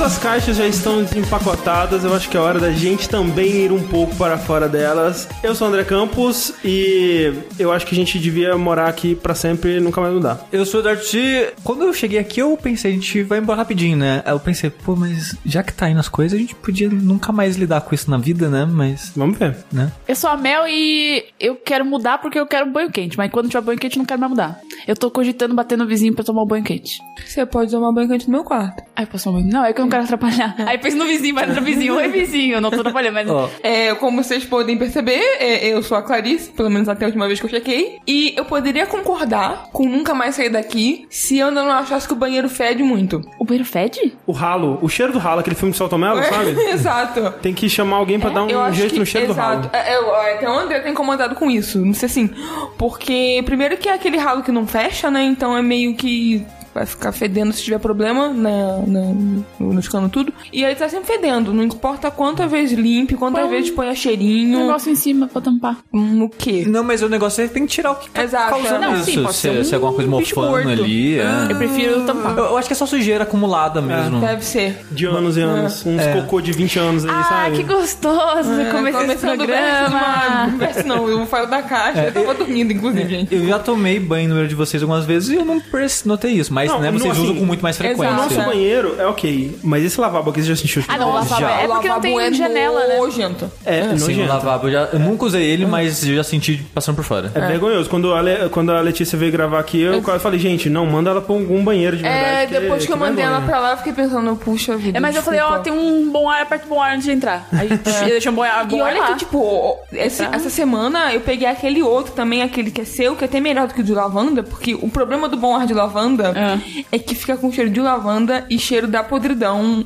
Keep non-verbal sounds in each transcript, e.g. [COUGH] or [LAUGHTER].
Todas as caixas já estão desempacotadas. Eu acho que é hora da gente também ir um pouco para fora delas. Eu sou o André Campos e eu acho que a gente devia morar aqui pra sempre e nunca mais mudar. Eu sou o Darty. Quando eu cheguei aqui, eu pensei, a gente vai embora rapidinho, né? Aí eu pensei, pô, mas já que tá indo as coisas, a gente podia nunca mais lidar com isso na vida, né? Mas, Vamos ver. né? Eu sou a Mel e eu quero mudar porque eu quero um banho quente. Mas quando tiver banho quente, eu não quero mais mudar. Eu tô cogitando bater no vizinho pra tomar um banho quente. Você pode tomar banho quente no meu quarto. Aí eu posso tomar banho. Não, é que eu não quero atrapalhar. Aí pensa no vizinho, vai no vizinho. Oi, vizinho. Eu não tô atrapalhando, mas. Ó, É, como vocês podem perceber, é, eu sou a Clarice, pelo menos até a última vez que eu chequei. E eu poderia concordar com nunca mais sair daqui se eu ainda não achasse que o banheiro fede muito. O banheiro fede? O ralo, o cheiro do ralo, aquele filme de Salto Melo, sabe? [LAUGHS] Exato. Tem que chamar alguém pra dar Eu um jeito que, no cheiro exato. do ralo. É, eu- é, até o André tá incomodado com isso. Não sei assim. Porque, primeiro que é aquele ralo que não fecha, né? Então é meio que vai ficar fedendo se tiver problema né, no, no escano tudo. E aí tá sempre fedendo. Não importa quantas vezes limpe, quantas Põe um vezes ponha Um cheirinho. negócio em cima pra tampar. Hum, o quê? Não, mas o negócio é tem que tirar o que tá Exato. causando Não, isso. sim, pode se, ser se é alguma coisa um mofando morto. ali. é. Eu prefiro tampar. Eu, eu acho que é só sujeira acumulada mesmo. Deve ser. De anos e anos. Uns É. cocô de 20 anos aí, Ah, sabe? que gostoso esse Começando o verso, programa. não, verso não, eu falo da caixa. eu tava dormindo, inclusive, gente. Eu já tomei banho no banheiro de vocês algumas vezes e eu não perce- notei isso. Mas, Não, né, não, vocês assim, usam com muito mais exato. O frequência. nosso banheiro é ok, mas esse lavabo aqui você já sentiu? Ah, não, lavabo Já. é porque não O tem é janela, né? nojento. É, Sim, o lavabo. Eu, já, eu nunca usei ele, mas eu já senti passando por fora. É, vergonhoso. Quando a, Le- quando a Letícia veio gravar aqui, eu quase falei, gente, não, manda ela pra algum banheiro de verdade. É, depois que eu mandei ela pra lá, eu fiquei pensando, puxa vida. É, mas eu falei, ó, desculpa. tem um bom ar, aperta o bom ar antes de entrar. Aí [LAUGHS] deixa um bom ar, bom E olha que, tipo, esse- essa semana eu peguei aquele outro também, aquele que é seu, que é até melhor do que o de lavanda, porque o problema do bom ar de lavanda é, que fica com cheiro de lavanda e cheiro da podridão,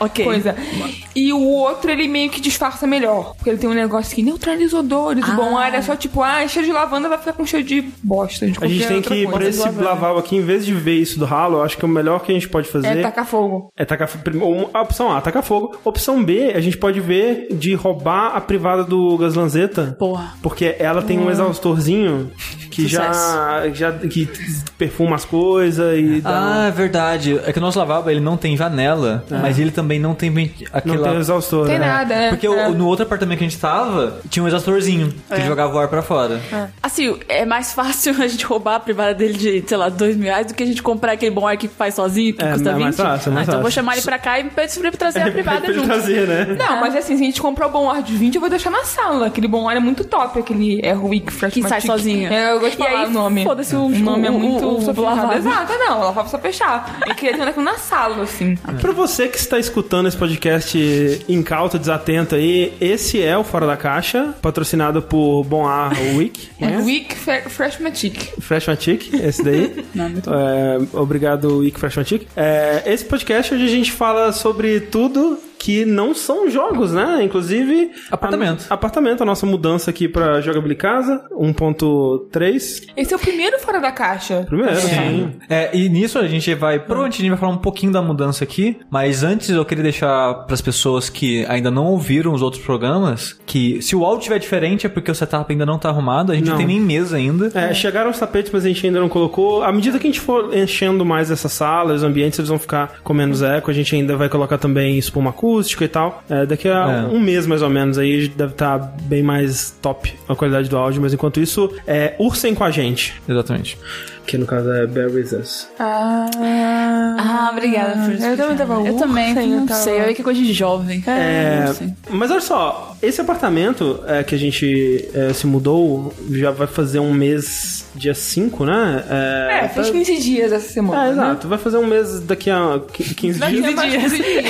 Ok, coisa. E o outro, ele meio que disfarça melhor, porque ele tem um negócio que neutraliza odores. O bom ar é só tipo, ah, cheiro de lavanda vai ficar com cheiro de bosta. De A gente tem que, coisa. pra esse lavabo aqui, em vez de ver isso do ralo, eu acho que o melhor que a gente pode fazer É tacar fogo. é tacar fogo. A opção A, tacar fogo. Opção B, a gente pode ver de roubar a privada do Gaslanzeta. Porra. Porque ela tem um exaustorzinho que já, já que perfuma as coisas e dá. Ah, é verdade. É que o nosso lavabo ele não tem janela, mas ele também não tem vent- não aquela. tem exaustor. Tem né? nada, é. Porque o- é. no outro apartamento que a gente tava, tinha um exaustorzinho que jogava o ar pra fora. Assim, é mais fácil [LAUGHS] a gente roubar a privada dele de, sei lá, dois mil reais do que a gente comprar aquele bom ar que faz sozinho, que É, custa é 20. mais fácil, é ah, mais então eu vou chamar ele pra cá e pedir pra ele trazer a [LAUGHS] privada junto. trazer, né? Não, mas assim, se a gente comprar o bom ar de 20, eu vou deixar na sala. Aquele bom ar é muito top, aquele é Wick Fresh Que sai sozinho. É, eu gosto de E falar aí, o nome. foda-se o- o nome é o- muito o- o sofisticado. lavabo. [LAUGHS] Não, o lavabo só fechar. Eu queria ter na sala, assim. Pra você que está escutando esse podcast incauto, desatento aí, esse é o Fora da Caixa, patrocinado por Bom Ar Week. É [LAUGHS] né? Wick Fre- Fresh Matic. Freshmatic, esse daí. [LAUGHS] Não, muito É, obrigado, Wick Freshmatic. É, esse podcast onde a gente fala sobre tudo que não são jogos, né? Inclusive... Apartamento. A, apartamento, a nossa mudança aqui pra Jogabilidade Casa, 1.3. Esse é o primeiro fora da caixa. Primeiro, sim. É, e nisso a gente vai. Provavelmente a gente vai falar um pouquinho da mudança aqui, mas antes eu queria deixar pras pessoas que ainda não ouviram os outros programas que se o áudio estiver diferente é porque o setup ainda não tá arrumado, a gente não, Não. tem nem mesa ainda. É, chegaram os tapetes, mas a gente ainda não colocou. À medida que a gente for enchendo mais essa sala, os ambientes eles vão ficar com menos eco. A gente ainda vai colocar também espuma acústica e tal. É, daqui a É. um mês, mais ou menos, aí deve estar bem mais top a qualidade do áudio. Mas enquanto isso, é, ursem com a gente. Exatamente. Que no caso é Bear With Us. Ah, Ah, obrigada por Eu também tava Eu também, ursa, não eu tava- sei. Eu que é coisa de jovem. É, sei. mas olha só, esse apartamento é, que a gente é, se mudou já vai fazer um mês, dia 5, né? É, fez 15 dias essa semana. É, né? exato. Vai fazer um mês daqui a qui- 15 Daqui dias. a mais 15 [LAUGHS] dias.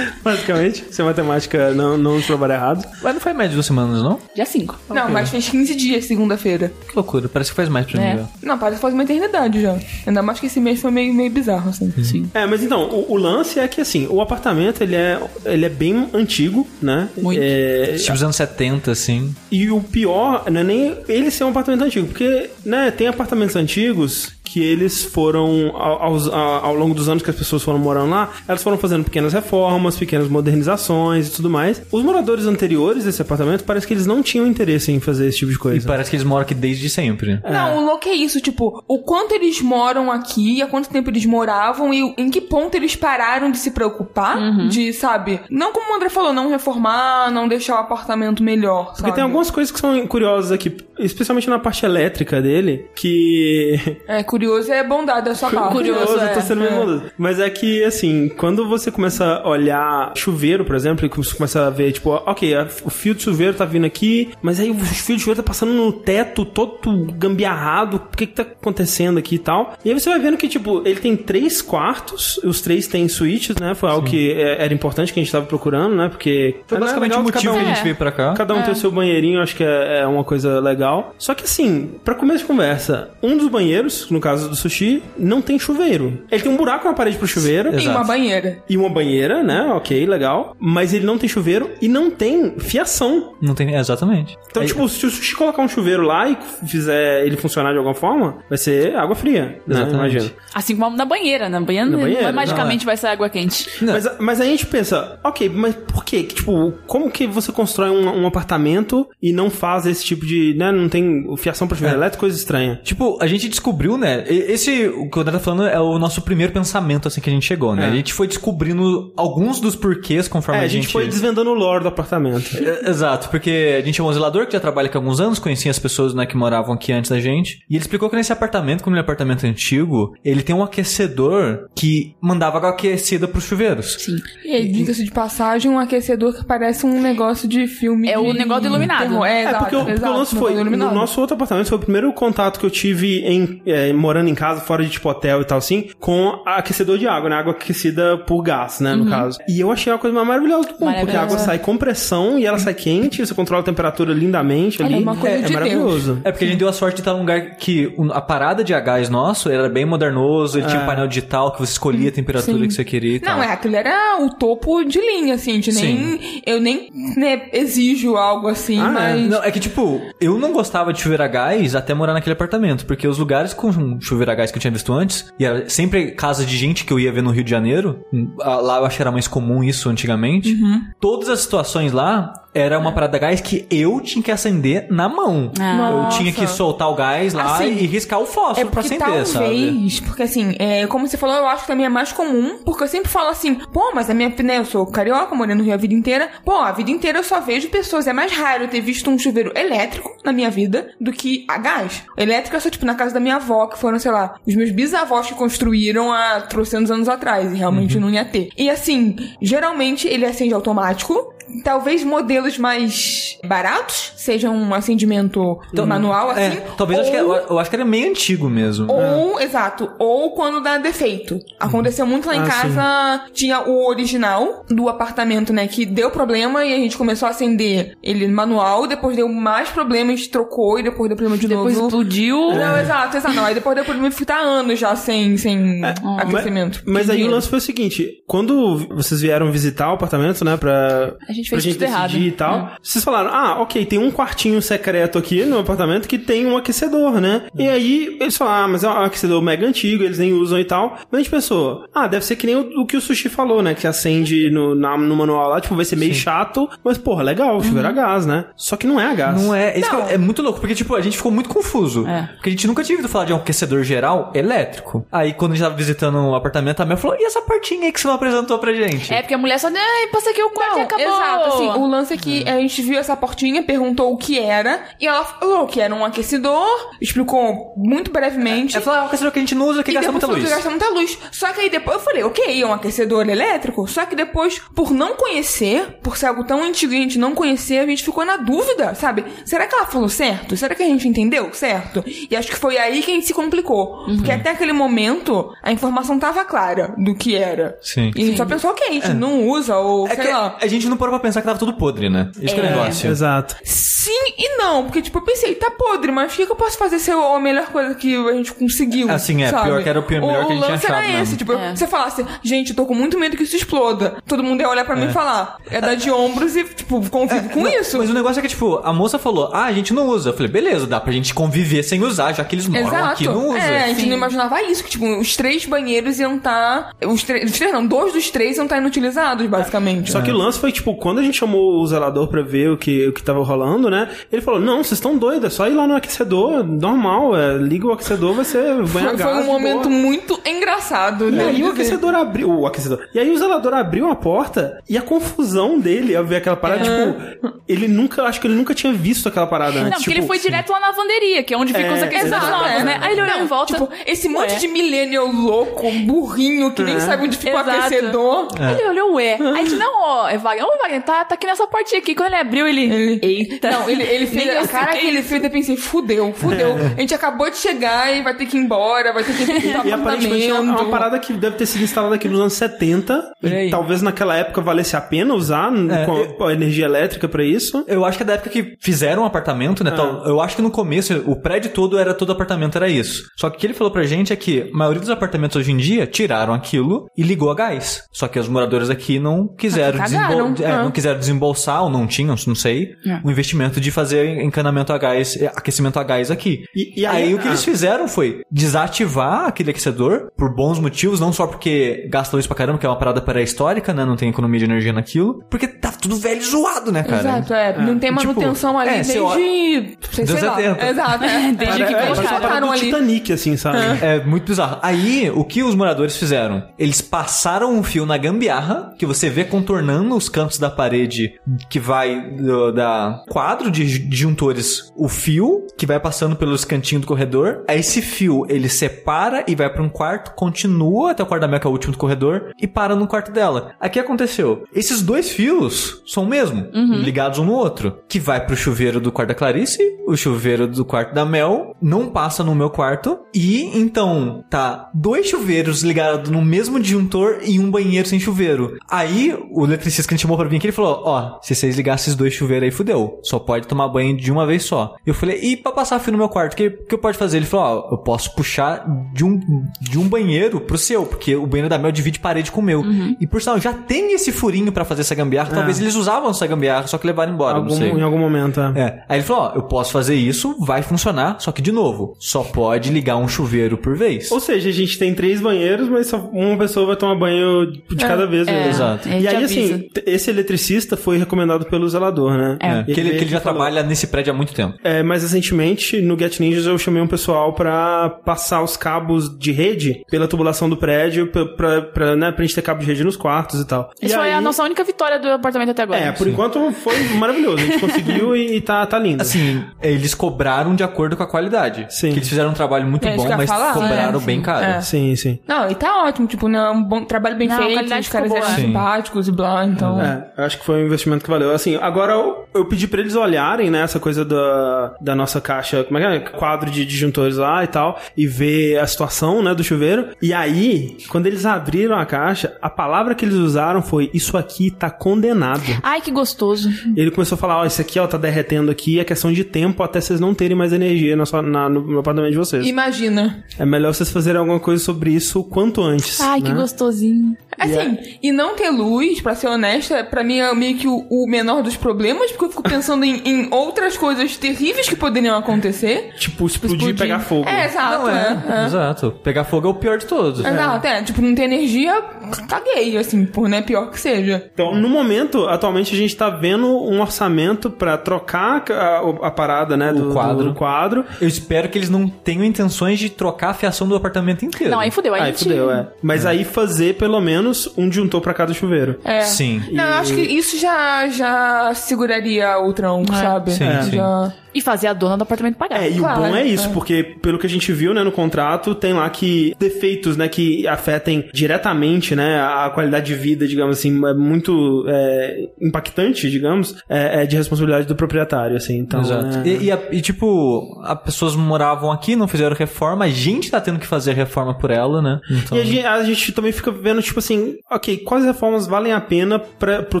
Basicamente, se a matemática não, não provar errado. Mas não foi média de duas semanas, não? Dia 5. Não, mas fez 15 dias segunda-feira. Que loucura, parece que faz mais pra É. mim. já. Não, parece que faz uma eternidade já. Ainda mais que esse mês foi meio, meio bizarro, assim. Sim. É, mas então, o, o lance é que assim, o apartamento ele é, ele é bem antigo, né? Muito. É, Tipo os anos 70, assim. e o pior não é nem ele ser um apartamento antigo, porque, né, tem apartamentos antigos que eles foram, ao, aos- a- ao longo dos anos que as pessoas foram morando lá, elas foram fazendo pequenas reformas, pequenas modernizações e tudo mais. Os moradores anteriores desse apartamento parece que eles não tinham interesse em fazer esse tipo de E coisa. parece que eles moram aqui desde sempre. Não, o louco é isso, tipo, o quanto eles moram aqui, há quanto tempo eles moravam e em que ponto eles pararam de se preocupar, de, sabe, não como o André falou, não reformar, não deixar o apartamento melhor, Porque sabe? tem algumas coisas que são curiosas aqui, especialmente na parte elétrica dele, que É, curioso é bondade da sua parte. Curioso, é. sendo meio bondoso. Mas é que, assim, quando você começa a olhar chuveiro, por exemplo, e você começa a ver, tipo, ok, o fio de chuveiro tá vindo aqui, mas aí o fio de chuveiro tá passando no teto todo gambiarrado, o que que tá acontecendo aqui e tal. E aí você vai vendo que, tipo, ele tem três quartos, os três têm suítes, né? Foi algo que é- era importante que a gente tava procurando, né? Porque... Foi é basicamente o motivo cada que um- a gente veio pra cá. Cada um tem o seu banheirinho, acho que é, é uma coisa legal. Só que assim, pra começo de conversa, um dos banheiros, no caso do sushi, não tem chuveiro. Ele tem um buraco na parede pro chuveiro. E uma banheira. E uma banheira, né? Ok, legal. Mas ele não tem chuveiro e não tem fiação. Não tem. é, Exatamente. Então, Aí- tipo, se o sushi colocar um chuveiro lá e fizer ele funcionar de alguma forma, vai ser água fria, né? Exatamente. Imagina. Assim como na banheira, na banheira, Na banheira, não é magicamente não vai sair água quente. Mas, mas aí a gente pensa, ok, mas por quê? Que, Tipo, como que você constrói um, um apartamento e não faz esse tipo de, né, não tem fiação pra chuveiro É. elétrico, coisa estranha. Tipo, a gente descobriu, né? Esse, o que o André tá falando é o nosso primeiro pensamento, assim, que a gente chegou, né? É. A gente foi descobrindo alguns dos porquês conforme É, a gente foi desvendando o lore do apartamento. É, Exato, porque a gente chamou um zelador que já trabalha aqui há alguns anos, conhecia as pessoas né, que moravam aqui antes da gente. E ele explicou que nesse apartamento, como ele é um apartamento antigo, ele tem um aquecedor que mandava água aquecida pros chuveiros. Sim. E aí, diga-se de passagem, um aquecedor que parece um negócio de filme. É de o negócio do iluminado. É, É, exato, porque, o- porque exato, o lance negócio foi, no nosso outro apartamento, foi o primeiro contato que eu tive em, é, morando em casa, fora de tipo hotel e tal assim, com aquecedor de água, né? Água aquecida por gás, né? No caso. E eu achei uma coisa mais maravilhosa do mundo, porque a água sai com pressão e ela sai quente, você controla a temperatura lindamente Ela ali. é uma coisa de maravilhoso. É porque a gente deu a sorte de estar num lugar que o- a parada de gás nosso era bem modernoso, ele tinha É. um painel digital que você escolhia a temperatura Sim. que você queria e. Não, é, aquilo era o topo de linha, assim, de nem. Eu nem né, exijo algo assim, Ah, é. mas. Não, é que, tipo, eu não gostava de chuveiro a gás até morar naquele apartamento, porque os lugares com chuveiro a gás que eu tinha visto antes, e era sempre casa de gente que eu ia ver no Rio de Janeiro, ah, lá eu acho que era mais comum isso antigamente, todas as situações lá era uma parada gás que eu tinha que acender na mão. Ah. Eu tinha que soltar o gás lá Assim, e riscar o É fósforo pra porque acender, sabe? talvez, porque assim, é, como você falou, eu acho que também é mais comum, porque eu sempre falo assim, pô, mas a minha, né, eu sou carioca, morei no Rio a vida inteira, pô, a vida inteira eu só vejo pessoas, é mais raro eu ter visto um chuveiro elétrico na minha vida do que a gás. Elétrico é só, tipo, na casa da minha avó, que foram, sei lá, os meus bisavós que construíram há trocentos anos atrás, e realmente não ia ter. E assim, geralmente ele acende automático, Talvez modelos mais baratos sejam um acendimento manual, assim. É, talvez eu acho, que, ou- eu, acho que era meio antigo mesmo. ou, exato, ou quando dá defeito. Aconteceu muito lá em Ah, casa, tinha o original do apartamento, né, que deu problema e a gente começou a acender ele manual, depois deu mais problema, a gente trocou e depois deu problema de Depois novo. explodiu. Não, exato, exato. Não, aí depois deu problema de ficar anos já sem, sem aquecimento. Mas, mas aí o lance foi o seguinte: quando vocês vieram visitar o apartamento, né, pra, A gente pra fez gente tudo errado. decidir e tal, vocês falaram: ah, ok, tem um quartinho secreto aqui no apartamento que tem um aquecedor, né? E aí eles falaram: ah, mas é um aquecedor mega antigo, eles nem usam e tal. Mas a gente pensou: ah, deve ser que nem o, o que o sushi falou, né? Que acende no, na- no manual lá, tipo, vai ser meio chato, mas porra, legal, chuveiro a gás, né? Só que não é a gás. Não é, isso que é, é muito louco, porque tipo, a gente ficou muito confuso. É. Porque a gente nunca tinha ouvido falar de um aquecedor geral elétrico. Aí quando a gente tava visitando o apartamento, a Mel falou, e essa partinha aí que você não apresentou pra gente? É porque a mulher só, ai, passa aqui o quarto e Não, acabou. exato, assim, o lance é que a gente viu essa portinha, perguntou o que era, e ela falou que era um aquecedor, explicou muito brevemente. Ela falou, ah, é um aquecedor que a gente não usa, que gasta muita luz. que gasta muita luz. Só que aí depois eu falei, ok, é um aquecedor elétrico. Só que depois, por não conhecer, por ser algo tão antigo e a gente não conhecer, a gente ficou na dúvida, sabe? Será que ela falou certo? Será que a gente entendeu certo? E acho que foi aí que a gente se complicou. Uhum. Porque até aquele momento, a informação tava clara do que era. Sim. E a gente só pensou, ok, a gente não usa, ou É sei que lá. a gente não parou pra pensar que tava tudo podre, né? Isso que é o É. negócio. Exato. Se sim e não. Porque, tipo, eu pensei, tá podre, mas o que, que eu posso fazer ser a melhor coisa que a gente conseguiu? Assim, é, sabe? pior que era o pior- melhor que a gente tinha lance era achado esse, mesmo. tipo, É. você falasse, gente, eu tô com muito medo que isso exploda. Todo mundo ia olhar pra mim e falar, é dar de ombros e, tipo, convive com Não, isso. Mas o negócio é que, tipo, a moça falou, ah, a gente não usa. Eu falei, beleza, dá pra gente conviver sem usar, já que eles moram Exato. aqui e não usa. É, a gente Sim. não imaginava isso, que, tipo, os três banheiros iam estar. os, três- os três não, dois dos três iam estar inutilizados, basicamente. Só que o lance foi, tipo, quando a gente chamou o zelador pra ver o que, o que tava rolando, né? Ele falou, não, vocês estão doidos, é só ir lá no aquecedor, normal, é, liga o aquecedor, vai ser banho [LAUGHS] a Foi, gás foi um momento boa." muito engraçado. E devo aí o aquecedor abriu. O aquecedor. E aí o zelador abriu a porta e a confusão dele ao ver aquela parada, tipo, ele nunca. Acho que ele nunca tinha visto aquela parada Não, antes. porque tipo, ele foi direto lá na lavanderia, que é onde ficam os É, aquecedores exato, novos, é. né? Aí ele olhou Não, em volta. Tipo, esse monte de millennial louco, burrinho, que nem É. sabe onde fica o aquecedor. Ele olhou, ué. Aí disse, não, ó, é. Ô, Wagner, tá, tá aqui nessa portinha aqui. Quando ele abriu, ele... Ele- Eita. Não, ele, ele fez a cara que ele fez, eu pensei, fudeu, fudeu. A gente acabou de chegar e vai ter que ir embora, vai ter que pintar [LAUGHS] E aparentemente é uma parada que deve ter sido instalada aqui nos anos 70. Por E aí. talvez naquela época valesse a pena usar É, com, a energia elétrica pra isso. Eu acho que é da época que fizeram um apartamento, né? tal, eu acho que no começo o prédio todo era todo apartamento, era isso. Só que o que ele falou pra gente é que a maioria dos apartamentos hoje em dia tiraram aquilo e ligou a gás. Só que os moradores aqui não quiseram, desembol- é, não quiseram desembolsar ou não tinham, não sei, É. o investimento de fazer encanamento a gás, eh, aquecimento a gás aqui. E- e aí, aí- o que ah. eles fizeram foi desativar aquele aquecedor por bons motivos, não só porque gastam isso pra caramba, que é uma parada pré-histórica, né? Não tem economia de energia naquilo, porque tá tudo velho e zoado, né, cara? Exato, é. Não tem Tipo, manutenção ali é, desde. sei, sei lá. 70. Exato, é. Desde que é, colocaram. ali. Titanic, assim, sabe? É muito bizarro. Aí, o que os moradores fizeram? Eles passaram um fio na gambiarra, que você vê contornando os cantos da parede, que vai do- da quadro de disjuntores, o fio, que vai passando pelos cantinhos do corredor. Aí esse fio, ele separa e vai pra um quarto, continua até o quarto da Mel, que é o último do corredor, e para no quarto dela. Que aconteceu? Esses dois fios são o mesmo, ligados um no outro, que vai pro chuveiro do quarto da Clarice, o chuveiro do quarto da Mel, não passa no meu quarto, e então tá dois chuveiros ligados no mesmo disjuntor e um banheiro sem chuveiro. Aí o eletricista que a gente chamou pra vir aqui, ele falou: Ó, se vocês ligassem esses dois chuveiros aí, fudeu. Só pode tomar banho de uma vez só. Eu falei: E pra passar fio no meu quarto, o que, que eu posso fazer? Ele falou: Ó, eu posso puxar de um, de um banheiro pro seu, porque o banheiro da Mel divide parede com o meu. E por sinal, já tem esse furinho pra fazer essa gambiarra. Talvez eles usavam essa gambiarra, só que levaram embora. Algum- não sei. em algum momento, é. É. Aí ele falou, ó, eu posso fazer isso, vai funcionar, só que de novo, só pode ligar um chuveiro por vez. Ou seja, a gente tem três banheiros, mas só uma pessoa vai tomar banho de cada vez é. mesmo. Exato. E aí, avisa. assim, esse eletricista foi recomendado pelo zelador, né? É. É, que ele, que ele já falou- trabalha nesse prédio há muito tempo. É, mais recentemente, no Get Ninjas, eu chamei um pessoal pra passar os cabos de rede pela tubulação do prédio, pra, pra, pra, né, pra gente ter cabo de rede nos quartos e tal. Isso e foi aí, a nossa única vitória do apartamento até agora. É, por enquanto foi maravilhoso. A gente conseguiu e, e tá, tá lindo. Assim, eles cobraram de acordo com a qualidade. Sim. Que eles fizeram um trabalho muito É, bom, mas falar, cobraram é, bem sim. caro. É. Sim, sim. Não, e tá ótimo, tipo, né, um bom trabalho bem Não, a feito, qualidade os caras eram. Sim. simpáticos e blá, então. É, acho que foi um investimento que valeu. Assim, agora eu, eu pedi pra eles olharem, né, essa coisa da, da nossa caixa, como é que é? Quadro de disjuntores lá e tal, e ver a situação, né, do chuveiro. E aí, quando eles abriram a caixa, a palavra que eles usaram foi: Isso aqui tá condenado. Ai, que gostoso. Ele começou a falar: Ó, isso aqui, ó, tá derretendo aqui, é questão de tempo até vocês não terem mais energia na sua- na- no, apartamento de vocês. Imagina. É melhor vocês fazerem alguma coisa sobre isso o quanto antes. Ai, que né? gostosinho. Assim, e não ter luz, pra ser honesta, pra mim é meio que o, o menor dos problemas, porque eu fico pensando em, em outras coisas terríveis que poderiam acontecer. Tipo, explodir, e Explodir. pegar fogo. É, exato, Não é, é. é. exato. Pegar fogo é o pior de todos. Exato, é. Tipo, não ter energia, caguei, assim, por né, pior que seja. Então, no momento, atualmente a gente tá vendo um orçamento pra trocar a, a parada, né, do, quadro. do quadro. Eu espero que eles não tenham intenções de trocar a fiação do apartamento inteiro. Não, aí fudeu. Aí, Aí gente- fudeu, é. Mas aí fazer pelo menos um disjuntor pra cada chuveiro. É. Sim. Não, eu acho que isso já, já seguraria o tronco, sabe? Sim, sim. Já... E fazer a dona do apartamento pagar. É, e Claro, o bom é isso, é. porque pelo que a gente viu, né, no contrato, tem lá que defeitos, né, que afetem diretamente, né, a qualidade de vida, digamos assim, é muito é, impactante, digamos, é, é de responsabilidade do proprietário, assim, então... Exato. é- E, e, a- e, tipo, as pessoas moravam aqui, não fizeram reforma, a gente tá tendo que fazer reforma por ela, né? Então, E a gente, a gente também fica vendo, tipo assim, ok, quais reformas valem a pena pra, pro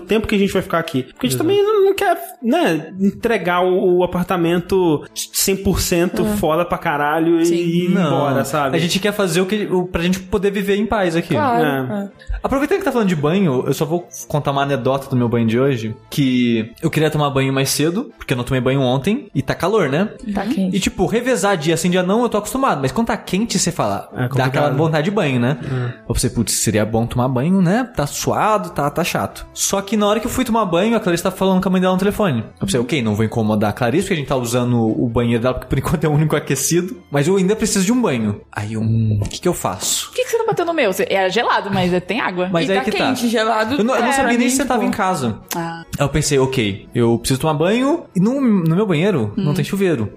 tempo que a gente vai ficar aqui? Porque a gente também não quer né, entregar o, o apartamento 100% foda pra caralho Sim. e ir Não. embora, sabe? A gente quer fazer o que. O, pra gente poder viver em paz aqui. Claro. É. é. Aproveitando que tá falando de banho, eu só vou contar uma anedota do meu banho de hoje. Que eu queria tomar banho mais cedo, porque eu não tomei banho ontem, e tá calor, né? Tá quente. E tipo, revezar dia sim, dia não, eu tô acostumado. Mas quando tá quente, você fala, É dá aquela vontade de banho, né? Eu pensei, putz, seria bom tomar banho, né? Tá suado, tá, tá chato. Só que na hora que eu fui tomar banho, a Clarice tá falando com a mãe dela no telefone. Eu pensei, ok, não vou incomodar a Clarice, porque a gente tá usando o banheiro dela, porque por [LAUGHS] enquanto é o único aquecido. Mas eu ainda preciso de um banho. Aí eu, hum, o que que eu faço? Por que, que você não bateu no meu? Você- Era gelado, mas é- tem água. Mas e aí tá que tá. quente, gelado. Eu não, eu não é, sabia pra nem mim, se você tava tipo, em casa. Ah. Aí eu pensei, ok, eu preciso tomar banho e no, no meu banheiro não tem chuveiro.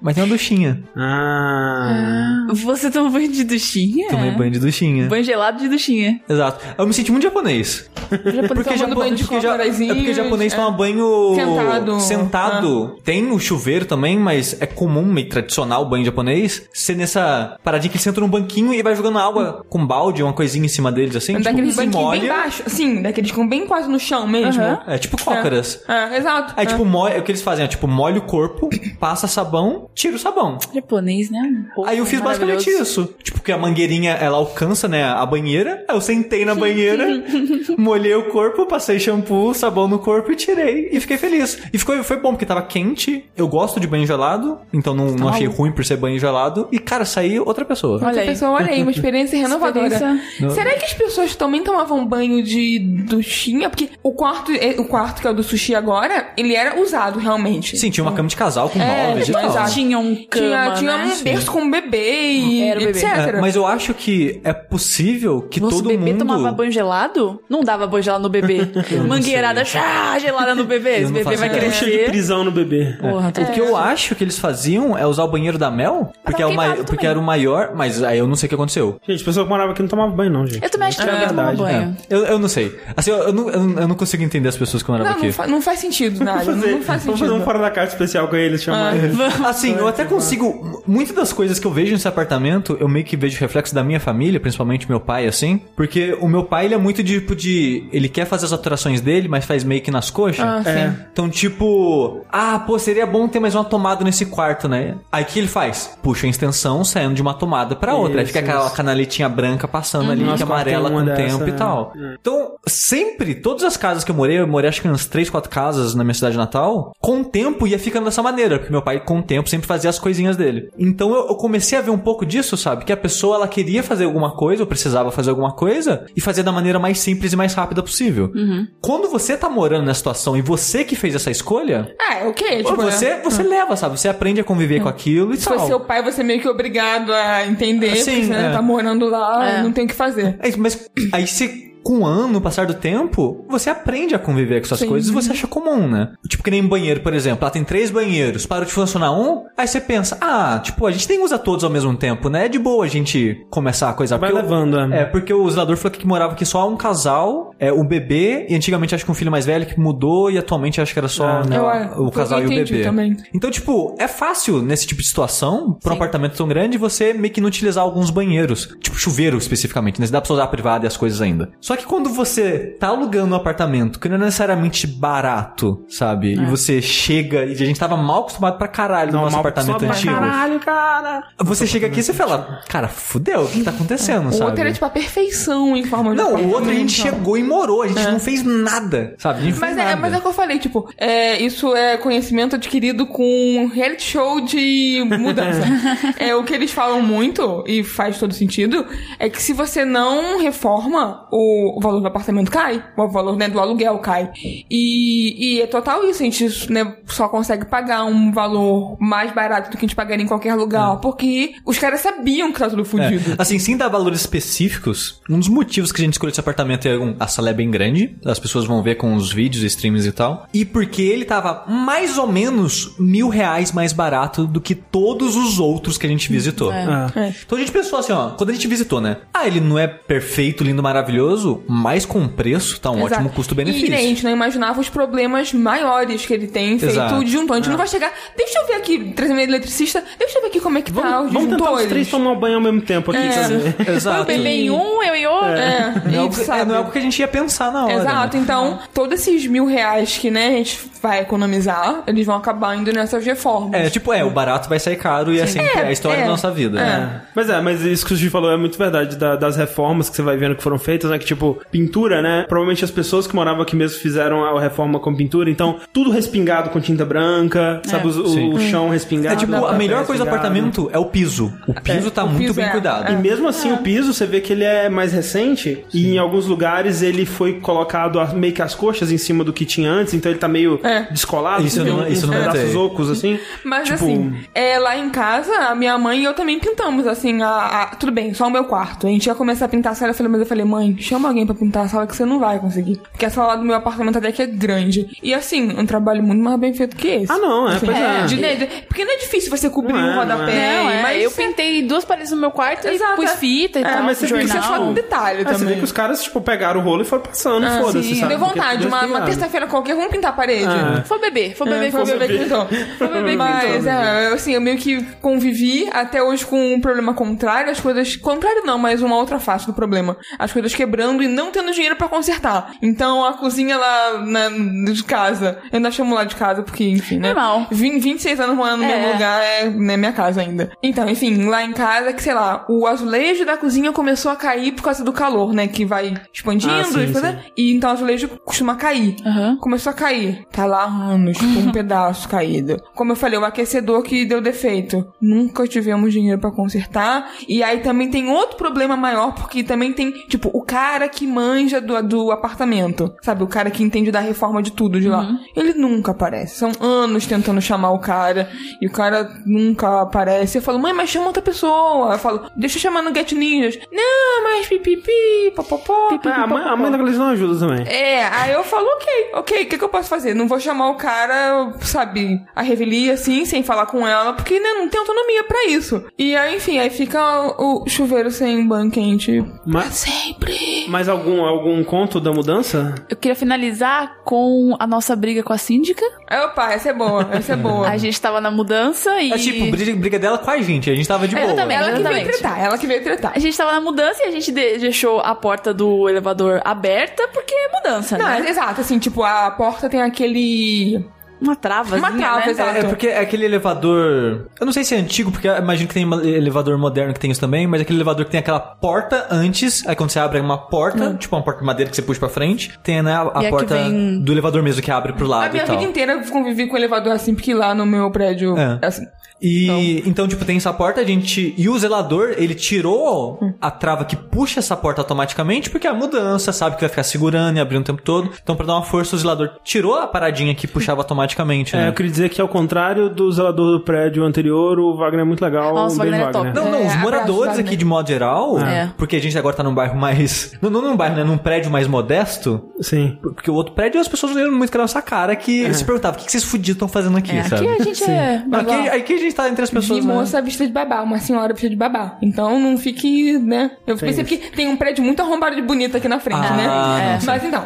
Mas tem uma duchinha. Ah. Você tomou banho de duchinha? Tomei banho de duchinha. Banho gelado de duchinha. Exato. Eu me senti muito japonês. Porque, tomando banho de porque, ja- é porque japonês é. toma banho Sentado. sentado. Tem o chuveiro também, mas é comum, meio tradicional o banho japonês, ser nessa paradinha que ele senta num banquinho e vai jogando água com balde, uma coisinha em cima deles assim, tipo, Daqueles se banquinhos bem baixos. Sim, daqueles que ficam bem quase no chão mesmo. É tipo cócaras. É, exato. Aí, é. tipo, molha, o que eles fazem é, tipo, molha o corpo, [COUGHS] passa sabão, tira o sabão. Japonês, né? Pô, Aí eu fiz basicamente isso. Tipo, que a mangueirinha, ela alcança, né, a banheira. Aí eu sentei na [LAUGHS] banheira, [LAUGHS] molhei o corpo, passei shampoo, sabão no corpo e tirei. E fiquei feliz. E ficou, foi bom, porque tava quente. Eu gosto de banho gelado, então não, não achei ruim por ser banho gelado. E, cara, saí outra pessoa. Olha Outra aí. pessoa, olha aí, uma experiência [LAUGHS] renovadora. Experiência- Será que as pessoas também tomavam banho de duchinha? Porque o quarto, eh, o quarto que é o do sushi agora, ele era usado realmente. Sim, tinha uma cama de casal com É, móveis e tal. exato. Tinha um cama, Tinha, tinha né? um berço com um bebê e Era bebê. etc. É, mas eu acho que é possível que Nossa, todo o bebê mundo... tomava banho gelado? Não dava banho gelado no bebê. [LAUGHS] Mangueirada chá, gelada no bebê. Esse bebê vai ideia. Puxa de crescer. prisão no bebê. Porra, O que eu acho que eles faziam é usar o banheiro da Mel, porque, é o mai- porque era o maior, mas aí eu não sei o que aconteceu. Gente, pessoa que morava aqui não tomava banho, não, gente. Eu também acho que Isso é tomava verdade. banho. Eu, eu não sei. Assim, eu, eu não, eu, não- eu não consigo entender as pessoas que moravam Não, aqui. não, fa- não faz sentido nada. Vamos fazer, não faz vamos fazer sentido. um fora da caixa especial com eles, chamar Ah. eles. Assim, eu até consigo. Muitas das coisas que eu vejo nesse apartamento, eu meio que vejo reflexo da minha família, principalmente meu pai, assim. Porque o meu pai, ele é muito tipo de. Ele quer fazer as alterações dele, mas faz meio que nas coxas. Ah, sim. É. Então, tipo, ah, pô, seria bom ter mais uma tomada nesse quarto, né? Aí o que ele faz? Puxa a extensão saindo de uma tomada pra outra. Aí Isso, fica aquela isso. canaletinha branca passando ali, Nosso que amarela com o dessa, tempo e é. tal. Então, sempre, todas as casas que eu morei, eu morei acho que umas 3, 4 casas na minha cidade natal, com o tempo ia ficando dessa maneira, porque meu pai, com o tempo, sempre fazia as coisinhas dele. Então eu, eu comecei a ver um pouco disso, sabe? Que a pessoa, ela queria fazer alguma coisa, ou precisava fazer alguma coisa, e fazer da maneira mais simples e mais rápida possível. Quando você tá morando nessa situação e você que fez essa escolha, É, ok. Tipo, você, você leva, sabe? Você aprende a conviver com aquilo e Se tal. fosse seu pai, você é meio que obrigado a entender, Sim, porque você é. tá morando lá, É. não tem o que fazer. É, mas aí você, com o ano, no passar do tempo, você aprende a conviver com essas Sim. coisas e você acha comum, né? Tipo que nem banheiro, por exemplo. Lá tem três banheiros, parou de funcionar um, aí você pensa, ah, tipo, a gente nem usa todos ao mesmo tempo, né? É de boa a gente começar a coisa. Vai levando, é. É, porque o zelador falou que morava aqui só um casal, é, o bebê, e antigamente acho que um filho mais velho que mudou, e atualmente acho que era só É. né, Eu, o casal e que o eu bebê. também. Então, tipo, é fácil nesse tipo de situação, pra um apartamento tão grande, você meio que não utilizar alguns banheiros. Tipo, chuveiro especificamente, né? Dá pra você usar a privada e as coisas ainda. Só que quando você tá alugando um apartamento que não é necessariamente barato, sabe? E você chega, e a gente tava mal acostumado pra caralho no nosso mal apartamento antigo. pra Caralho, cara. Você chega aqui e você fala, cara, fudeu, o que tá acontecendo, O sabe? outro era tipo a perfeição em forma de Não, o outro a gente chegou e morou, a gente não fez nada, sabe? Não Mas é, mas é o que eu falei, tipo, é, isso é conhecimento adquirido com reality show de mudança. [LAUGHS] é o que eles falam muito, e faz todo sentido, é que se você não reforma, o, o valor do apartamento cai, o valor né, do aluguel cai. E, e é total isso, a gente né, só consegue pagar um valor mais barato do que a gente pagaria em qualquer lugar, porque os caras sabiam que tá tudo É, fudido. Assim, sem dar valores específicos, um dos motivos que a gente escolheu esse apartamento é um, a sala é bem grande, as pessoas vão ver com os vídeos, streams e tal, e porque ele tava mais ou menos mil reais mais barato do que todos os outros que a gente visitou. Ah. É. Então a gente pensou assim, ó, quando a gente visitou, né? Ah, ele não é perfeito, lindo, maravilhoso, mas com preço tá um Exato. ótimo E né, a custo-benefício. gente não imaginava os problemas maiores que ele tem feito Exato. de juntor. A gente não vai chegar. Deixa eu ver aqui, trazer meu eletricista. Deixa eu ver aqui como é que tá Vamos, os vamos tentar os três tomar banho ao mesmo tempo aqui. ver. [LAUGHS] Exato. Eu bebê em um, eu em outro. É, Não é, algo, isso, é, não é algo que a gente ia pensar na hora. Exato, né? então todos esses mil reais que né, a gente vai economizar, eles vão acabar indo nessas reformas. É, tipo, é, o barato vai sair caro e assim é a história é, da nossa vida. é. né? Mas é, mas isso que o Gigi falou é muito verdade, da- das reformas que você vai vendo que foram feitas, né? Que tipo, pintura, né? Provavelmente as pessoas que moravam aqui mesmo fizeram a reforma com pintura, então tudo respingado com tinta branca, sabe? O, Sim. o chão respingado. É tipo, a melhor coisa do apartamento é o piso. O piso tá o muito piso bem é- cuidado. E mesmo assim, o piso, você vê que ele é mais recente e em alguns lugares ele foi colocado a- meio que as coxas em cima do que tinha antes, então ele tá meio É. descolado, Isso tem eu não- isso não pedaços ocos, assim. Mas tipo, assim, é, lá em casa, a minha mãe e eu também pintamos, assim, a, a- tudo bem, só o meu quarto. A gente ia começar a pintar a sala, mas eu falei, mãe, chama alguém pra pintar a sala que você não vai conseguir. Porque a sala lá do meu apartamento até que é grande. E assim, um trabalho muito mais bem feito que esse. Ah, não, é, Assim, pois é. de- de- porque não é difícil você cobrir Não é, um rodapé. Não, é, mas eu você- pintei duas paredes no meu quarto Exato, e pus é. fita e É, tal, mas você é jornal. só um detalhe Ah, você vê também. que os caras, tipo, pegaram o rolo e foram passando, Ah, foda-se, sim. sabe? Deu vontade, uma, uma terça-feira qualquer, vamos pintar a parede. Ah. Foi bebê, foi bebê, É, foi foi bebê. que pintou. Foi bebê que Mas, é, assim, eu meio que convivi até hoje com um problema contrário, as coisas. Contrário não, mas uma outra face do problema. As coisas quebrando e não tendo dinheiro pra consertar. Então a cozinha lá na, de casa, eu ainda chamo lá de casa porque, enfim, né? Normal. Vim 26 anos morando no É. mesmo lugar, é né, minha casa ainda. Então, enfim, lá em casa, que sei lá, o azulejo da cozinha começou a cair por causa do calor, né? Que vai expandindo Ah, sim, e coisa. sim. E então o azulejo costuma cair. Aham. Começou a cair. Tá lá há anos, com um [LAUGHS] pedaço caído. Como eu falei, o aquecedor que deu defeito. Nunca tivemos dinheiro pra consertar. E aí também tem outro problema maior, porque também tem, tipo, o cara que manja do, do apartamento. Sabe? O cara que entende da reforma de tudo de lá. Ele nunca aparece. São anos tentando chamar o cara. E o cara nunca aparece. Eu falo, mãe, mas chama outra pessoa. Eu falo, deixa eu chamar no Get Ninjas. Não, mas pipipi, popopó. Ah, a mãe, da Gleice não ajuda também. É, aí eu falo, ok, ok, o que, que eu posso fazer? Não vou chamar o cara, sabe, a revelia assim, sem falar com ela, porque né, não tem autonomia pra isso. E aí, enfim, aí fica o, o chuveiro sem banho quente. Mas, Sempre. Mais algum, algum conto da mudança? Eu queria finalizar com a nossa briga com a síndica. Opa, essa é boa, essa é boa. A gente tava na mudança e. É tipo, briga, briga dela com a gente, a gente tava de boa. exatamente. ela que veio exatamente. tretar, ela que veio tretar. A gente tava na mudança e a gente de- deixou a porta do elevador aberta porque é mudança, Não, né? exato, assim, tipo, a porta tem aquele. Uma trava, Uma trava, né? exato. É, é porque é aquele elevador. Eu não sei se é antigo, porque eu imagino que tem um elevador moderno que tem isso também, mas aquele elevador que tem aquela porta antes, aí quando você abre é uma porta, tipo uma porta de madeira que você puxa pra frente, tem né, a, a Hum. E a que porta vem- do elevador mesmo que abre pro A lado minha e tal. vida inteira eu convivi com elevador assim, porque lá no meu prédio. É. É. Assim. E então. tipo, tem essa porta, a gente. E o zelador, ele tirou Hum. a trava que puxa essa porta automaticamente, porque é a mudança, sabe que vai ficar segurando e abrindo o tempo todo. Então, pra dar uma força, o zelador tirou a paradinha que puxava automaticamente, É, né? eu queria dizer que ao contrário do zelador do prédio anterior, o Wagner é muito legal. Nossa, um o Wagner é top. Não, não, É, os moradores Wagner. aqui de modo geral, É. porque a gente agora tá num bairro mais. [LAUGHS] Não, não num bairro, né? Num prédio mais modesto. Sim. Porque o outro prédio as pessoas olham muito com a nossa cara que se perguntavam: o que vocês fudidos estão fazendo aqui, É, sabe? aqui a gente é. Não, aqui, aqui a gente tá entre as pessoas. Vi né? moça vestida de babá, uma senhora vestida de babá. Então não fique, né? Eu pensei que tem um prédio muito arrombado de bonito aqui na frente, Ah, né? não, sim. Mas então.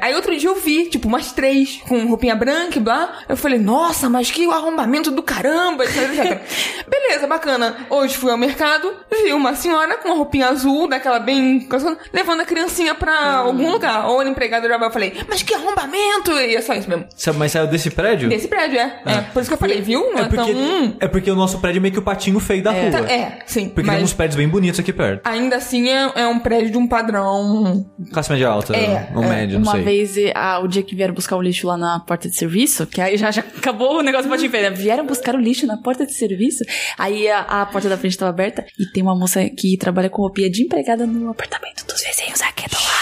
Aí outro dia eu vi, tipo, umas três com roupinha branca e blá. Eu falei, nossa, mas que arrombamento do caramba, etc, etc. [LAUGHS] Beleza, bacana. Hoje fui ao mercado, vi uma senhora com uma roupinha azul, daquela bem. levando a criancinha pra algum lugar. Ou a empregada já eu falei, mas que arrombamento! E é só isso mesmo. Mas saiu desse prédio? Desse prédio, é. É, por isso que eu falei, viu? Não É é, porque, tão. Hum, é porque o nosso prédio é meio que o patinho feio da rua. tá- é, sim. Porque mas tem uns prédios bem bonitos aqui perto. ainda assim é, é um prédio de um padrão. Classe média alta, É, ou é. média, não Uma sei. vez, ah, o dia que vieram buscar o lixo lá na porta de serviço, que aí já, já acabou o negócio do patinho feio, né? Vieram buscar o lixo na porta de serviço. Aí a, a porta da frente estava aberta e tem uma moça que trabalha com roupinha de empregada no apartamento dos vizinhos aqui do lado.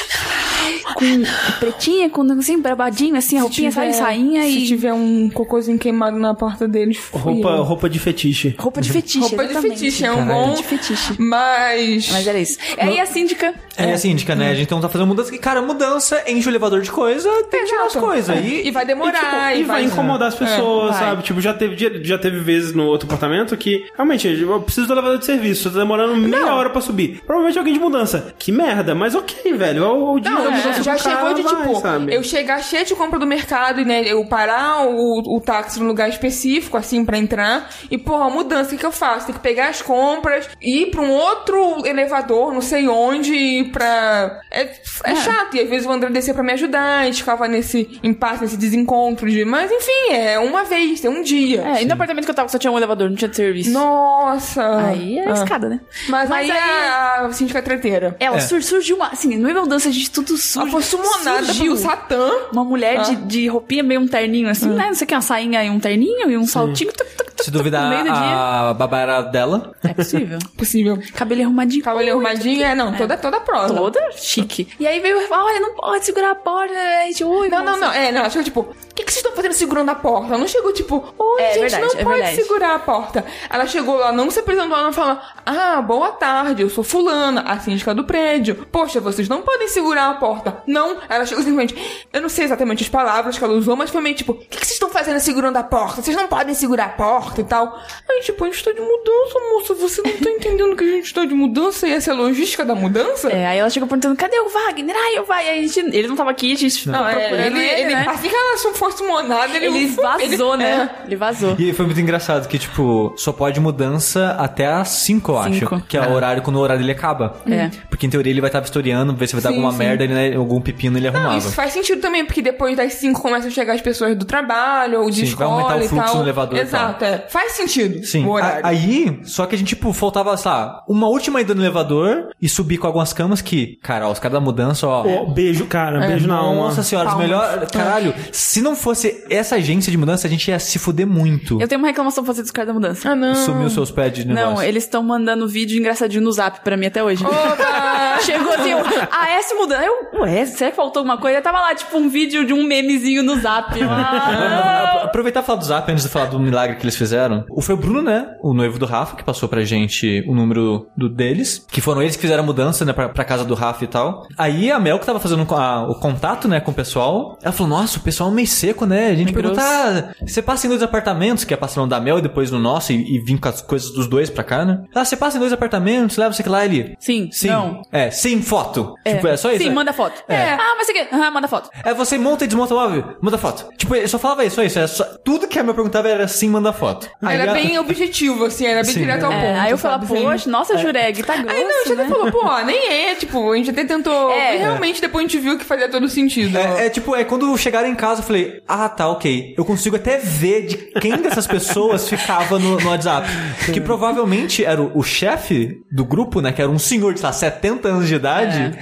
Com pretinha, com assim, brabadinho, assim, a roupinha, sabe, sainha se e tiver um cocôzinho queimado na porta deles, Roupa, eu. roupa de fetiche. roupa de fetiche. Roupa de fetiche, é um Caralho. bom... Roupa de fetiche. Mas... Mas era isso. Aí a síndica. É, a síndica, né? A gente então tá fazendo mudança. E, cara, mudança, enche o elevador de coisa, tem que tirar as coisas. É. E, E vai demorar, e, tipo, e vai incomodar as pessoas, vai. sabe? Tipo, já teve, já teve vezes no outro apartamento que, realmente, eu preciso do elevador de serviço, tá demorando meia hora pra subir. Provavelmente alguém de mudança. Que merda, mas ok, velho. é O, o dia Não, é, mudança já chegou de vai, tipo, sabe? eu chegar cheio de compra do mercado e né, eu parar o, o táxi num lugar específico, assim, pra entrar. E, porra, mudança, o que, que eu faço? Tem que pegar as compras, ir pra um outro elevador, não sei onde, ir pra. É, é, chato. E às vezes o André descia pra me ajudar, a gente ficava nesse impasse, nesse desencontro de. Mas enfim, é uma vez, é um dia. É, e no apartamento que eu tava só tinha um elevador, não tinha de serviço. Nossa! Aí é Ah. escada, né? Mas, Mas aí, aí- a, síndica treteira. Ela É. sur- surgiu uma. Assim, no nível dança, a gente tudo surgiu. Ela foi sumonada surgiu. pelo Satã. Uma mulher Ah. de, de roupinha, meio um terninho assim, né? Não sei o que, uma sainha e um terninho e um saltinho. tuc, tuc, tuc, se duvidar, no meio do dia. a babá era dela. É possível. [LAUGHS] Possível. Cabelo arrumadinho. Cabelo arrumadinho, é, não, toda, toda prova. Toda chique. E aí veio, olha, não pode segurar a porta. Aí, tipo, oi, Não, não, não. É, não, ela chegou tipo, o que, que vocês estão fazendo segurando a porta? Ela não chegou tipo, oi, É gente, verdade, não é pode verdade. segurar a porta. Ela chegou, ela não se apresentou, ela falou, ah, boa tarde, eu sou fulana, a síndica do prédio. Poxa, vocês não podem segurar a porta. Não, ela chegou simplesmente, eu não sei exatamente as palavras que ela usou, mas foi meio tipo, o que, que vocês estão fazendo segurando a porta? Vocês não podem segurar a porta e tal. Aí, tipo, a gente tá de mudança, moça, você não tá entendendo que a gente tá de mudança e essa é a logística da mudança? É, aí ela chegou perguntando, cadê o Wagner? Ai, o Wagner. Aí a gente, ele não tava aqui, a gente Não, é, procurando ele, ele, né? assim que ela fosse monada, ele, Ele vazou, ele- né? é. Ele vazou. E foi muito engraçado que, tipo, só pode mudança até às 5, eu Cinco. acho. Que é o horário quando o horário dele acaba. É. Porque em teoria ele vai estar vistoriando, ver se vai dar Sim, alguma sim. merda, ele, né, algum pepino ele Não, arrumava. isso faz sentido também, porque depois das 5 começam a chegar as pessoas do trabalho, ou de Sim, vai escola aumentar o e fluxo tal. no elevador e Exato, é. Faz sentido Sim, o horário. a- aí, só que a gente, tipo, faltava, sei lá, uma última ida no elevador e subir com algumas camas que, cara, ó, os caras da mudança, ó. Ó, beijo, cara, É, beijo na alma. Nossa senhora, os melhores. Caralho, se não fosse essa agência de mudança, a gente ia se fuder muito. Eu tenho uma reclamação pra fazer dos caras da mudança. Ah, não. Sumiu seus pés de negócio. Não, eles estão mandando vídeo engraçadinho no zap pra mim até hoje. Opa! [LAUGHS] Chegou assim, eu, a S mudando. Eu, ué, será que faltou alguma coisa? Tava lá, tipo, um vídeo de um memezinho no zap. [LAUGHS] Ah, Aproveitar e falar do Zap antes de falar do milagre que eles fizeram. O foi o Bruno, né? O noivo do Rafa, que passou pra gente o número do deles. Que foram eles que fizeram a mudança, né? Pra, pra casa do Rafa e tal. Aí a Mel, que tava fazendo a- o contato, né? Com o pessoal. Ela falou, nossa, o pessoal é meio seco, né? A gente pergunta, ah, você passa em dois apartamentos, que é passando no da Mel e depois no nosso, e, e vim com as coisas dos dois pra cá, né? Ah, você passa em dois apartamentos, leva você que lá, ele... Sim, Sim. não. É, sim, foto. Tipo, é só isso. Sim, é. manda foto. É. Ah, mas você quer? Ah, manda foto. É, você monta e desmonta o móvel, manda foto. Tipo, eu só falava isso, só isso. Era só- tudo que a minha perguntava era sim, manda foto. Aí Era a- bem objetivo, assim, era bem Sim. direto ao É, ponto. aí eu falava, sabe? poxa, nossa, Jureg, tá grosso, Aí não, a gente né? até falou, pô, nem é, tipo, a gente até tentou. É. E realmente depois a gente viu que fazia todo sentido. É, é tipo, é quando chegaram em casa, eu falei, ah, tá, ok. Eu consigo até ver de quem dessas pessoas ficava no, no WhatsApp. Que provavelmente era o, o chefe do grupo, né? Que era um senhor de, sei lá, 70 anos de idade.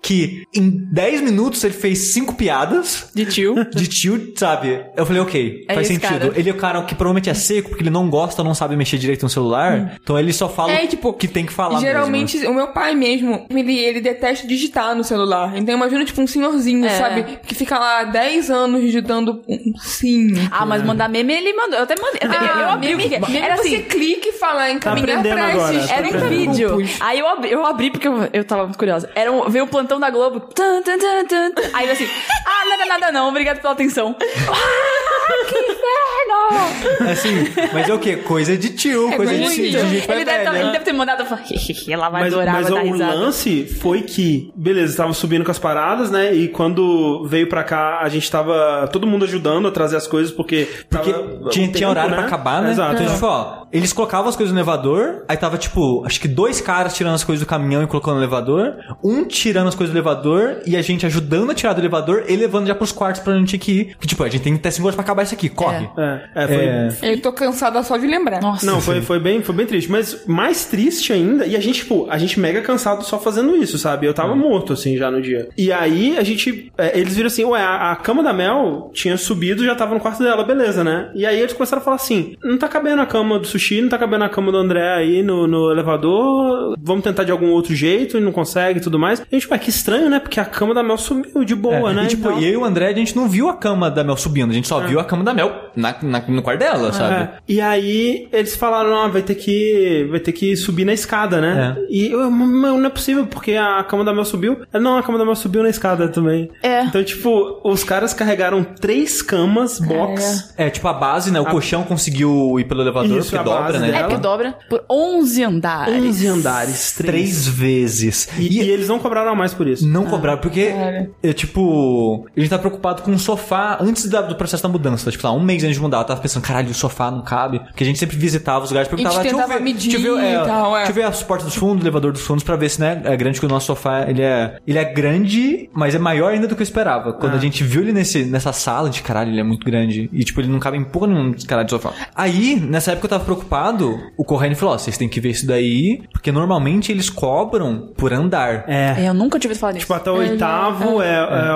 Que em 10 minutos ele fez cinco piadas. De tio. De tio, sabe? Eu falei, ok, É faz sentido. cara. Ele é o cara que provavelmente é seco, porque ele não gosta, não sabe mexer direito no celular. Então ele só fala É, tipo, o que tem que falar Geralmente, mesmo. o meu pai mesmo, ele, ele detesta digitar no celular. Então imagina, tipo, um senhorzinho, É. sabe? Que fica lá 10 anos digitando um sim. Ah, mas mandar meme ele mandou. Eu até mandei. Eu, eu, eu abri. Mesmo Era você assim. clica e fala encaminhar aprendendo pra agora, esses tá Era um vídeo. Aí eu abri, eu abri porque eu, eu tava muito curiosa. Era um, veio o plantão da Globo. Tan, tan, tan, tan. Aí eu assim, ah, nada, nada não, obrigado pela atenção. [LAUGHS] Ah, que inferno! Assim, mas é o quê? Coisa de tio, coisa de, de ele, deve tá- velha. ele deve ter mandado, ela vai Mas, adorar, mas vai o lance foi que, beleza, tava subindo com as paradas, né? E quando veio pra cá, a gente tava todo mundo ajudando a trazer as coisas, porque. Porque tava tinha, tinha tempo, horário pra acabar, né? Exato. Então a gente falou, ó, eles colocavam as coisas no elevador, aí tava tipo, acho que dois caras tirando as coisas do caminhão e colocando no elevador, um tirando as coisas do elevador e a gente ajudando a tirar do elevador e levando já pros quartos pra gente que ir. Porque, tipo, a gente tem até 5 horas pra acabar isso aqui, corre. É, é, foi. É. Eu tô cansada só de lembrar. Nossa. Não, foi, foi, bem, foi bem triste. Mas mais triste ainda, e a gente, tipo, a gente mega cansado só fazendo isso, sabe? Eu tava morto, assim, já no dia. E aí a gente. é, eles viram assim, ué, a, a cama da Mel tinha subido já tava no quarto dela, beleza, né? E aí eles começaram a falar assim: não tá cabendo a cama do sushi, não tá cabendo a cama do André aí no, no elevador, vamos tentar de algum outro jeito e não consegue e tudo mais. A gente, ué, que estranho, né? Porque a cama da Mel sumiu de boa, É, né? E, tipo, Então- eu e o André, a gente não viu a cama da Mel subindo, a gente só viu a cama da Mel na, na- no quarto dela, sabe? É. E aí eles falaram, ah, vai ter que vai ter que subir na escada, né? É. E eu, "Mas não é possível, porque a cama da Mel subiu. Ela, Não, a cama da Mel subiu na escada também. É. Então, tipo, os caras carregaram três camas, box. É, tipo a base, né? O colchão conseguiu ir pelo elevador, Isso, porque a dobra, né? É que dobra por 11 andares. 11 andares, três. Três vezes. E, e eles não cobraram mais por isso. Não cobraram, porque, Cara. é, tipo, a gente tá preocupado com o sofá antes da- do processo da mudança. Tipo, lá, um mês antes de mudar, eu tava pensando, caralho, o sofá não cabe. Porque a gente sempre visitava os lugares, perguntava, E deixa eu ver, medir deixa eu ver, e tal, é. deixa eu ver as portas dos fundos, o elevador dos fundos, pra ver se, né, é grande que o nosso sofá, ele é, ele é grande, mas é maior ainda do que eu esperava. Quando a gente viu ele nesse, nessa sala, de caralho, ele é muito grande. E, tipo, ele não cabe em porra nenhuma desse caralho de sofá. Aí, nessa época eu tava preocupado, o Corrêne falou, ó, vocês têm que ver isso daí, porque normalmente eles cobram por andar. É. É, eu nunca ouvido falar disso. Tipo, até o oitavo é.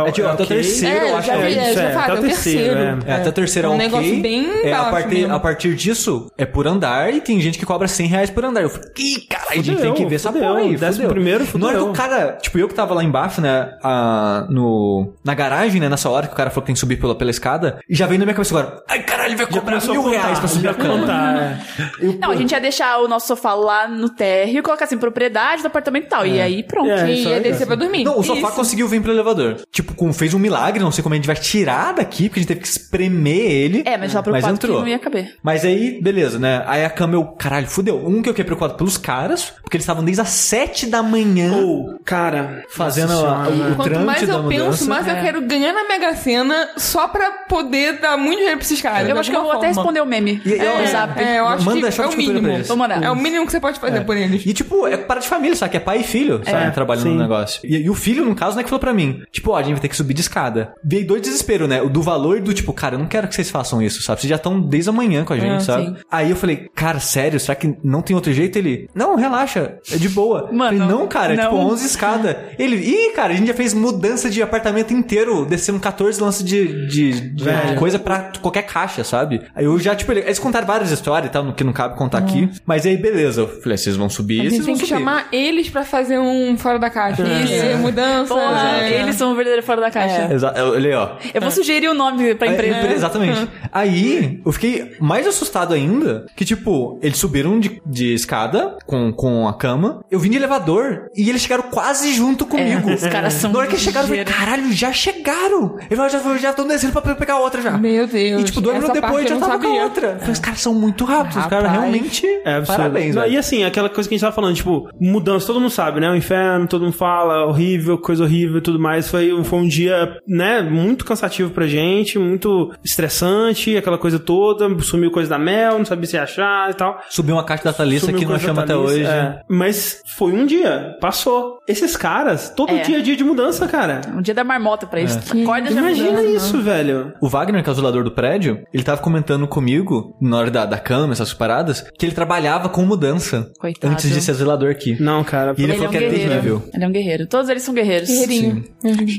É, É, tipo, até o terceiro, É, eu acho que é é, isso, é, até o até o terceiro, terceiro. É, até a terceira É um negócio bem é, a, partir, a partir disso, é por andar e tem gente que cobra 100 reais por andar. Eu falei, ih, cara, a gente Fudeu, tem que ver essa fudeu. porra aí. Décimo fudeu. primeiro, Na hora que fudeu. o cara, tipo, eu que tava lá embaixo, né, a, no, na garagem, né, nessa hora que o cara falou que tem que subir pela, pela escada, e já veio na minha cabeça agora, ai caralho, ele vai cobrar mil reais pra subir a cama. É. Não, a gente ia deixar o nosso sofá lá no térreo e colocar assim, propriedade do apartamento e tal. E aí, pronto. É, E ia aí, descer é. pra dormir. Não, o sofá Isso. conseguiu vir pro elevador. Tipo, com, fez um milagre, não sei como a gente vai tirar daqui, porque a gente teve que espremer ele. É, mas eu tava preocupado que entrou. não ia caber. Mas aí, beleza, né? Aí a cama eu, caralho, fudeu. Um que eu fiquei preocupado pelos caras, porque eles estavam desde as 7 da manhã Ou, cara, fazendo a- senhora. o Quanto mais eu penso, mais eu É. quero ganhar na Mega Sena só pra poder dar muito dinheiro pra esses caras. Eu acho que eu vou alguma até forma. responder o meme. E- é, é, o zap. É, eu acho Manda que chave é o mínimo. É o mínimo que você pode fazer por eles. E, tipo, é para de família, sabe? Que é pai e filho, sabe? Trabalhando sim. no negócio. E, e o filho, no caso, né, que falou pra mim, tipo, ó, a gente vai ter que subir de escada. Veio dois desespero, né? O do valor e do tipo, cara, eu não quero que vocês façam isso, sabe? Vocês já estão desde a manhã com a gente, É, sabe? sim. Aí eu falei, cara, sério? Será que não tem outro jeito? Ele, não, relaxa, é de boa. Mano, falei, não, cara, é tipo não. 11 escadas. Ele, ih, cara, a gente já fez mudança de apartamento inteiro, descendo 14 lances de, de, de coisa pra qualquer caixa, sabe? Aí eu já, tipo, eles contaram várias histórias e tal, que não cabe contar aqui. Mas aí, beleza. Eu falei, vocês vão subir, A vocês gente vão tem que subir. chamar eles pra fazer um fora da caixa. Isso, mudança. Porra, é. eles são o verdadeiro fora da caixa. Exato, eu olhei, ó. Eu vou sugerir o nome pra É, empresa. empre- Exatamente. [LAUGHS] Aí, eu fiquei mais assustado ainda, que tipo, eles subiram de, de escada com, com a cama, eu vim de elevador e eles chegaram quase junto comigo. É, os caras são Na hora que eles chegaram, eu falei, caralho, já chegaram! Eu falei, já já estão descendo pra pegar outra já. Meu Deus. E tipo, dois minutos depois já tava com a sabia. outra. Eu falei, os caras são muito rápidos, os caras Rapaz. realmente. É absurdo. Parabéns, Não, velho. E assim, aquela coisa que a gente tava falando, tipo, mudança, todo mundo sabe, né? O inferno, todo mundo fala, horrível, coisa horrível e tudo mais. Foi, foi um dia, né, muito cansativo pra gente, muito estressante, aquela coisa toda. Sumiu coisa da Mel, não sabia se ia achar e tal. Subiu uma caixa da Thalissa Sumiu que não chama até hoje. é. Mas foi um dia, passou. Esses caras, todo É. dia é dia de mudança, cara. Um dia da marmota pra isso. É. Acorda já Imagina mudança. isso, velho. O Wagner, que é o zelador do prédio, ele tava comentando comigo, na hora da, da cama, essas paradas, que ele trabalhava com mudança. Coitado. Antes de ser zelador aqui. Não, cara. E ele Ele é falou um que é guerreiro. terrível. Ele é um guerreiro. Todos eles são guerreiros. Guerreirinho.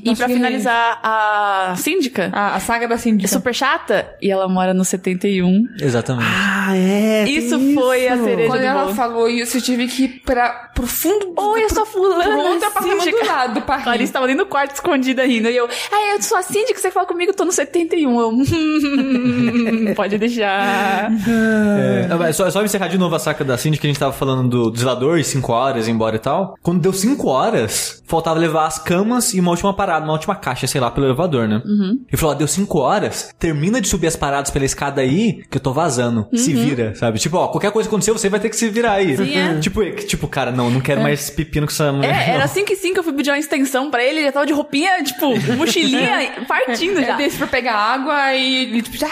E pra finalizar, a síndica A, a saga da é síndica. super chata e ela mora no 71. Exatamente. Ah, é. Isso foi a cereja Quando do ela bolo. falou isso, eu tive que ir pra, pro fundo do Oi, eu sou fulana. pro outro apartamento síndica. do lado do A parque. Clarice tava ali no quarto escondida rindo. E eu, ah, eu sou a síndica, você fala comigo, tô no 71. Eu, "Hum, [LAUGHS] pode deixar. É, mas só, só encerrar de novo a saca da Cindy que a gente tava falando do, do zelador e 5 horas, ir embora e tal. Quando deu 5 horas, faltava levar as camas e uma última parada, uma última caixa, sei lá, pelo elevador, né? Ele falou, ó, deu 5 horas, termina de subir as paradas pela escada aí, que eu tô vazando. Se vira, sabe? Tipo, ó, qualquer coisa que acontecer, você vai ter que se virar aí. Sim, é. Tipo, é que, tipo, cara, não, não quero mais pepino com essa mulher. É, não. era 5 e 5 eu fui pedir uma extensão pra ele, ele já tava de roupinha, tipo, mochilinha, [LAUGHS] partindo Eu já. desci pra pegar água e tipo, já,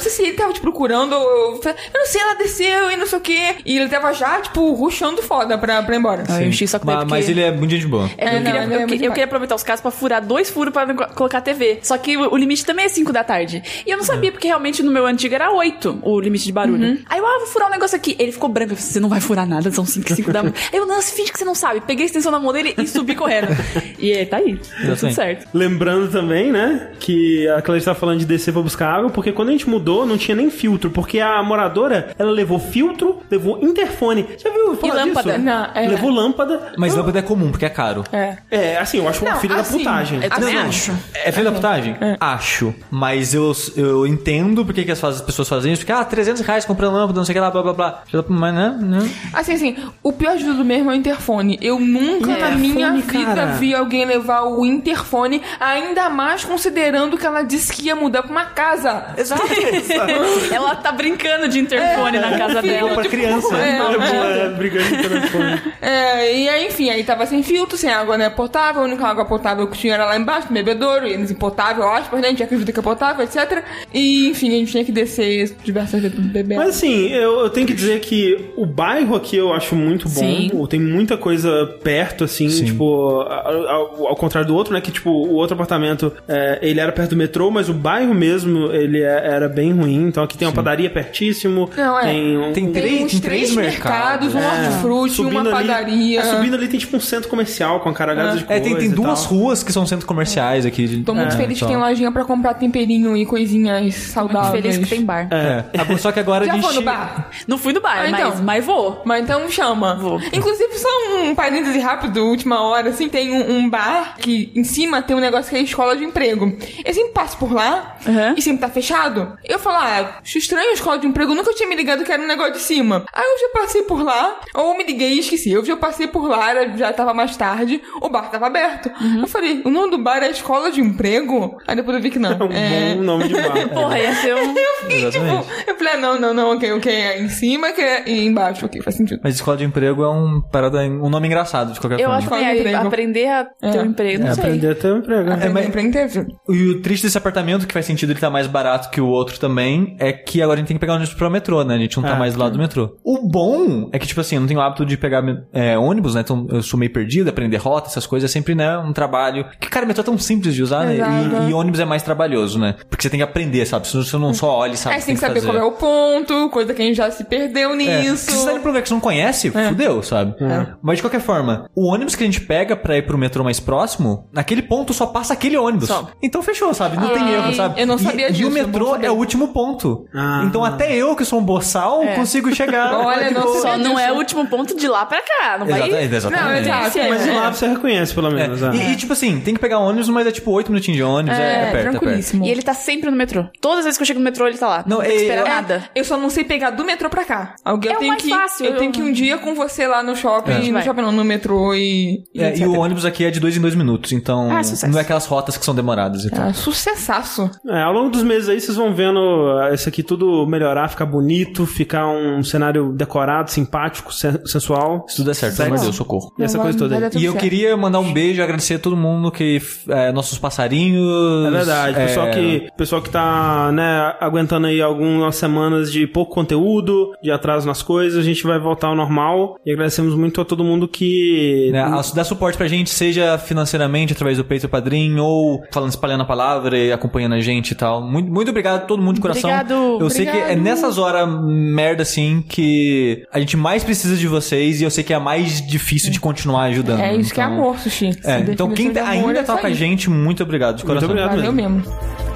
sei se ele tava te procurando. ou Eu, eu não sei, ela desceu e não sei o quê. E ele tava já, tipo, ruxando foda pra, pra ir embora. Ah, eu enchi o saco dele mas, mas ele é muito gente boa. É, eu, É, não, queria, eu, é muito eu queria aproveitar os casos pra furar dois furos pra co- colocar TV. Só que o, o limite também é 5 da tarde. E eu não sabia, porque realmente no meu antigo era 8 o limite de barulho. barulho. Aí eu, ah, vou furar um negócio aqui. Ele ficou branco. Eu falei, você não vai furar nada, são 5 5 da manhã. [LAUGHS] Eu, não, finge que você não sabe. Peguei a extensão na mão dele e subi correndo. [LAUGHS] E é, tá aí. Deu tudo certo. Lembrando também, né, que a Clarice tava falando de descer pra buscar água, porque quando a gente mudou, não tinha nem filtro, porque a moradora, ela levou filtro, levou interfone. Já viu falar lâmpada. disso? Não, é. Levou lâmpada. Mas Eu- lâmpada é comum, porque é caro. É. É, assim, eu acho uma Não, filha assim, da putagem. Também Não, não. acho. É filho da putagem? Acho. Mas eu, eu entendo porque que as pessoas fazem isso. Porque, ah, 300 reais comprando lâmpada, não sei o que lá, blá blá blá. Mas, né? né? Assim, assim, o pior de tudo mesmo é o interfone. Eu nunca na minha vida cara. vi alguém levar o interfone, ainda mais considerando que ela disse que ia mudar pra uma casa. Exato. [LAUGHS] Ela tá brincando de interfone na casa filho, dela. pra criança. É, É, brigando de telefone. É, e aí, enfim, aí tava sem filtro, sem água né, potável, a única água potável que tinha era lá embaixo, bebedouro, e eles potável, aspas, né, a gente acredita que é potável, etc. E, enfim, a gente tinha que descer diversas vezes beber. Mas assim, eu, eu tenho que dizer que o bairro aqui eu acho muito bom. Sim. Tem muita coisa perto, assim, Sim. tipo, ao, ao- contrário do outro, né? Que, tipo, o outro apartamento, é, ele era perto do metrô, mas o bairro mesmo, ele é- era bem ruim. Então aqui tem uma padaria pertíssimo. Não, é. Tem, um, Tem um- três- uns tem três mercados, um é, hortifruti, uma subindo ali- padaria. é, subindo ali tem tipo um centro comercial com a caralhada de É, coisa tem, tem e duas tal. ruas que são centros comerciais aqui. de- Tô muito é, feliz que tem lojinha pra comprar temperinho e coisinhas saudáveis. Feliz que tem bar. É. Ah, Só que agora Já a gente. foi no bar? Não fui no bar, Ah, então. mas, mas vou. Mas então chama. Vou. Inclusive, só um parêntese rápido, última hora, assim, tem um, um bar que em cima tem um negócio que é escola de emprego. Eu sempre passo por lá Uhum. e sempre tá fechado. Eu falo, ah, estranho a escola de emprego, nunca tinha me ligado que era um negócio de cima. Aí eu já passei por lá, ou me liguei e esqueci. Eu já passei por lá, era- já tava mais tarde, o bar tava aberto. Uhum. Eu falei, o nome do bar é escola de emprego? Aí depois eu vi que não. [LAUGHS] É um É... bom nome de bar. [LAUGHS] Porra, ia ser um. [LAUGHS] Eu fiquei, tipo, Exatamente. eu falei, ah, não, não, não, ok, ok, é em cima que é e embaixo, ok, faz sentido. Mas escola de emprego é um, parada, um nome engraçado, de qualquer Eu forma. acho que é, aprender a ter um emprego, não É, sei. aprender a ter um emprego. É, mas- emprego teve. E o triste desse apartamento, que faz sentido ele tá mais barato que o outro também, é que agora a gente tem que pegar ônibus pro metrô, né? A gente não tá É. mais do lado do metrô. O bom é que, tipo assim, eu não tenho o hábito de pegar é, ônibus, né? Então eu sou meio perdido, aprender rota, essas coisas, é sempre, né, um trabalho. Que, cara, metrô é tão simples de usar, né? Exato. E, e ônibus é mais trabalhoso, né? Porque você tem que aprender, sabe? Você não- Você não só olha e sabe o você tem que saber fazer. qual é o ponto, coisa que a gente já se perdeu É, nisso. Se você tá indo pra um lugar que você não conhece, fudeu, sabe? Mas de qualquer forma, o ônibus que a gente pega pra ir pro metrô mais próximo, naquele ponto só passa aquele ônibus. Só. Então fechou, sabe? Não tem Ah, erro, sabe? eu não E- sabia E, disso, o é bom metrô é o último ponto. Ah. Então até eu, que sou um boçal, consigo chegar. [LAUGHS] Olha, não. Só não é o último ponto de lá pra cá. Não vai. Exatamente, exatamente. Não, exato. É, Mas de é. lá você reconhece, pelo É, menos. é. E, e, tipo assim, tem que pegar ônibus, mas é tipo 8 minutinhos de ônibus, é, é É, perto, é perto. tranquilíssimo. E ele tá sempre no metrô. Todas as vezes que eu chego no metrô, ele tá lá. Não, Não, tem que é- esperar é- nada. Eu só não sei pegar do metrô pra cá. Alguém É eu o tenho mais que fácil, Eu eu- tenho que ir um dia com você lá no shopping, É. no shopping não, no metrô e. e É, e o ônibus aqui é de 2 em 2 minutos, então Ah, sucesso. não é aquelas rotas que são demoradas e tal. Ah, sucessaço. É, ao longo dos meses aí vocês vão vendo ah, isso aqui tudo melhorar, ficar bonito, ficar um cenário decorado, simpático, sen- sensual. Se tudo der certo, pelo amor de Deus, socorro. E essa coisa toda aí. E eu certo. queria mandar um beijo e agradecer a todo mundo que. é, nossos passarinhos. É verdade, pessoal, é, que, pessoal que tá, né, aguentando aí algumas semanas de pouco conteúdo, de atraso nas coisas, a gente vai voltar ao normal. E agradecemos muito a todo mundo que. Né, a- dar suporte pra gente, seja financeiramente através do Peito Padrim ou falando, espalhando a palavra e acompanhando a gente e tal. Muito, muito obrigado a todo mundo de coração. Obrigado, Eu sei que é obrigado. nessas horas merda assim que a gente mais precisa de vocês e eu sei que é a mais difícil de continuar ajudando. É isso que é Então- amor, Sushi. É, então quem amor ainda é tá com a gente, muito obrigado de Muito coração. obrigado. Valeu mesmo.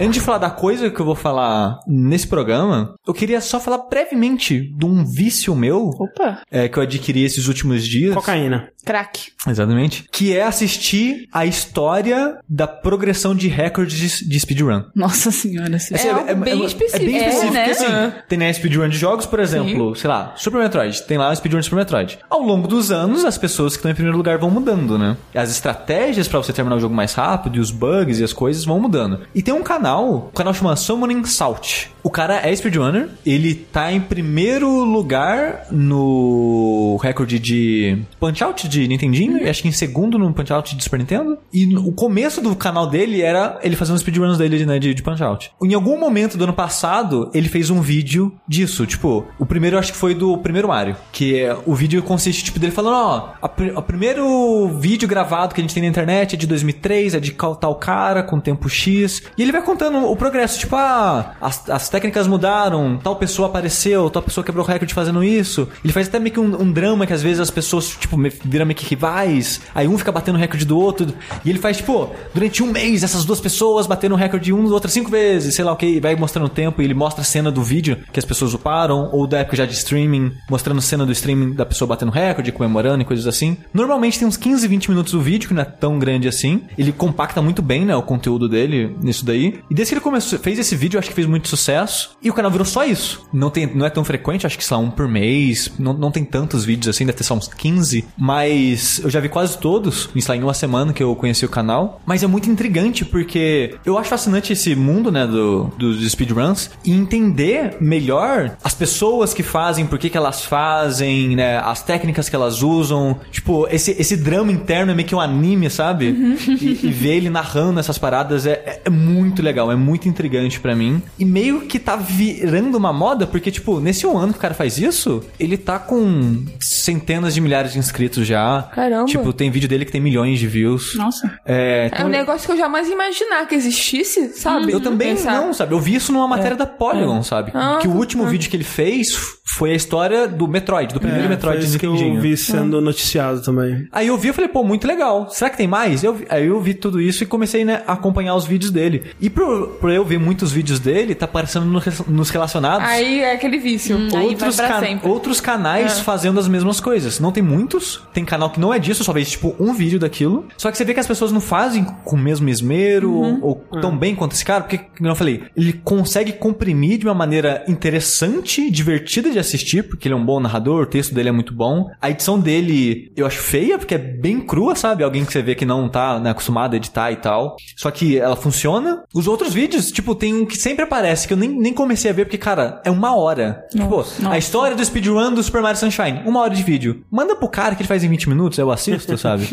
Antes de falar da coisa que eu vou falar nesse programa, eu queria só falar brevemente de um vício meu Opa, é, que eu adquiri esses últimos dias. Cocaína. craque. Exatamente. Que é assistir a história da progressão de recordes de, speedrun. Nossa senhora. Assim, É algo bem É específico. bem É, específico, né? porque assim, tem né, speedrun de jogos, por exemplo, sei lá, Super Metroid. Tem lá o speedrun de Super Metroid. Ao longo dos anos, as pessoas que estão em primeiro lugar vão mudando, né? As estratégias pra você terminar o jogo mais rápido, e os bugs e as coisas vão mudando. E tem um canal canal, o canal chama Summoning Salt. O cara é speedrunner, ele tá em primeiro lugar no recorde de Punch-Out de Nintendinho, e acho que em segundo no Punch-Out de Super Nintendo. E o começo do canal dele era ele fazendo speedruns dele, né, de, de Punch-Out. Em algum momento do ano passado, ele fez um vídeo disso, tipo, o primeiro acho que foi do primeiro Mario, que é, o vídeo consiste, tipo, dele falando, ó, o primeiro vídeo gravado que a gente tem na internet é de 2003, é de tal cara, com tempo X, e ele vai contando o progresso, tipo, ah, as, as técnicas mudaram, tal pessoa apareceu, tal pessoa quebrou o recorde fazendo isso. Ele faz até meio que um, um drama que às vezes as pessoas, tipo, viram meio que rivais, aí um fica batendo recorde do outro, e ele faz, tipo, durante um mês, essas duas pessoas batendo o recorde um do outro cinco vezes, sei lá o que, e vai mostrando o tempo, e ele mostra a cena do vídeo que as pessoas uparam, ou da época já de streaming, mostrando cena do streaming da pessoa batendo recorde, comemorando e coisas assim. Normalmente tem uns 15, 20 minutos do vídeo, que não é tão grande assim. Ele compacta muito bem, né, o conteúdo dele nisso daí. E desde que ele começou, fez esse vídeo, eu acho que fez muito sucesso. E o canal virou só isso. Não, tem, não é tão frequente, acho que sei lá, um por mês. Não, não tem tantos vídeos assim, deve ter só uns 15. Mas eu já vi quase todos, sei lá, em uma semana que eu conheci o canal. Mas é muito intrigante, porque eu acho fascinante esse mundo, né, do, dos speedruns. E entender melhor as pessoas que fazem, por que, que elas fazem, né, as técnicas que elas usam. Tipo, esse, esse drama interno é meio que um anime, sabe? E, e ver ele narrando essas paradas é, é- é muito legal, é muito intrigante pra mim. E meio que tá virando uma moda, porque, tipo, nesse um ano que o cara faz isso, ele tá com centenas de milhares de inscritos já. Caramba. Tipo, tem vídeo dele que tem milhões de views. Nossa. É, É então- um negócio que eu jamais ia imaginar que existisse, sabe? eu também Pensar. não, sabe? Eu vi isso numa matéria da Polygon, sabe? Ah, que o tá. último vídeo que ele fez foi a história do Metroid, do primeiro É, Metroid foi isso que eu vi sendo noticiado também. Aí eu vi e falei, pô, muito legal. Será que tem mais? Eu, vi- aí eu vi tudo isso e comecei né, a acompanhar os vídeos dele. E por, por eu ver muitos vídeos dele, tá aparecendo no re- nos relacionados. Aí é aquele vício. Hum. Aí Outros, vai pra ca- sempre. outros canais fazendo as mesmas coisas. Não tem muitos. Tem canal que não é disso, só fez tipo um vídeo daquilo. Só que você vê que as pessoas não fazem com o mesmo esmero Uhum. ou tão bem quanto esse cara, porque, como eu falei, ele consegue comprimir de uma maneira interessante, divertida de assistir, porque ele é um bom narrador, o texto dele é muito bom. A edição dele eu acho feia, porque é bem crua, sabe? Alguém que você vê que não tá né, acostumado a editar e tal. Só que ela funciona. Os outros vídeos, tipo, tem um que sempre aparece, que eu nem, nem comecei a ver, porque, cara, é uma hora. tipo, a história do speedrun do Super Mario Sunshine, uma hora de vídeo. Manda pro cara que ele faz em 20 minutos, eu assisto, [LAUGHS] sabe?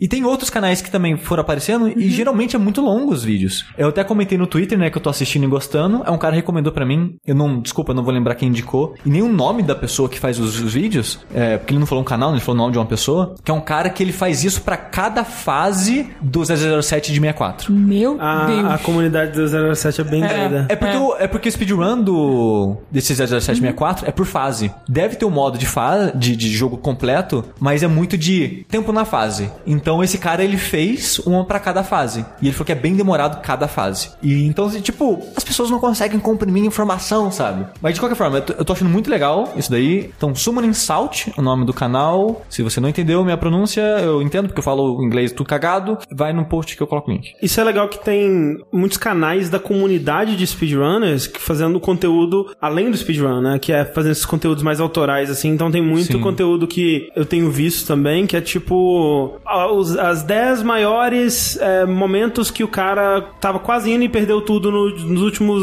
e tem outros canais que também foram aparecendo e geralmente é muito longo os vídeos. Eu até comentei no Twitter, né, que eu tô assistindo e gostando. É um cara que recomendou pra mim. Eu não, desculpa, eu não vou lembrar quem indicou. E nem o nome da pessoa que faz os, os vídeos. É, porque ele não falou um canal, ele falou o nome de uma pessoa. Que é um cara que ele faz isso pra cada fase do 007 de 64. Meu A, Deus. a comunidade do 07 é bem doida. É porque, O, é porque o speedrun do, desse 00764 é por fase. Deve ter um modo de, fa de, de jogo completo, mas é muito de tempo na fase. Então esse cara ele fez uma pra cada fase. E ele falou que é bem demorado cada fase. E então, assim, tipo, as pessoas não conseguem comprimir informação, sabe? Mas de qualquer forma, eu tô, eu tô achando muito legal isso daí. Então, Summoning Salt, é o nome do canal. Se você não entendeu minha pronúncia, eu entendo porque eu falo inglês tudo cagado. Vai no post que eu coloco o link. Isso é legal que tem muitos canais da comunidade de speedrunners que fazendo conteúdo além do speedrun, né? Que é fazendo esses conteúdos mais autorais, assim. Então tem muito Sim. conteúdo que eu tenho visto também, que é tipo os- as 10 maiores é, momentos que o cara tava quase indo e perdeu tudo no- nos últimos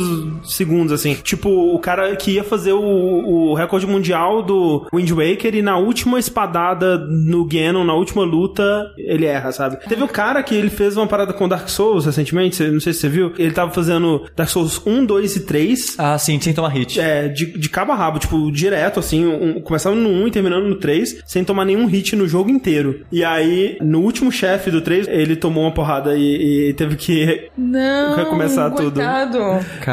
segundos, assim. Tipo, o cara que ia fazer o, o recorde mundial do Wind Waker e na última espadada no Ganon, na última luta, ele erra, sabe? Teve um cara que ele fez uma parada com Dark Souls recentemente, não sei se você viu. Ele tava fazendo Dark Souls 1, 2 e 3. Ah, sim, sem tomar hit. É, de, de cabo a rabo, tipo, direto, assim, um, começando no 1 e terminando no 3, sem tomar nenhum hit no jogo inteiro. E aí, no último chefe do 3, ele tomou uma porrada e, e teve que Não. recomeçar tudo. coitado.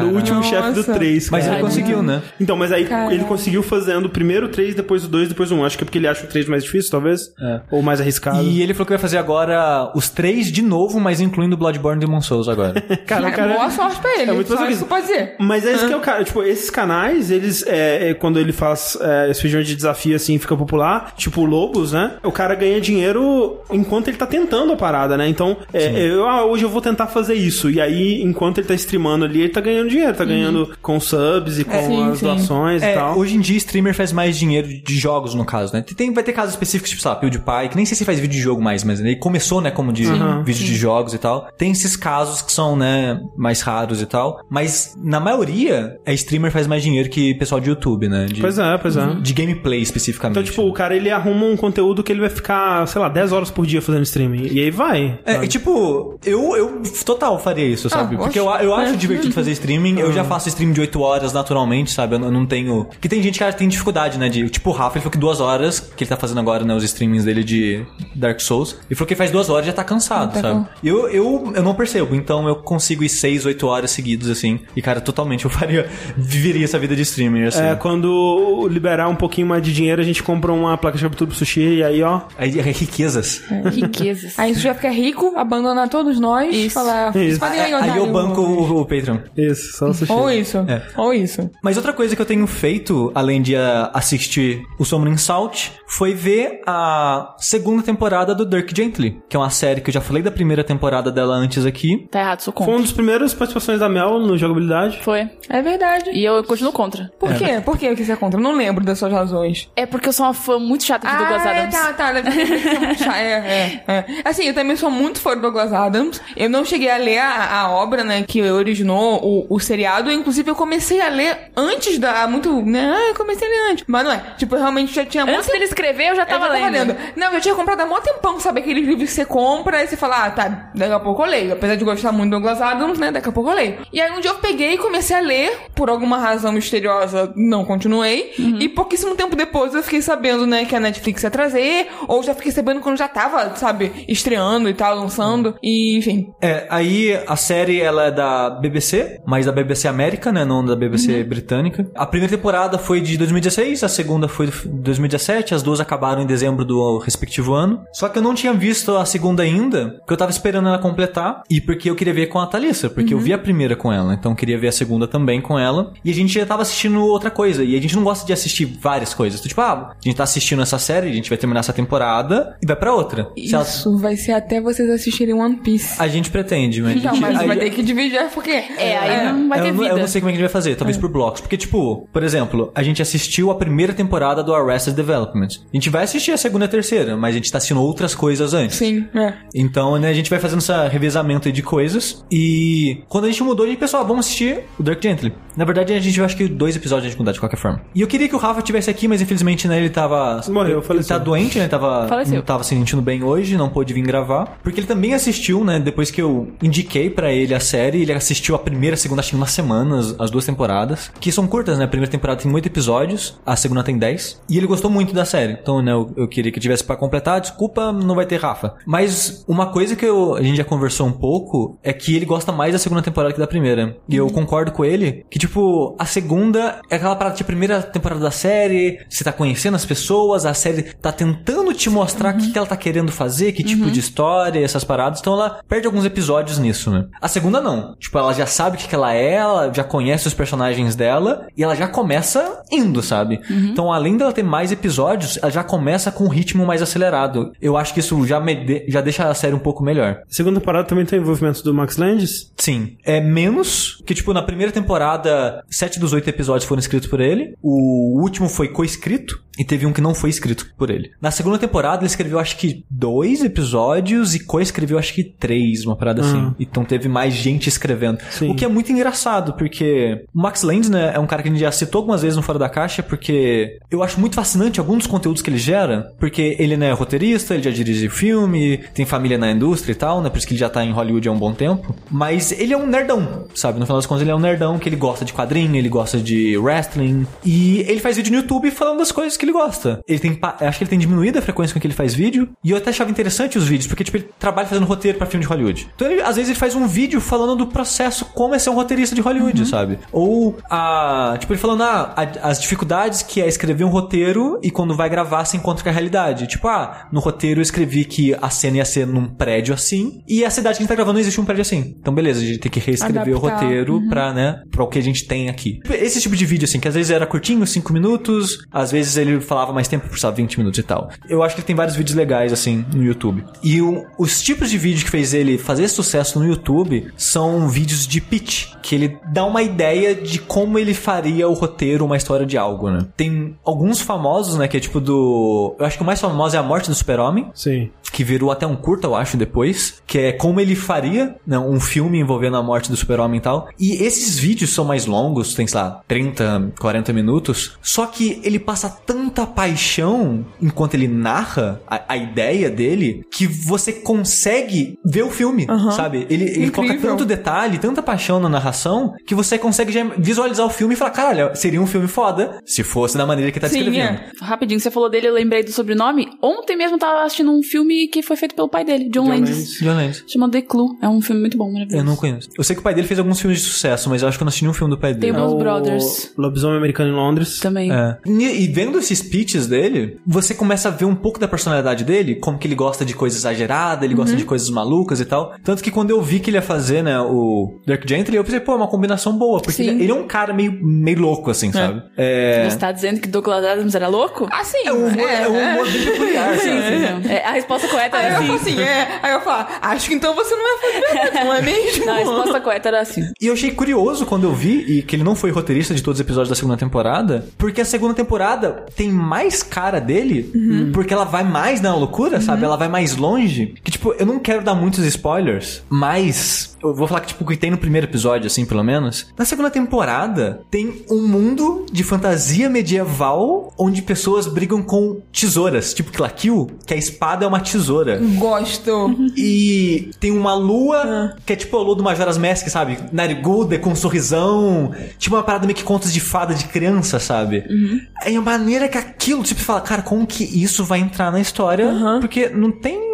no último chefe do 3. Mas cara. ele conseguiu, né? Então, mas aí Caralho. ele conseguiu fazendo primeiro o 3, depois o 2, depois o 1. Acho que é porque ele acha o 3 mais difícil, talvez. É. Ou mais arriscado. E ele falou que vai fazer agora os três de novo, mas incluindo Bloodborne e Demon Souls agora. [LAUGHS] Cara, o cara- Boa sorte pra ele. É muito Só isso pode dizer. Mas é isso que é o cara. Tipo, esses canais, eles. É, é, quando ele faz é, esse feijão de desafio assim, fica popular, tipo Lobos, né? O cara ganha dinheiro enquanto ele tá tentando a parada, né? Então, é, eu, ah, hoje eu vou tentar fazer isso. E aí, enquanto ele tá streamando ali, ele tá ganhando dinheiro. Tá ganhando com subs e com sim, as sim. doações e É, tal. hoje em dia, streamer faz mais dinheiro de jogos, no caso, né? Tem, vai ter casos específicos, tipo, sei lá, PewDiePie, que nem sei se faz vídeo de jogo mais, mas ele começou, né, como de vídeo de jogos e tal. Tem esses casos que são, né, mais raros e tal. Mas, na maioria, é streamer faz mais dinheiro que pessoal de YouTube, né? De, Pois é, pois é. De gameplay, especificamente. Então, tipo, o cara ele arruma um conteúdo que ele vai ficar, sei lá, 10 horas por dia fazendo streaming. E aí vai. É, e, tipo, eu, eu total faria isso, sabe? Ah, Porque eu, eu acho divertido fazer streaming. Eu já faço stream de 8 horas naturalmente, sabe? Eu não- eu não tenho. Que tem gente que tem dificuldade, né? De, tipo, o Rafa, ele falou que duas horas, que ele tá fazendo agora, né? Os streamings dele de Dark Souls. Ele falou que faz duas horas e já tá cansado, Tá sabe? bom. Eu, eu, eu não percebo. Então eu consigo ir 6, 8 horas seguidos, assim. E, cara, totalmente eu faria. [LAUGHS] Viveria essa vida de streamer, assim. É, quando liberar um pouquinho mais de dinheiro, a gente compra uma placa de captura pro sushi e aí, ó. Aí, é riquezas. Riquezas. [LAUGHS] Aí você já fica rico, abandonar todos nós, Isso. falar. Isso. "Vocês podem Aí, otário." eu banco o, o Patreon. Isso, só o sushi. Ou isso. É. Ou isso. Mas outra coisa que eu tenho feito, além de ah, assistir o Summoning Salt, foi ver a segunda temporada do Dirk Gently, que é uma série que eu já falei da primeira temporada dela antes aqui. Tá errado, sou Foi contra. um dos primeiros participações da Mel no jogabilidade. Foi. É verdade. E eu continuo contra. Por quê? Por que que você é contra? Eu não lembro das suas razões. É porque eu sou uma fã muito chata de Douglas ah, é, Adams. tá, tá. deve muito chato. É, é, é. Assim, eu também sou muito fã do Douglas Adams. Eu não cheguei a ler a, a obra, né, que originou o, o seriado. Inclusive, eu comecei a ler antes da... Muito, né? Ah, eu comecei a ler antes. Mas não é. Tipo, eu realmente já tinha muito... Antes dele escrever, eu já Eu tava, já lendo. Não, eu tinha comprado há mó tempão, sabe? Aqueles livros que você compra e você fala, ah, tá, daqui a pouco eu leio. Apesar de gostar muito do Douglas Adams, né? Daqui a pouco eu leio. E aí um dia eu peguei e comecei a ler, por alguma razão misteriosa, não continuei. E pouquíssimo tempo depois eu fiquei sabendo, né, que a Netflix ia trazer, ou já fiquei sabendo quando já tava, sabe, estreando e tal, lançando. E, enfim. É, aí a série ela é da BBC, mas da BBC América, né, não da BBC britânica. A primeira temporada foi de 2016, a segunda foi de 2017, as duas acabaram em dezembro do respectivo ano. Só que eu não tinha visto a segunda ainda, porque eu tava esperando ela completar e porque eu queria ver com a Thalissa, porque eu vi a primeira com ela, então eu queria ver a segunda também com ela. E a gente já tava assistindo outra coisa, e a gente não gosta de assistir várias coisas. Então, tipo, ah, a gente tá assistindo essa série, a gente vai terminar essa temporada e vai pra outra. Se ela- Isso vai ser até vocês assistirem One Piece. A gente pretende, mas a Não, gente... mas aí- vai ter que dividir, porque... É, aí não vai eu, ter não- vida. eu não sei como é que a gente vai fazer, talvez por blocos. Porque, tipo, por exemplo, a gente assistiu a primeira temporada do Arrested Development. A gente vai assistir a segunda e a terceira, mas a gente tá assistindo outras coisas antes. Sim, é. Então, né, a gente vai fazendo esse revezamento aí de coisas. E quando a gente mudou, a gente pensou, ah, vamos assistir o Dark Gently. Na verdade, a gente vai acho que dois episódios a gente mudar de qualquer forma. E eu queria que o Rafa tivesse aqui, mas infelizmente, né, ele tava. Morreu, ele faleceu. tá doente, né? Tava, Faleceu. não tava se sentindo bem hoje, não pôde vir gravar. Porque ele também assistiu, né? Depois que eu indiquei pra ele a série, ele assistiu a primeira, a segunda, acho que em uma semana, as- as duas temporadas. Que são curtas, né? A primeira temporada tem oito episódios, a segunda tem dez. E ele gostou muito da série. Então, né, eu, eu queria que tivesse pra completar. Desculpa, não vai ter Rafa. Mas uma coisa que eu- a gente já conversou um pouco é que ele gosta mais da segunda temporada que da primeira. E eu concordo com ele que, tipo, a segunda é aquela parada de primeira temporada da série, você tá conhecendo as pessoas, a série tá tentando te mostrar o que, que ela tá querendo fazer, que tipo de história, essas paradas. Então ela perde alguns episódios nisso, né? A segunda não. Tipo, ela já sabe o que, que ela é, ela já conhece os personagens dela e ela já começa indo, sabe? Então, além dela ter mais episódios, ela já começa com um ritmo mais acelerado. Eu acho que isso já, me de- já deixa a série um pouco melhor. A segunda temporada também tem envolvimento do Max Landis. Sim. É menos que, tipo, na primeira temporada, sete dos oito episódios foram escritos por ele. O último foi co-escrito. E teve um que não foi escrito por ele. Na segunda temporada, ele escreveu acho que dois episódios e co-escreveu acho que três, uma parada assim. Então teve mais gente escrevendo. Sim. O que é muito engraçado, porque o Max Landis, né, é um cara que a gente já citou algumas vezes no Fora da Caixa, porque eu acho muito fascinante alguns dos conteúdos que ele gera, porque ele né, é roteirista, ele já dirige filme, tem família na indústria e tal, né, por isso que ele já tá em Hollywood há um bom tempo. Mas ele é um nerdão, sabe? No final das contas, ele é um nerdão que ele gosta de quadrinho, ele gosta de wrestling, e ele faz vídeo no YouTube falando das coisas que ele gosta. Ele tem, acho que ele tem diminuído a frequência com que ele faz vídeo, e eu até achava interessante os vídeos, porque tipo, ele trabalha fazendo roteiro pra filme de Hollywood. Então, ele, às vezes ele faz um vídeo falando do processo como é ser um roteirista de Hollywood, sabe? Ou a, tipo, ele falando ah, a- as dificuldades que é escrever um roteiro e quando vai gravar se encontra com a realidade. Tipo, ah, no roteiro eu escrevi que a cena ia ser num prédio assim, e a cidade que a gente tá gravando não existe um prédio assim. Então, beleza, a gente tem que reescrever o Adaptar. roteiro pra, né, pra o que a gente tem aqui. Esse tipo de vídeo, assim, que às vezes era curtinho, cinco minutos, às vezes ele ele falava mais tempo, por sabe, 20 minutos e tal. Eu acho que ele tem vários vídeos legais, assim, no YouTube. E o- os tipos de vídeo que fez ele fazer sucesso no YouTube são vídeos de pitch, que ele dá uma ideia de como ele faria o roteiro, uma história de algo, né? Tem alguns famosos, né, que é tipo do... Eu acho que o mais famoso é A Morte do Super-Homem, Sim. que virou até um curta, eu acho, depois, que é como ele faria né, um filme envolvendo a morte do super-homem e tal. E esses vídeos são mais longos, tem, sei lá, 30, 40 minutos, só que ele passa tanta paixão enquanto ele narra a, a ideia dele, que você consegue ver o filme, sabe? Ele, ele coloca tanto detalhe, tanta paixão na narração, que você consegue já visualizar o filme e falar, caralho, seria um filme foda se fosse da maneira que tá Sim, descrevendo. é. Rapidinho, você falou dele, eu lembrei do sobrenome. Ontem mesmo eu tava assistindo um filme que foi feito pelo pai dele, John, John Landis. Landis. John Landis. Chama The Clue. É um filme muito bom, maravilhoso. Eu não conheço. Eu sei que o pai dele fez alguns filmes de sucesso, mas eu acho que eu não assisti nenhum filme do pai dele. Tem É o Brothers. Lobisomem Americano em Londres. Também. É. E, e vendo esses pitches dele, você começa a ver um pouco da personalidade dele, como que ele gosta de coisa exagerada, ele gosta de coisas malucas e tal. Tanto que quando eu vi que ele ia fazer, né, o Dirk Gently, eu pensei, pô, é uma combinação boa, porque Sim. ele, ele é um cara meio, meio louco, assim, sabe? É. Você tá dizendo que Douglas Adams era louco? Assim, É um humor, é, um humor bem peculiar, Sim, sabe? sim. É, a resposta correta Aí era eu falo assim. assim, é. Aí eu falo, acho que então você não vai fazer não é mesmo? Não, a resposta correta era assim. E eu achei curioso quando eu vi, e que ele não foi roteirista de todos os episódios da segunda temporada, porque a segunda temporada tem mais cara dele, porque ela vai mais na loucura, sabe? Ela vai mais longe. Que, tipo, eu não quero dar muitos spoilers, mas eu vou falar que, tipo, o que tem no primeiro episódio, assim, pelo menos. Na segunda temporada, tem um mundo de fantasia medieval onde pessoas brigam com tesouras, tipo Kill Kill, que a espada é uma tesoura. Gosto. E tem uma lua, que é tipo a lua do Majora's Mask, sabe? Nariguda, com um sorrisão. Tipo uma parada meio que contos de fada de criança, sabe? É a maneira que aquilo, tipo, você fala, cara, como que isso vai entrar na história? Porque não tem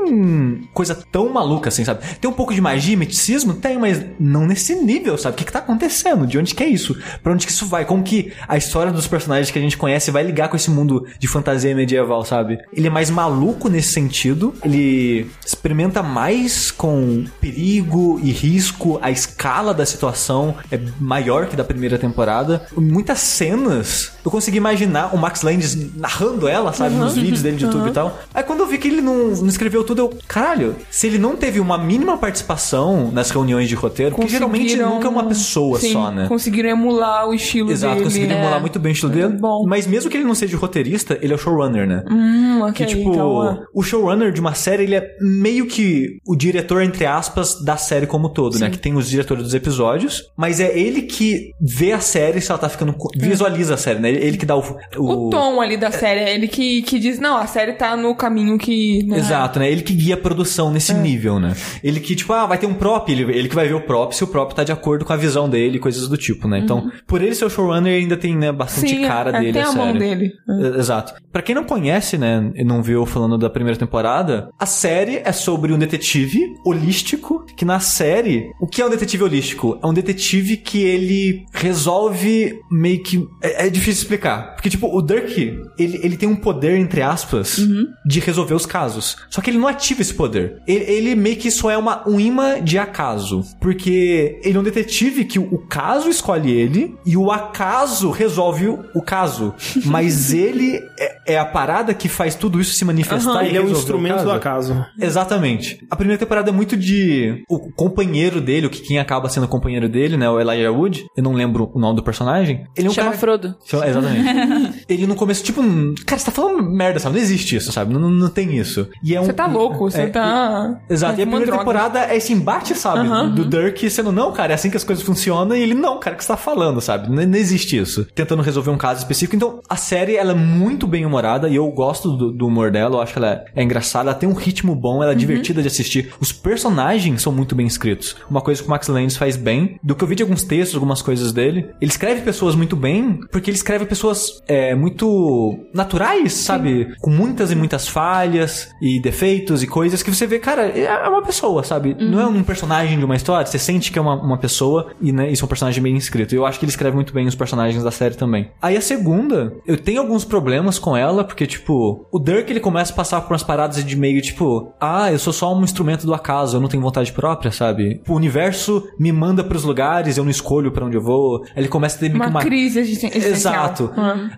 coisa tão maluca assim, sabe? Tem um pouco de magia, miticismo? Tem, mas não nesse nível, sabe? O que que tá acontecendo? De onde que é isso? Pra onde que isso vai? Como que a história dos personagens que a gente conhece vai ligar com esse mundo de fantasia medieval, sabe? Ele é mais maluco nesse sentido. Ele experimenta mais com perigo e risco. A escala da situação é maior que da primeira temporada. Muitas cenas eu consegui imaginar o Max Landis narrando ela, sabe? Nos vídeos dele de YouTube e tal. Aí quando eu vi que ele não, não escreveu tudo, eu, caralho, se ele não teve uma mínima participação nas reuniões de roteiro, porque geralmente nunca é uma pessoa Sim, só, né? Conseguiram emular o estilo Exato, dele. conseguiram é. emular muito bem o estilo dele. bom. Mas mesmo que ele não seja roteirista, ele é o showrunner, né? Hum, ok, Que, tipo, então, o showrunner de uma série, ele é meio que o diretor, entre aspas, da série como um todo, né? Que tem os diretores dos episódios, mas é ele que vê a série se ela tá ficando. Visualiza a série, né? Ele, que dá o. O tom ali da série, é ele que, que diz, não, a série tá no caminho que... né? Exato, né? Ele que guia a produção nesse É. nível, né? Ele que, tipo, ah, vai ter um prop, ele, ele que vai ver o prop se o prop tá de acordo com a visão dele, coisas do tipo, né? Então, por ele ser o showrunner, ainda tem, né, bastante Uhum. Sim, cara é, dele tem a a mão série. dele. É, Exato. Pra quem não conhece, né, e não viu falando da primeira temporada, a série é sobre um detetive holístico, que na série, o que é um detetive holístico? É um detetive que ele resolve meio que... É, é difícil explicar. Porque, tipo, o Dirk, ele, ele tem um poder, entre aspas, de resolver os casos. Só que ele não ativa esse poder. Ele, ele meio que só é uma, um imã de acaso. Porque ele é um detetive que o, caso escolhe ele e o acaso resolve o, caso. [LAUGHS] Mas ele é, é a parada que faz tudo isso se manifestar e Ele é um instrumento do acaso. Exatamente. A primeira temporada é muito de. O companheiro dele, o que quem acaba sendo o companheiro dele, né? O Elijah Wood. Eu não lembro o nome do personagem. Ele é um Chama cara. Frodo. Chama- Exatamente. [LAUGHS] ele no começo, tipo, cara, você tá falando merda, sabe? Não existe isso, sabe? Não, não, não tem isso. E é um, Você tá louco, você é, tá... Exato. E a primeira droga. temporada é esse embate, sabe? Do Dirk sendo, não, cara, é assim que as coisas funcionam. E ele, não, cara, o que você tá falando, sabe? Não, não existe isso. Tentando resolver um caso específico. Então, a série, ela é muito bem humorada. E eu gosto do, do humor dela. Eu acho que ela é, é engraçada. Ela tem um ritmo bom. Ela é divertida de assistir. Os personagens são muito bem escritos. Uma coisa que o Max Landis faz bem. Do que eu vi de alguns textos, algumas coisas dele. Ele escreve pessoas muito bem. Porque ele escreve pessoas é, muito naturais, sabe? Com muitas e muitas falhas e defeitos e coisas que você vê, cara, é uma pessoa, sabe? Não é um personagem de uma história, você sente que é uma, uma pessoa e, né, isso é um personagem bem escrito. E eu acho que ele escreve muito bem os personagens da série também. Aí a segunda, eu tenho alguns problemas com ela, porque, tipo, o Dirk ele começa a passar por umas paradas de meio, tipo, ah, eu sou só um instrumento do acaso, eu não tenho vontade própria, sabe? O universo me manda pros lugares, eu não escolho pra onde eu vou. Aí Ele começa a ter meio Uma uma crise existen- existencial. Exato.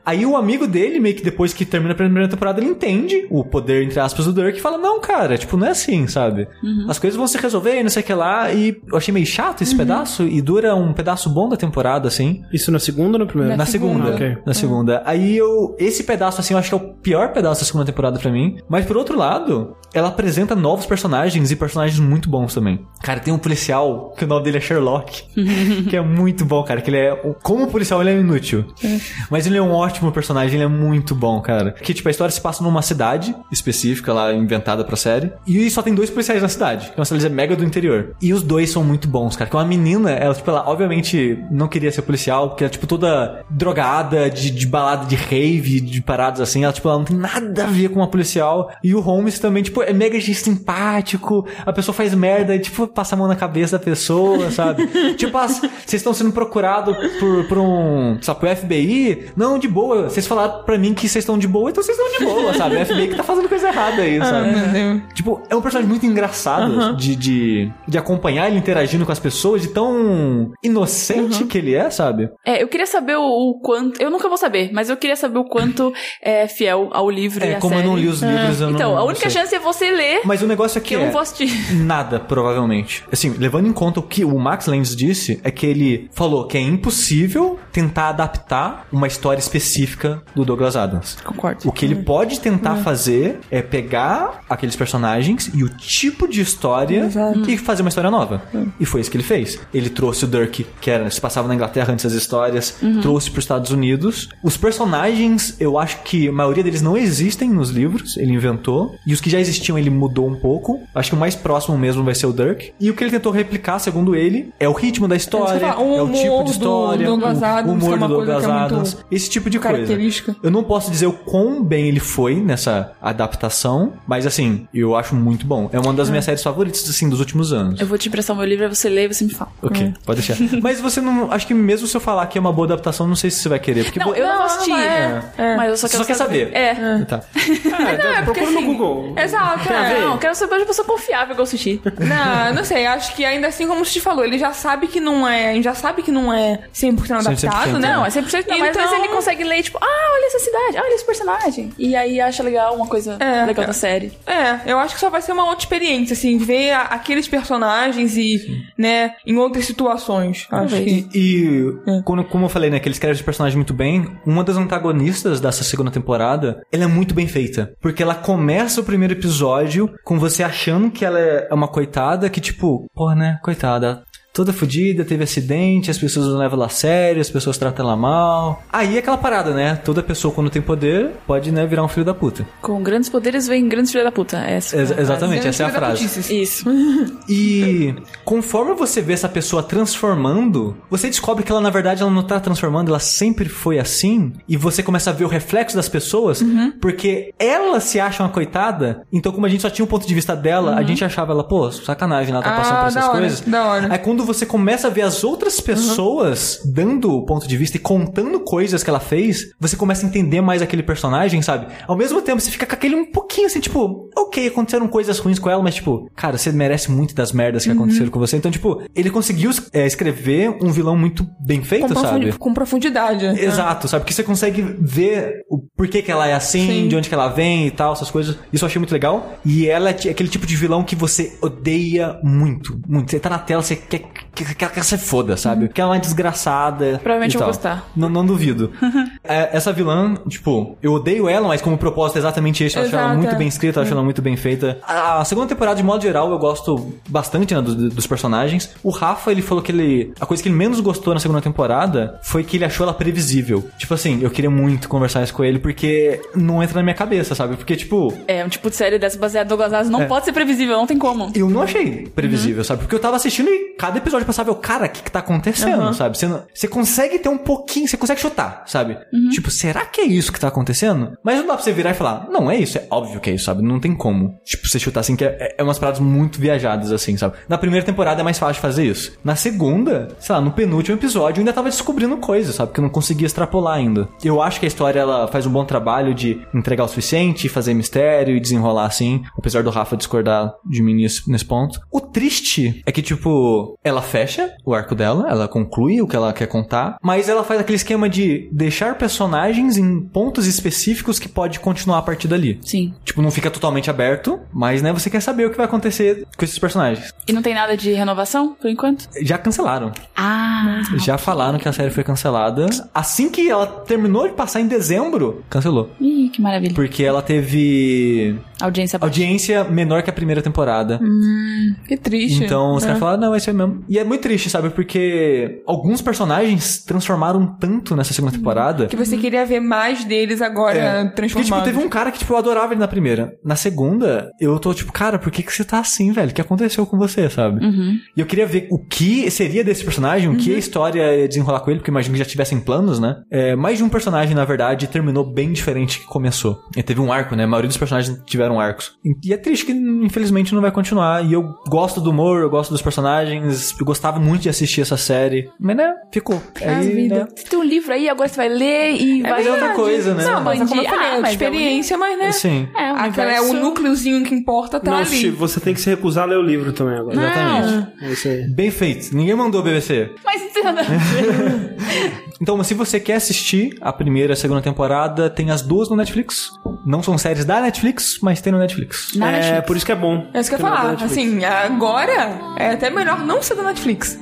Aí o amigo dele, meio que depois que termina a primeira temporada, ele entende o poder, entre aspas, do Dirk e fala: Não, cara, tipo, não é assim, sabe? As coisas vão se resolver não sei o que lá. E eu achei meio chato esse pedaço e dura um pedaço bom da temporada, assim. Isso na segunda ou na primeira? Na segunda. Ok. Na segunda. Aí eu. Esse pedaço, assim, eu acho que é o pior pedaço da segunda temporada pra mim. Mas por outro lado, ela apresenta novos personagens e personagens muito bons também. Cara, tem um policial que o nome dele é Sherlock. [LAUGHS] que é muito bom, cara. Que ele é. Como policial, ele é inútil. Mas ele é um ótimo personagem, ele é muito bom, cara. Que, tipo, a história se passa numa cidade específica lá, inventada pra série. E só tem dois policiais na cidade. Que é uma cidade mega do interior. E os dois são muito bons, cara. Que uma menina, ela, tipo, ela obviamente não queria ser policial, porque ela, tipo, toda drogada, de, de balada de rave, de paradas assim. Ela, tipo, ela não tem nada a ver com uma policial. E o Holmes também, tipo, é mega simpático. A pessoa faz merda e, tipo, passa a mão na cabeça da pessoa, sabe? [LAUGHS] tipo, ah, vocês estão sendo procurados por, por um, sabe, pro FBI? Não, de boa. Vocês falaram pra mim que vocês estão de boa, então vocês estão de boa, sabe? O FBI que tá fazendo coisa errada aí, sabe? Meu Deus. Tipo, é um personagem muito engraçado de, de, de acompanhar ele interagindo com as pessoas, de tão inocente que ele é, sabe? É, eu queria saber o, o quanto. Eu nunca vou saber, mas eu queria saber o quanto é fiel ao livro e É, à como eu não li os livros, eu não Então, a única chance é você ler, Mas o negócio é que eu é não vou assistir. [LAUGHS] nada, provavelmente. Assim, levando em conta o que o Max Landis disse, é que ele falou que é impossível tentar adaptar uma história específica do Douglas Adams. Concordo. O que ele pode tentar fazer é pegar aqueles personagens e o tipo de história e fazer uma história nova. E foi isso que ele fez. Ele trouxe o Dirk, que era, se passava na Inglaterra antes das histórias, trouxe para os Estados Unidos. Os personagens, eu acho que a maioria deles não existem nos livros, ele inventou. E os que já existiam, ele mudou um pouco. Acho que o mais próximo mesmo vai ser o Dirk. E o que ele tentou replicar, segundo ele, é o ritmo da história, falar, o é o tipo de do história, Douglas o Adams, é humor uma do coisa Douglas que é Adams, esse tipo de coisa. Eu não posso dizer o quão bem ele foi nessa adaptação, mas assim, eu acho muito bom. É uma das minhas séries favoritas, assim, dos últimos anos. Eu vou te emprestar o meu livro, aí você lê e você me fala. Ok, pode deixar. [LAUGHS] mas você não. Acho que mesmo se eu falar que é uma boa adaptação, não sei se você vai querer. Porque Não, eu não vou Não, assistir. é, Mas eu só Você quero só quer saber. É. Tá. [LAUGHS] É, porque procura no assim- Google. Exato, Não, quero saber de pessoa confiável que eu assisti. [LAUGHS] Não, não sei, acho que ainda assim, como você te falou, ele já sabe que não é. Já sabe que não é 100% adaptado, 100%, né? Não, é 100% não, mas às vezes Então- ele consegue ler, tipo, ah, olha essa cidade, ah, olha esse personagem. E aí acha legal uma coisa É, legal é. da série. É, eu acho que só vai ser uma outra experiência, assim, ver a- aqueles personagens e, né, em outras situações. Acho que. E, É. quando, como eu falei, né, que ele escreve os personagens muito bem, uma das antagonistas dessa segunda temporada, ela é muito bem feita. Porque ela começa o primeiro episódio com você achando que ela é uma coitada, que tipo, porra, né, coitada. Toda fodida, teve acidente, as pessoas não levam ela a sério, as pessoas tratam ela mal. Aí é aquela parada, né? Toda pessoa, quando tem poder, pode, né, virar um filho da puta. Com grandes poderes vem grandes filha da puta. Essa Ex- é a frase. exatamente, essa é a frase. Isso. [LAUGHS] E conforme você vê essa pessoa transformando, você descobre que ela na verdade ela não tá transformando, ela sempre foi assim, e você começa a ver o reflexo das pessoas, porque ela se acha uma coitada, então como a gente só tinha um ponto de vista dela, a gente achava ela, pô, sacanagem, ela tá passando Ah, por essas da hora, coisas. da hora. Aí quando você começa a ver as outras pessoas dando o ponto de vista e contando coisas que ela fez, você começa a entender mais aquele personagem, sabe? Ao mesmo tempo, você fica com aquele um pouquinho assim, tipo, ok, aconteceram coisas ruins com ela, mas tipo, cara, você merece muito das merdas que aconteceram com você. Então, tipo, ele conseguiu é, escrever um vilão muito bem feito, Com, sabe? profundi- com profundidade. né? Exato, sabe? Porque você consegue ver o porquê que ela é assim, Sim. de onde que ela vem e tal, essas coisas. Isso eu achei muito legal. E ela é aquele tipo de vilão que você odeia muito, muito. Você tá na tela, você quer Thank you. Que, que, que, que você foda, sabe? Que ela é uma desgraçada. Provavelmente e eu vou gostar. Não, não duvido. [LAUGHS] É, essa vilã, tipo, eu odeio ela, mas como propósito é exatamente esse. Eu acho ela muito bem escrita, eu acho ela muito bem feita. A, segunda temporada, de modo geral, eu gosto bastante né, dos, dos personagens. O Rafa, ele falou que ele. A coisa que ele menos gostou na segunda temporada foi que ele achou ela previsível. Tipo assim, eu queria muito conversar isso com ele porque não entra na minha cabeça, sabe? Porque, tipo. É, um tipo de série dessa baseada em Douglas Adams não É. pode ser previsível, não tem como. Eu não achei previsível, sabe? Porque eu tava assistindo e cada episódio eu, cara, o que que tá acontecendo, sabe? Você, não- você consegue ter um pouquinho, você consegue chutar, sabe? Tipo, será que é isso que tá acontecendo? Mas não dá pra você virar e falar, não, é isso, é óbvio que é isso, sabe? Não tem como. Tipo, você chutar assim, que é, é umas paradas muito viajadas, assim, sabe? Na primeira temporada é mais fácil fazer isso. Na segunda, sei lá, no penúltimo episódio, eu ainda tava descobrindo coisas, sabe? Que eu não conseguia extrapolar ainda. Eu acho que a história, ela faz um bom trabalho de entregar o suficiente, fazer mistério e desenrolar assim, apesar do Rafa discordar de mim nesse, nesse ponto. O triste é que, tipo, ela fecha o arco dela, ela conclui o que ela quer contar, mas ela faz aquele esquema de deixar personagens em pontos específicos que pode continuar a partir dali. Sim. Tipo, não fica totalmente aberto, mas, né, você quer saber o que vai acontecer com esses personagens. E não tem nada de renovação, por enquanto? Já cancelaram. Ah. Já falaram que a série foi cancelada. Assim que ela terminou de passar em dezembro, cancelou. Ih, que maravilha. Porque ela teve Audiência baixa. audiência menor que a primeira temporada. Que triste. Então os né? caras falaram, não, vai ser mesmo. E é muito triste, sabe? Porque alguns personagens transformaram tanto nessa segunda temporada. Que você queria ver mais deles agora É. Porque, transformados. tipo, teve um cara que, tipo, eu adorava ele na primeira. Na segunda, eu tô, tipo, cara, por que que você tá assim, velho? O que aconteceu com você, sabe? E eu queria ver o que seria desse personagem, o que a história ia desenrolar com ele, porque imagino que já tivessem planos, né? É, mais de um personagem, na verdade, terminou bem diferente que começou. E teve um arco, né? A maioria dos personagens tiveram arcos. E é triste que, infelizmente, não vai continuar. E eu gosto do humor, eu gosto dos personagens, eu gostava muito de assistir essa série. Mas, né, ficou. a vida. Você tem um livro aí, agora você vai ler e vai... mas é outra coisa, né? Não, mas é como eu falei, Ah, é mas experiência, mas né? Sim. É, o Aquela é o núcleozinho que importa tá Não, ali. Steve, você tem que se recusar a ler o livro também agora. Exatamente. É isso aí. Bem feito. Ninguém mandou BBC. Mas. [LAUGHS] Então, se você quer assistir a primeira e a segunda temporada, tem as duas no Netflix. Não são séries da Netflix, mas tem no Netflix. Na é, Netflix. por isso que é bom. É isso que eu ia falar. Assim, agora é até melhor não ser da Netflix.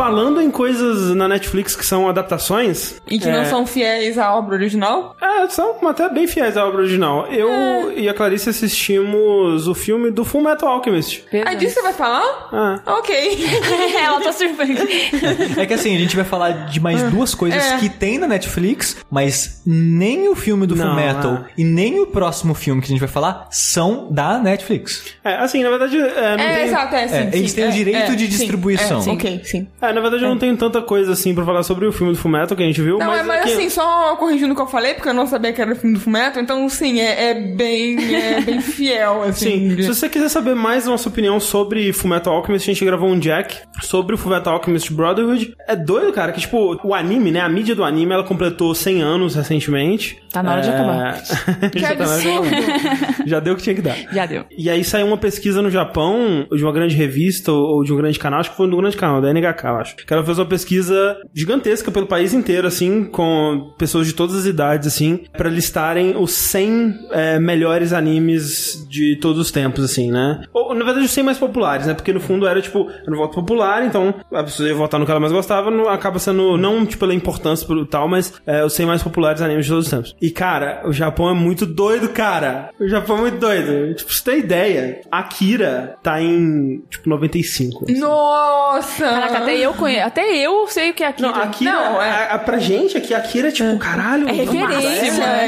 Falando em coisas na Netflix que são adaptações. E que é, não são fiéis à obra original. É, são até bem fiéis à obra original. Eu É. e a Clarice assistimos o filme do Full Metal Alchemist. Ah, disso você vai falar? Ah. Ok. [LAUGHS] Ela tá surpresa. É que assim, a gente vai falar de mais duas coisas É. que tem na Netflix, mas nem o filme do Não, Fullmetal é. e nem o próximo filme que a gente vai falar são da Netflix. É, assim, na verdade, é, não É, tem... exato, é, sim, É, sim, eles têm o é, direito é, de sim, distribuição. é, sim. Ok, sim. É, na verdade eu não tenho tanta coisa assim pra falar sobre o filme do Fullmetal que a gente viu, Não, mas, é, mas que- assim, só corrigindo o que eu falei, porque eu não sabia que era filme do Fumeto, então sim, é, é bem, é bem [LAUGHS] fiel, assim. Sim, de- se você quiser saber mais a nossa opinião sobre Fullmetal Alchemist, a gente gravou um Jack sobre o Fullmetal Alchemist Brotherhood. É doido, cara, que tipo, o anime, né, a mídia do anime, ela completou 100 anos recentemente. Tá na hora de É, [LAUGHS] acabar. [LAUGHS] Já tá na hora de acabar. Já deu o que tinha que dar. Já deu. E aí saiu uma pesquisa no Japão, de uma grande revista ou ou de um grande canal, acho que foi um grande canal, da NHK, eu acho. Que ela fez uma pesquisa gigantesca pelo país inteiro, assim, com pessoas de todas as idades, assim, pra listarem os 100 é, melhores animes de todos os tempos, assim, né? Ou, na verdade, os 100 mais populares, né? Porque no fundo era, tipo, era um voto popular, então a pessoa ia votar no que ela mais gostava, não, acaba sendo, não, tipo, pela importância pelo tal, mas é, os 100 mais populares animes de todos os tempos. E, cara, o Japão é muito doido, cara. O Japão é muito doido. Tipo, pra você ter ideia, Akira tá em, tipo, 95. Nossa! Caraca, até eu conheço. Até eu sei o que é aquilo. Não, Akira, Não, é- a, a- pra gente aqui, Akira é tipo, caralho. É nossa, referência, é.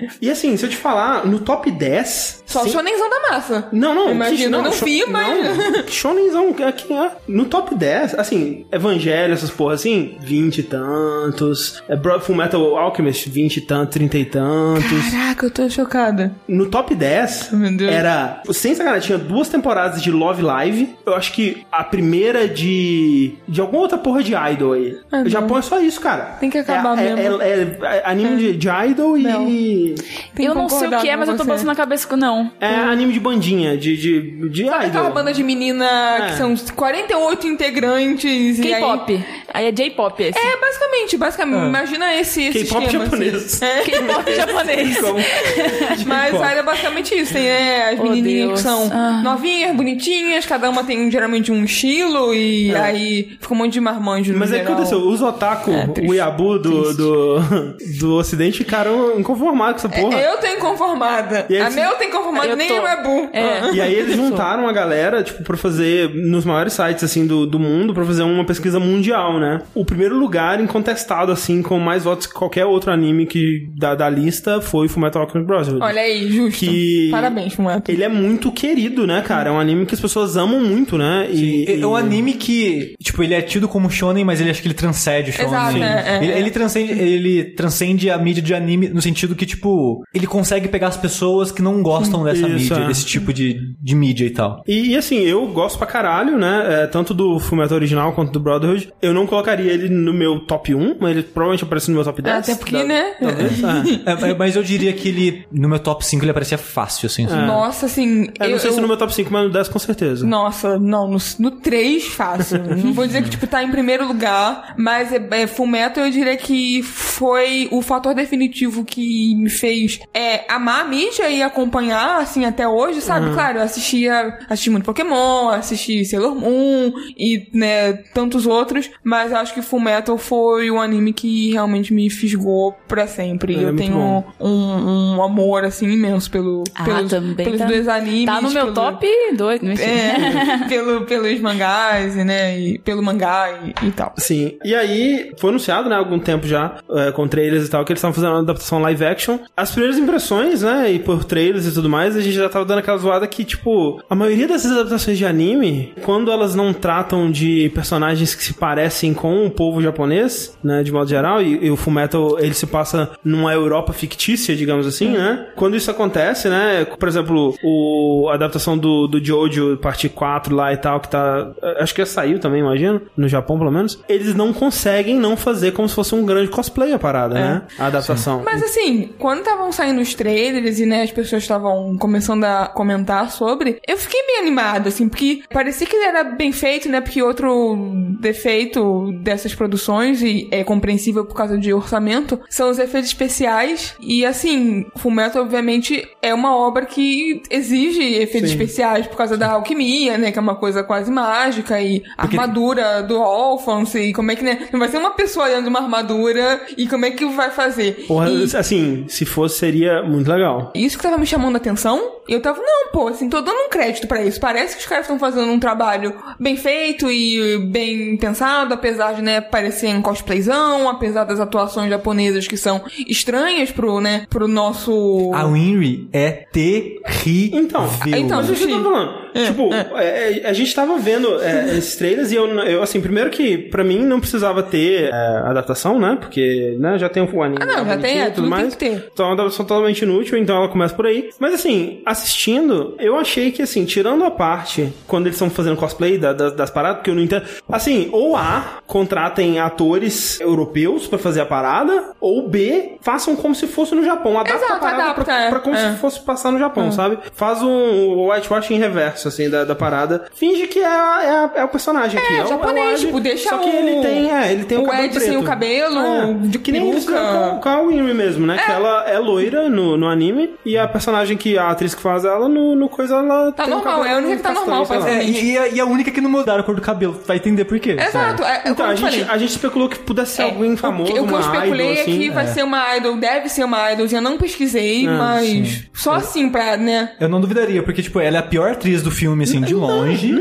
é. E assim, se eu te falar, no top 10... Só o sim- shonenzão da massa. Não, não, Imagina, eu não sho- vi, mas- Não, shonenzão, aqui, é. No top 10, assim, Evangelho, essas porra assim, 20 e tantos. É, Bro- Full Metal Alchemist, 20 e tantos, 30 e tantos. Caraca, eu tô chocada. No top 10, Meu Deus. era. Sem sacanagem, tinha duas temporadas de Love Live. Eu acho que a primeira de. De alguma outra porra de idol aí. o Japão é só isso, cara. Tem que acabar é, mesmo. É, é- é anime de, de idol e. Tem eu não sei o que é, mas eu tô você. passando na cabeça com não. É anime de bandinha, de, de, de Sabe aquela banda de menina É. que são 48 integrantes e aí... K-pop. Aí é J-pop esse. É, basicamente, basicamente. Imagina esse, esse K-pop esquema, japonês. Assim. É. [LAUGHS] K-pop japonês. [LAUGHS] Mas K-pop. aí é basicamente isso. Tem é, as Oh, menininhas Deus. que são Ah. novinhas, bonitinhas, cada uma tem geralmente um estilo e aí fica um monte de marmanjo no Mas é o que aconteceu? Os otaku, É, triste. o Yabu do, do, [LAUGHS] do ocidente ficaram inconformados com essa porra. É, Eu tô inconformada. E aí a meu tem conformado, Eu nem tô. eu é bu. É. E aí eles juntaram a galera, tipo, pra fazer, nos maiores sites, assim, do, do mundo, pra fazer uma pesquisa mundial, né? O primeiro lugar incontestado, assim, com mais votos que qualquer outro anime que, da, da lista foi Fullmetal Alchemist Brotherhood. Olha aí, justo. Que- Parabéns, Fumeto. Ele é muito querido, né, cara? É um anime que as pessoas amam muito, né? E, É um anime que, tipo, ele é tido como shonen, mas ele acho que ele transcende o shonen. Exato, é, é, ele, é. ele transcende, ele transcende a mídia de anime no sentido que, tipo, ele consegue pegar as pessoas que não gostam dessa Isso, mídia, é. desse tipo de, de mídia e tal. E, e, assim, eu gosto pra caralho, né? é, tanto do Fullmetal original quanto do Brotherhood. Eu não colocaria ele no meu top 1, mas ele provavelmente aparece no meu top 10. Até porque, Da- né? Talvez, é. [LAUGHS] É, é, mas eu diria que ele, no meu top 5, ele aparecia fácil, assim. Nossa, assim. É, não eu- sei se eu- no meu top 5, mas no 10 com certeza. Nossa, não, no, no 3 fácil. [LAUGHS] não vou dizer que, tipo, tá em primeiro lugar, mas é, é, Fullmetal eu diria que foi o fator definitivo que me fez é, amar a mídia e acompanhar, assim, até hoje, sabe? Claro, eu assistia, assisti muito Pokémon, assisti Sailor Moon e, né, tantos outros, mas eu acho que Fullmetal foi o anime que realmente me fisgou pra sempre. É, eu tenho um, um amor, assim, imenso pelo, Ah, pelos, também pelos tá- dois animes. Tá no meu pelo- top 2. é, [LAUGHS] pelo, pelos mangás, e, né? Pelo mangá e, e tal. Sim. E aí, foi anunciado, né, há algum tempo já, é, com trailers e tal, que eles estavam fazendo uma adaptação live action. As primeiras impressões, né, e por trailers e tudo mais, a gente já tava dando aquela zoada que, tipo, a maioria dessas adaptações de anime, quando elas não tratam de personagens que se parecem com o povo japonês, né, de modo geral, e, e o Fullmetal, ele se passa numa Europa fictícia, digamos assim, né? Quando isso acontece, né, por exemplo, o, a adaptação do, do Jojo, parte 4 lá e tal, que tá, acho que já saiu também, imagino, no Japão pelo menos, eles não conseguem não fazer como se fosse um grande cosplay a parada, né? A adaptação. Mas assim, quando estavam saindo os trailers e né, as pessoas estavam começando a comentar sobre, eu fiquei bem animada, assim, porque parecia que era bem feito, né? Porque outro defeito dessas produções, e é compreensível por causa de orçamento, são os efeitos especiais. E assim, Fullmetal, obviamente, é uma obra que exige efeitos Sim. especiais por causa da alquimia, né? Que é uma coisa quase mágica, e Porque- armadura do Alphonse, e como é que, né? Não vai ser uma pessoa dentro de uma armadura, e como é que vai fazer? Porra, E- assim, se fosse, seria muito legal. isso que tava me chamando a atenção. Eu tava, não, pô, assim, tô dando um crédito pra isso. Parece que os caras estão fazendo um trabalho bem feito e bem pensado, apesar de, né, parecer um cosplayzão, apesar das atuações japonesas que são estranhas pro, né, pro nosso. A Winry é terrível. Então, então, mas o que eu tô falando? tipo, é, é, a gente tava vendo é, esses trailers e eu, eu, assim, primeiro que pra mim não precisava ter é, adaptação, né? Porque, né, já tem o anime. Ah, não, já tem, é, tudo tudo tem mais. que ter. Então é uma adaptação totalmente inútil, então ela começa por aí. Mas assim, assistindo, eu achei que, assim, tirando a parte quando eles estão fazendo cosplay da- da- das paradas, porque eu não entendo. Assim, ou A, contratem atores europeus pra fazer a parada, ou B, façam como se fosse no Japão. Adapta Exato, a parada adapta, pra, é. pra como É. se fosse passar no Japão, sabe? Faz um whitewashing reverso, assim, da, da parada. Finge que é, a- é, a- é o personagem aqui. É, o- japonês, o Ed, tipo, deixa Só que o- ele tem, é, ele tem o, o cabelo Ed sem preto. o cabelo, É, de que nem fizeram com, com a Winry mesmo, né? Que ela é loira no, no anime e a personagem que a atriz que faz ela no, no coisa ela Tá tem o normal, é a única que tá castanho, normal. É, e, e a, e a única que não mudaram a cor do cabelo. Vai entender por quê. Exato, é, é Então, a gente, a gente especulou que pudesse ser É, alguém famoso, o que, o que eu especulei idol, é que assim. vai ser uma idol, deve ser uma idol, eu não pesquisei, Ah, mas só assim pra, né? Eu não duvidaria, porque, tipo, ela é a pior atriz do filme, assim, de longe.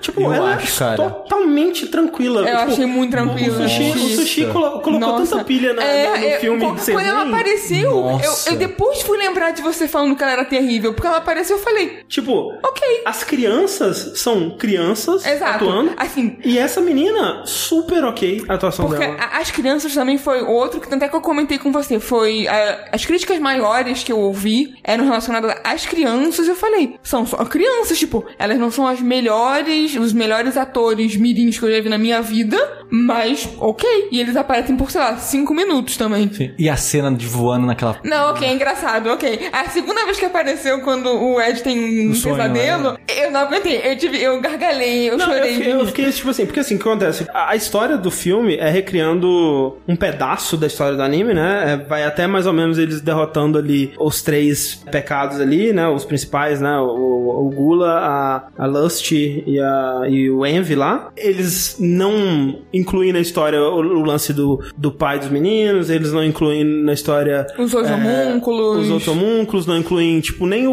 Tipo, Eu ela acho, é cara. totalmente tranquila. Eu tipo, achei muito tranquila. O sushi, o sushi colo- colocou Nossa. tanta pilha na- É, no, no é, filme quando, quando ela apareceu, eu, eu depois fui lembrar de você falando que ela era terrível. Porque ela apareceu, eu falei, Tipo, ok. as crianças são crianças Exato. atuando. Assim, E essa menina, super ok a atuação Porque dela. a- as crianças também foi outro que até que eu comentei com você. Foi a- as críticas maiores que eu ouvi eram relacionadas às crianças. Eu falei, são só crianças, tipo, elas não são as melhores, os melhores atores mirins que eu já vi na minha vida, mas ok. E eles aparecem por, sei lá, cinco minutos também. Sim. E a cena de voando naquela. Não, ok, é engraçado, ok. A segunda vez que apareceu quando o Ed tem um sonho, pesadelo, eu não aguentei. Eu tive, eu gargalhei, eu Não, eu chorei. fiquei, eu fiquei, tipo assim, porque assim, o que acontece? A, a história do filme é recriando um pedaço da história do anime, né? É, vai até mais ou menos eles derrotando ali os três pecados ali, né? Os principais, né? O, o Gula, a, a Lust e, a, e o Envy lá. Eles não incluem na história o, o lance do, do pai dos meninos, eles não incluem na história Os dois homúnculos. É, os outros homúnculos, não incluem, tipo, nem o,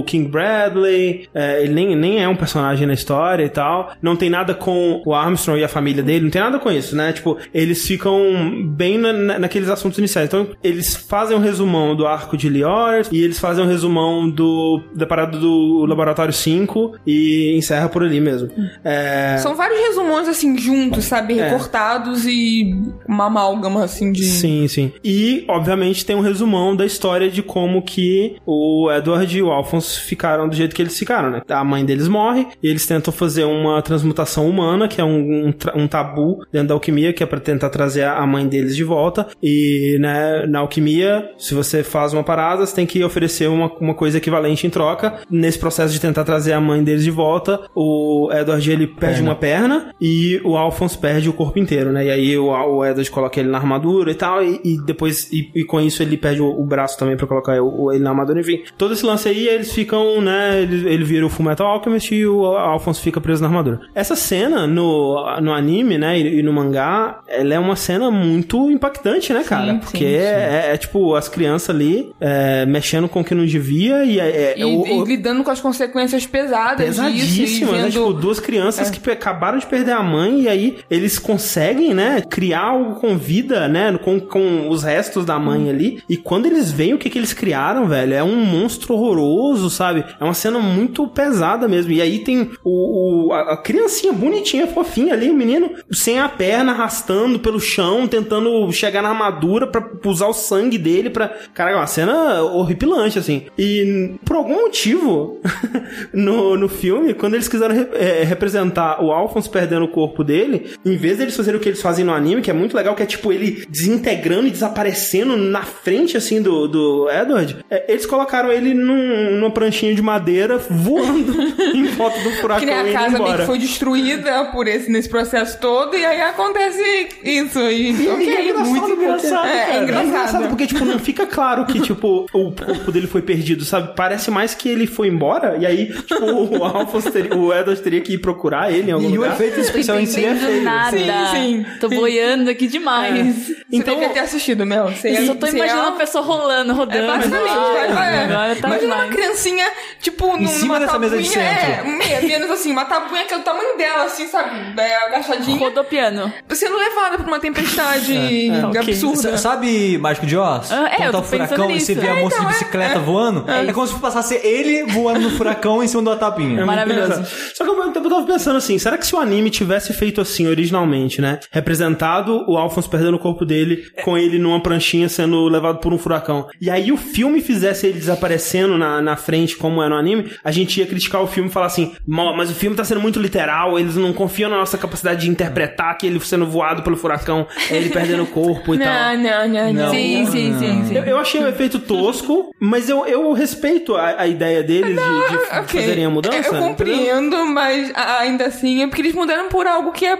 o King Bradley, é, ele nem, nem é um personagem na história e tal. Não tem nada com o Armstrong e a família dele, não tem nada com isso, né? Tipo, eles ficam bem na- na- naqueles assuntos iniciais. Então, eles fazem um resumão do arco de Lior e eles fazem um resumão do, da parada do Laboratório 5 e encerra por ali mesmo. É, São vários resumões, assim, juntos, sabe? É. Recortados e uma amálgama, assim, de... Sim, sim. E, obviamente, tem um resumão da história de como que o Edward e o Alphonse ficaram do jeito que eles ficaram, né? A mãe deles morre e eles tentam fazer uma transmutação humana, que é um, um, um tabu dentro da alquimia, que é pra tentar trazer a mãe deles de volta. E, né, na alquimia, se você faz uma parada, você tem que oferecer uma, uma coisa equivalente em troca. Nesse processo de tentar trazer a mãe deles de volta, o Edward, ele perde uma perna e o Alphonse perde o corpo inteiro, né? E aí o, o Edward coloca ele na armadura e tal, e, e depois, e, e com isso ele perde o, o braço também pra colocar o, ele na armadura, enfim. Todo esse lance aí, eles ficam, né? Ele, ele vira o Fullmetal Alchemist e o Alphonse fica preso na armadura. Essa cena no, no anime, né? E, e no mangá, ela é uma cena muito impactante, né, cara? Sim, Porque sim, sim. É, é, tipo as crianças ali é, mexendo com o que não devia e é, é- E, o- e lidando com as consequências pesadas disso. E pesadíssima, né? Tipo, duas crianças que pe- acabaram de perder a mãe e aí eles conseguem, né, criar algo com vida, né, com, com os restos da mãe ali. E quando eles veem o que, que eles criaram, velho, é um monstro horroroso, sabe? É uma cena muito pesada mesmo. E aí tem o, o- a, a criancinha bonitinha, fofinha ali, o menino sem a perna, arrastando pelo chão, tentando chegar na armadura pra usar o sangue dele pra... Cara, é uma cena horripilante, assim. E por algum motivo, [LAUGHS] no, no filme, quando eles quiseram re- é, representar o Alphonse perdendo o corpo dele, em vez deles fazerem o que eles fazem no anime, que é muito legal, que é tipo ele desintegrando e desaparecendo na frente, assim, do, do Edward, é, eles colocaram ele num- numa pranchinha de madeira [LAUGHS] voando em volta do furacão Que nem a casa meio que foi destruída por esse, nesse processo todo, e aí acontece isso. E, E é engraçado, muito engraçado. É, é É engraçado. engraçado porque, tipo, não fica claro que, tipo, o corpo dele foi perdido, sabe? Parece mais que ele foi embora e aí, tipo, o Alphonse teria, o Edward teria que ir procurar ele em algum E o lugar. efeito especial em si é feio. nada. Sim, sim. Tô boiando aqui demais. Você Então- devia ter assistido, Mel. Você Eu só tô você imaginando a pessoa rolando, rodando. É basicamente, vai. Agora tá Imagina uma criancinha, tipo, numa cima dessa mesa de tabuinha, centro. É, menos assim, uma tabuinha que é o tamanho dela, assim, sabe? É, agachadinha. Rodopiano. Sendo levada por uma tempestade [LAUGHS] ok. absurda. S- Sabe Mágico de Oz? Ah, é, Quando eu tá tô o furacão pensando e você nisso. vê a É, moça de bicicleta voando? É. como se passasse ele voando no furacão em cima de uma tapinha. É Maravilhoso. Só que ao mesmo tempo eu tava pensando assim, será que se o anime tivesse feito assim originalmente, né? Representado o Alphonse perdendo o corpo dele, com ele numa pranchinha sendo levado por um furacão. E aí o filme fizesse ele desaparecendo na, na frente, como é no anime, a gente ia criticar o filme e falar assim, "Mó, mas o filme tá sendo muito literal, eles não confiam na nossa capacidade de interpretar que ele sendo voado pelo furacão, é ele perdendo o corpo e [LAUGHS] tal. Não, não, não, não. Sim, sim, sim, sim. Eu, eu achei o efeito tosco, mas eu, eu respeito a, a ideia deles de, de Ok. fazerem a mudança. Eu entendeu? compreendo, mas a- ainda assim é porque eles mudaram por algo que é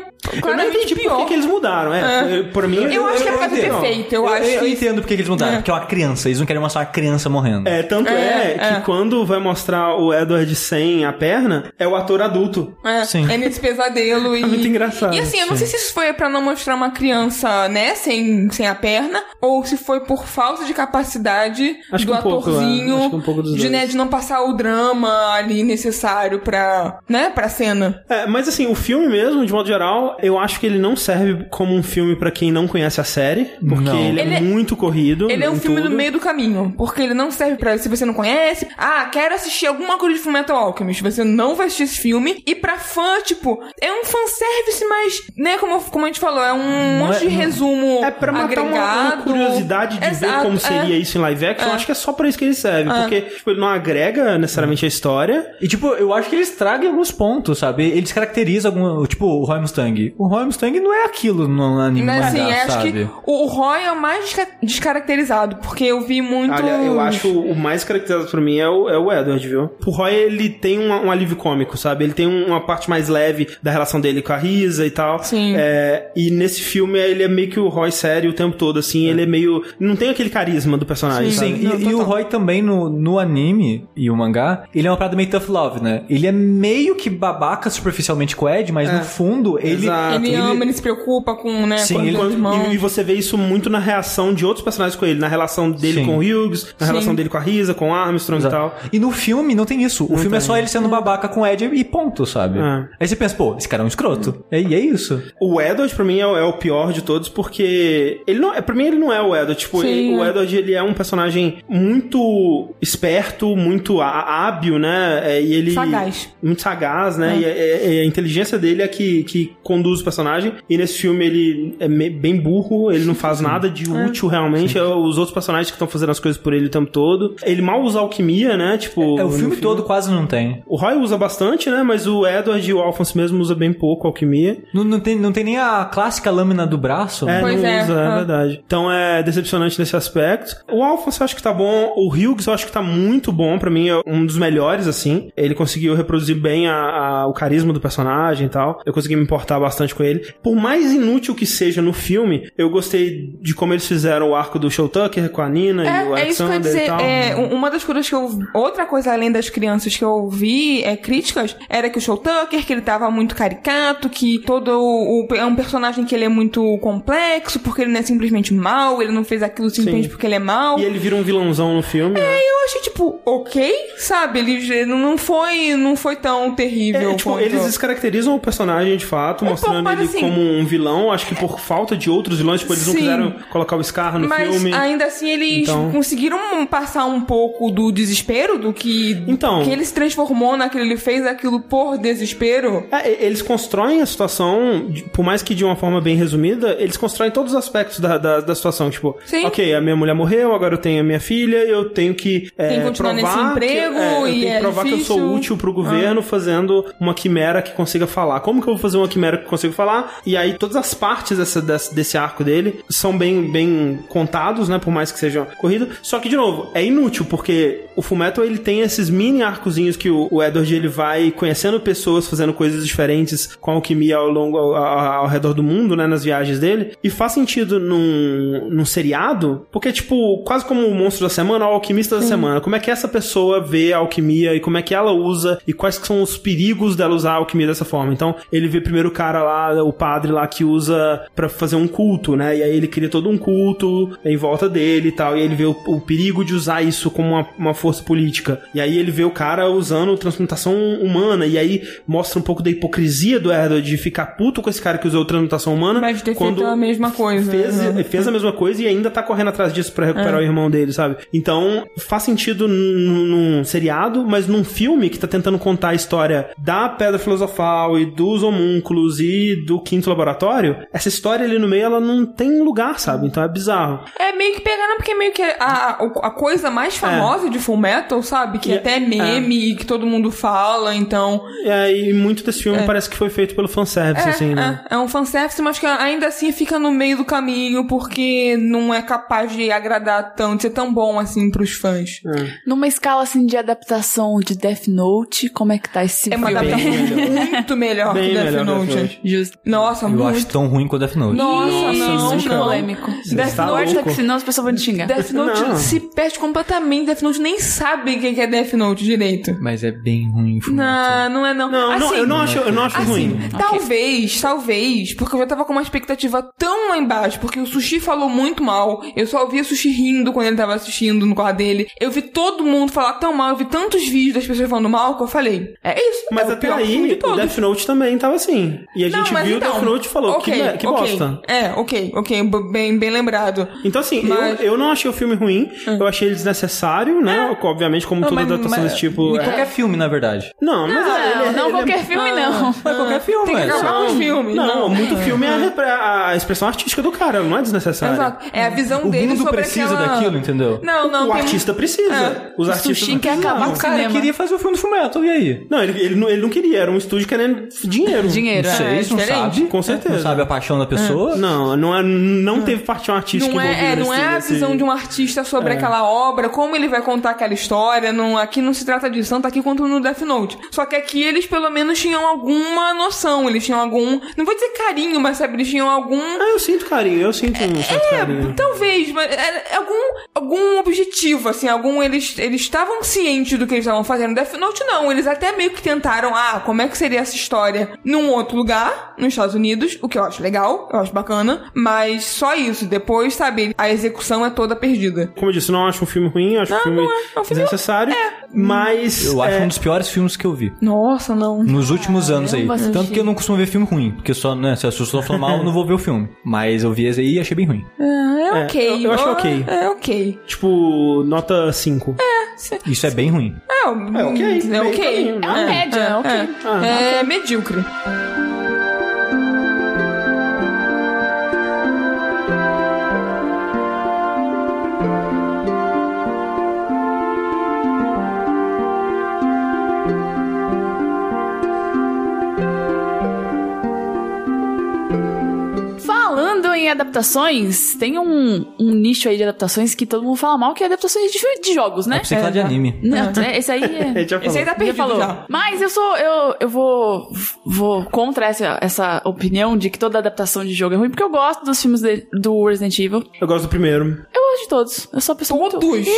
Eu não entendi por que, que eles mudaram. É, foi- por mim, Eu acho que é por causa do eu Eu, acho eu entendo porque que eles mudaram. É. Porque é uma criança, eles não querem mostrar uma criança morrendo. É, tanto é, É, que é. quando vai mostrar o Edward sem a perna, é o ator adulto. É, Sim. é nesse pesadelo [LAUGHS] e... É muito engraçado, E assim, eu não sei se isso foi pra não mostrar uma criança, né, sem, sem a perna, ou se foi por falta de capacidade Acho do um pouco, atorzinho é. Acho que um pouco de, né, de não passar o drama ali necessário pra, né, pra cena. É, mas assim, o filme mesmo, de modo geral, eu acho que ele não serve como um filme pra quem não conhece a série, porque ele, Ele é é- muito corrido. Ele é um em filme tudo. no meio do caminho, porque ele não serve pra se você não conhece. Ah, quero assistir alguma coisa de Fullmetal Alchemist. Você não vai assistir esse filme. E pra fã, tipo, é um fanservice, mas, né, como, como a gente falou, é um Não monte é- de resumo É pra matar uma, uma agregado. curiosidade de ver Exato, como é. seria isso em live action. Eu acho que é só pra isso que ele serve. Porque tipo, ele não agrega necessariamente a história. E, tipo, eu acho que eles tragam alguns pontos, sabe? Eles caracterizam algum. Tipo, o Roy Mustang. O Roy Mustang não é aquilo no anime Mas assim, mangá, acho sabe? que o, o Roy é o mais desca- descaracterizado, porque eu vi muito. Olha, eu acho o mais caracterizado pra mim é o, é o Edward, viu? O Roy, ele tem um, um alívio cômico, sabe? Ele tem um- uma parte mais leve da relação dele com a Risa e tal. Sim. É, e nesse filme, ele é meio que o Roy sério o tempo todo, assim. Ele é meio... Não tem aquele carisma do personagem, Sim, sabe? e, Não, e o total. Roy também no, no anime e o mangá, ele é uma parada meio tough love, né? Ele é meio que babaca superficialmente com o Ed, mas no fundo ele Exato. Ele Ele- ama, ele se preocupa com, né, Sim, com ele- os irmãos. E, e você vê isso muito na reação de outros personagens com ele, na relação dele Sim. com o Hughes, na Sim. relação dele com a Risa, com o Armstrong e tal. E no filme não tem isso. O filme é só ele sendo babaca com o Ed e ponto, sabe? É. Aí você pensa, pô, esse cara é um escroto. E é isso. O Edward, pra mim, é, o- é o pior de todos, porque ele não, é, pra mim, ele não é o Edward. Tipo, Sim, ele- o é. Edward, ele é um personagem muito esperto, muito há- hábil, né? É, e ele... Sagaz. Muito sagaz, né? E é- é- é a inteligência dele é que, que conduz o personagem. E nesse filme ele é me- bem burro, ele não faz nada de útil realmente. É os outros personagens que estão fazendo as coisas por ele o tempo todo. Ele mal usa alquimia, né? Tipo. É, o no filme todo quase não tem. O Roy usa bastante, né? Mas o Edward e o Alphonse mesmo usa bem pouco alquimia. Não, não tem. não tem nem a clássica lâmina do braço. É, Pois não é, usa, é ah. verdade. Então é decepcionante nesse aspecto. O Alphonse eu acho que tá bom. O Hughes eu acho que tá muito bom. Pra mim é um dos melhores, assim. Ele conseguiu reproduzir bem a- a- o carisma do personagem e tal. Eu consegui me importar bastante com ele. Por mais inútil que seja no filme, eu gostei de como eles fizeram o arco do Show Tucker com a Nina e o É, é isso que eu ia Alexander e dizer. É, um- uma das coisas que eu. Outra coisa além das crianças que eu vi é, críticas era que o Show Tucker, que ele tava muito caricato, que todo o. É um personagem que ele é muito complexo, porque ele não é simplesmente mal, ele não fez aquilo simplesmente Sim. porque ele é mal. E ele vira um vilãozão no filme. né? Eu achei, tipo, ok, sabe? Ele não foi, não foi tão terrível. É, tipo, quanto- eles descaracterizam o personagem de fato, Um mostrando pouco, mas ele assim- como um vilão. Acho que por falta de outros vilões, tipo, eles não Sim. quiseram colocar o Scar no Mas filme. ainda assim eles Então- conseguiram passar um pouco do desespero do que Então. que ele se transformou naquilo, ele fez aquilo por desespero. É, eles constroem a situação, por mais que de uma forma bem resumida, eles constroem todos os aspectos da, da, da situação. Tipo, Sim. ok, a minha mulher morreu, agora eu tenho a minha filha, eu tenho que é, Tem que continuar provar nesse emprego, que, é, eu tenho que é provar que eu sou difícil. útil pro governo fazendo uma quimera que consiga falar. Como que eu vou fazer uma quimera que consiga falar? E aí todas as partes dessa, desse, desse arco dele são bem, bem contados, né? Por mais que seja corrido. Só que, de novo, é inútil, porque o Fullmetal ele tem esses mini arcozinhos que o, o Edward ele vai conhecendo pessoas, fazendo coisas diferentes com alquimia ao longo ao, ao- ao redor do mundo, né, nas viagens dele. E faz sentido num, num seriado, porque tipo, quase como o monstro da semana, o alquimista da semana. Como é que essa pessoa vê a alquimia e como é que ela usa e quais são os perigos dela usar a alquimia dessa forma. Então, ele vê primeiro o cara lá, o padre lá que usa pra fazer um culto, né? E aí ele cria todo um culto em volta dele e tal. E ele vê o, o perigo de usar isso como uma, uma força política. E aí ele vê o cara usando transmutação humana. E aí mostra um pouco da hipocrisia do Edward de ficar puto com esse cara que usou transmutação humana. Mas ter quando feito a mesma coisa. Fez, né? fez a mesma coisa e ainda tá correndo atrás disso pra É. recuperar o irmão dele, sabe? Então, faz sentido num seriado, mas num filme que tá tentando contar a história da Pedra Filosofal e dos homúnculos e do Quinto Laboratório, essa história ali no meio, ela não tem lugar, sabe? Então é bizarro. É meio que pegando, porque meio que a, a coisa mais famosa de Full Metal, sabe? Que É. E- até é meme e que todo mundo fala, então. E aí, muito desse filme parece que foi feito pelo fanservice, É, assim, né? é, é um fanservice, mas que ainda assim fica no meio do caminho, porque não é capaz de agradar tanto, ser tão bom assim pros fãs. Numa escala assim de adaptação de Death Note, como é que tá esse É uma filme? adaptação [LAUGHS] muito melhor Bem que Death melhor Note. Death Note. Justo. Nossa, Eu muito. acho tão ruim quanto Death Note. Nossa, não, muito não. polêmico. Death tá Note, louco. que senão as pessoas vão te xingar. Death Note Não. se perde completamente. Death Note nem sabe o que é Death Note direito. Mas é bem ruim. Não, não é não. Não, não, Assim, eu não acho, eu não acho Assim, ruim. talvez, talvez, porque eu já tava com uma expectativa tão lá embaixo, porque o Sushi falou muito mal, eu só ouvi o Sushi rindo quando ele tava assistindo no quarto dele, eu vi todo mundo falar tão mal, eu vi tantos vídeos das pessoas falando mal, que eu falei, é isso, Mas é até pior filme de aí, o. Death Note também tava assim. E a Não, gente viu então, o Death Note e falou, ok, que, que ok. bosta. É, ok, ok, bem, bem lembrado. Então, assim, Mas- eu, eu não achei o filme ruim, eu achei ele desnecessário, né? Obviamente, como Não, toda mas- adaptação mas- desse tipo. E é. qualquer filme, na verdade. Não, mas Não, ele, ele- não ele- qualquer filme, Ah, não. Mas qualquer filme, Tem que é. acabar com os filmes. Não, muito filme é a, a expressão artística do cara, não é desnecessário. Exato. É a visão O dele mundo sobre precisa aquela... daquilo, entendeu? Não, não, o artista precisa. É. Os O artistas Sushi não quer acabar O com cara cinema. queria fazer o filme do Fullmetal, e aí? Não, ele, ele não, ele não queria, era um estúdio querendo dinheiro. Dinheiro, Não é. sei, não diferente. sabe. Com certeza. Não sabe a paixão da pessoa. Não, não, é, não teve paixão artística Não é, é, não nesse- é a nesse- visão de um artista sobre É. aquela obra, como ele vai contar aquela história. Não, aqui não se trata disso, tanto aqui quanto no Death Note. Só que aqui eles pelo menos tinham alguma noção, eles tinham algum. Não vou dizer carinho, mas sabe, eles tinham algum. Ah, eu sinto carinho, eu sinto um certo carinho. Talvez, mas é, algum, algum objetivo, assim, algum. Eles eles estavam cientes do que eles estavam fazendo. Death Note não, eles até meio que tentaram, ah, como é que seria essa história num outro lugar, nos Estados Unidos, o que eu acho legal, eu acho bacana, mas só isso. Depois, sabe, a execução é toda perdida. Como eu disse, não acho um filme ruim, acho um filme não é. É um filme- desnecessário, mas... Eu acho é, um dos piores filmes que eu vi. Nossa, não. Nos últimos anos aí. Tanto que eu não costumo ver filme ruim. Porque só, né, se as pessoas mal, eu não vou ver o filme. Mas eu vi esse aí e achei bem ruim. É, É, ok. eu- eu acho ó, ok. É ok. Tipo, nota 5. Isso é bem ruim. É, É ok, É ok. caminho, né? É uma média, é, ok. É. Ah, É medíocre. Adaptações, tem um, um nicho aí de adaptações que todo mundo fala mal, que é adaptações de, de jogos, né? É falar de anime. Não, é- esse aí [LAUGHS] A é... Esse aí falou. tá Já perdido falou. já. Mas eu sou. Eu, eu vou. Vou contra essa, essa opinião de que toda adaptação de jogo é ruim, porque eu gosto dos filmes de- do Resident Evil. Eu gosto do primeiro. Eu gosto de todos. Eu sou uma pessoa muito- Todos.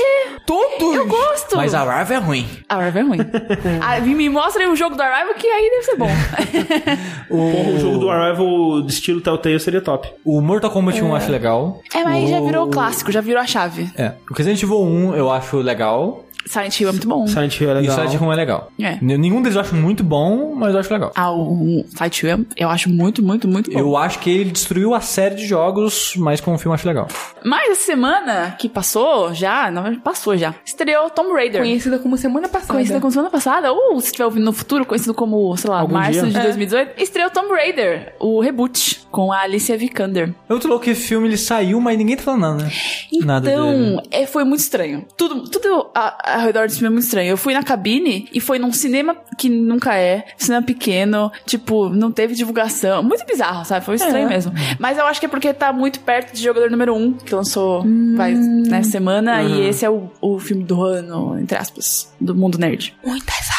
Todos. Eu gosto! Mas a Arrival é ruim. A Arrival é ruim. [LAUGHS] Ah, me mostrem o jogo do Arrival que aí deve ser bom. [LAUGHS] Porra, o jogo do Arrival de estilo Telltale seria top. O Mortal Kombat 1 eu acho legal. é, mas já virou clássico, já virou a chave. É. O Resident Evil 1 eu acho legal. Silent Hill é muito bom. Silent Hill é E o legal. Silent Hill é legal. É. Nenhum deles eu acho muito bom, mas eu acho legal. Ah, o Silent Hill é- eu acho muito, muito, muito bom. Eu acho que ele destruiu a série de jogos, mas como filme eu acho legal. Mas essa semana que passou, já, na verdade passou já, estreou Tomb Raider. Conhecida como semana passada. Conhecida como semana passada, ou se estiver ouvindo no futuro, conhecido como, sei lá, Algum março dia. de É. 2018, estreou Tomb Raider, o reboot, com a Alicia Vikander. É muito louco que esse filme ele saiu, mas ninguém tá falando nada, né? Nada dele. Então, é, foi muito estranho. Tudo, tudo a- ao redor desse filme é muito estranho. Eu fui na cabine e foi num cinema que nunca é, cinema pequeno, tipo, não teve divulgação. Muito bizarro, sabe? Foi estranho mesmo. Mas eu acho que é porque tá muito perto de Jogador Número 1, que lançou faz, né, semana, e esse é o, o filme do ano, entre aspas, do mundo nerd. Muitas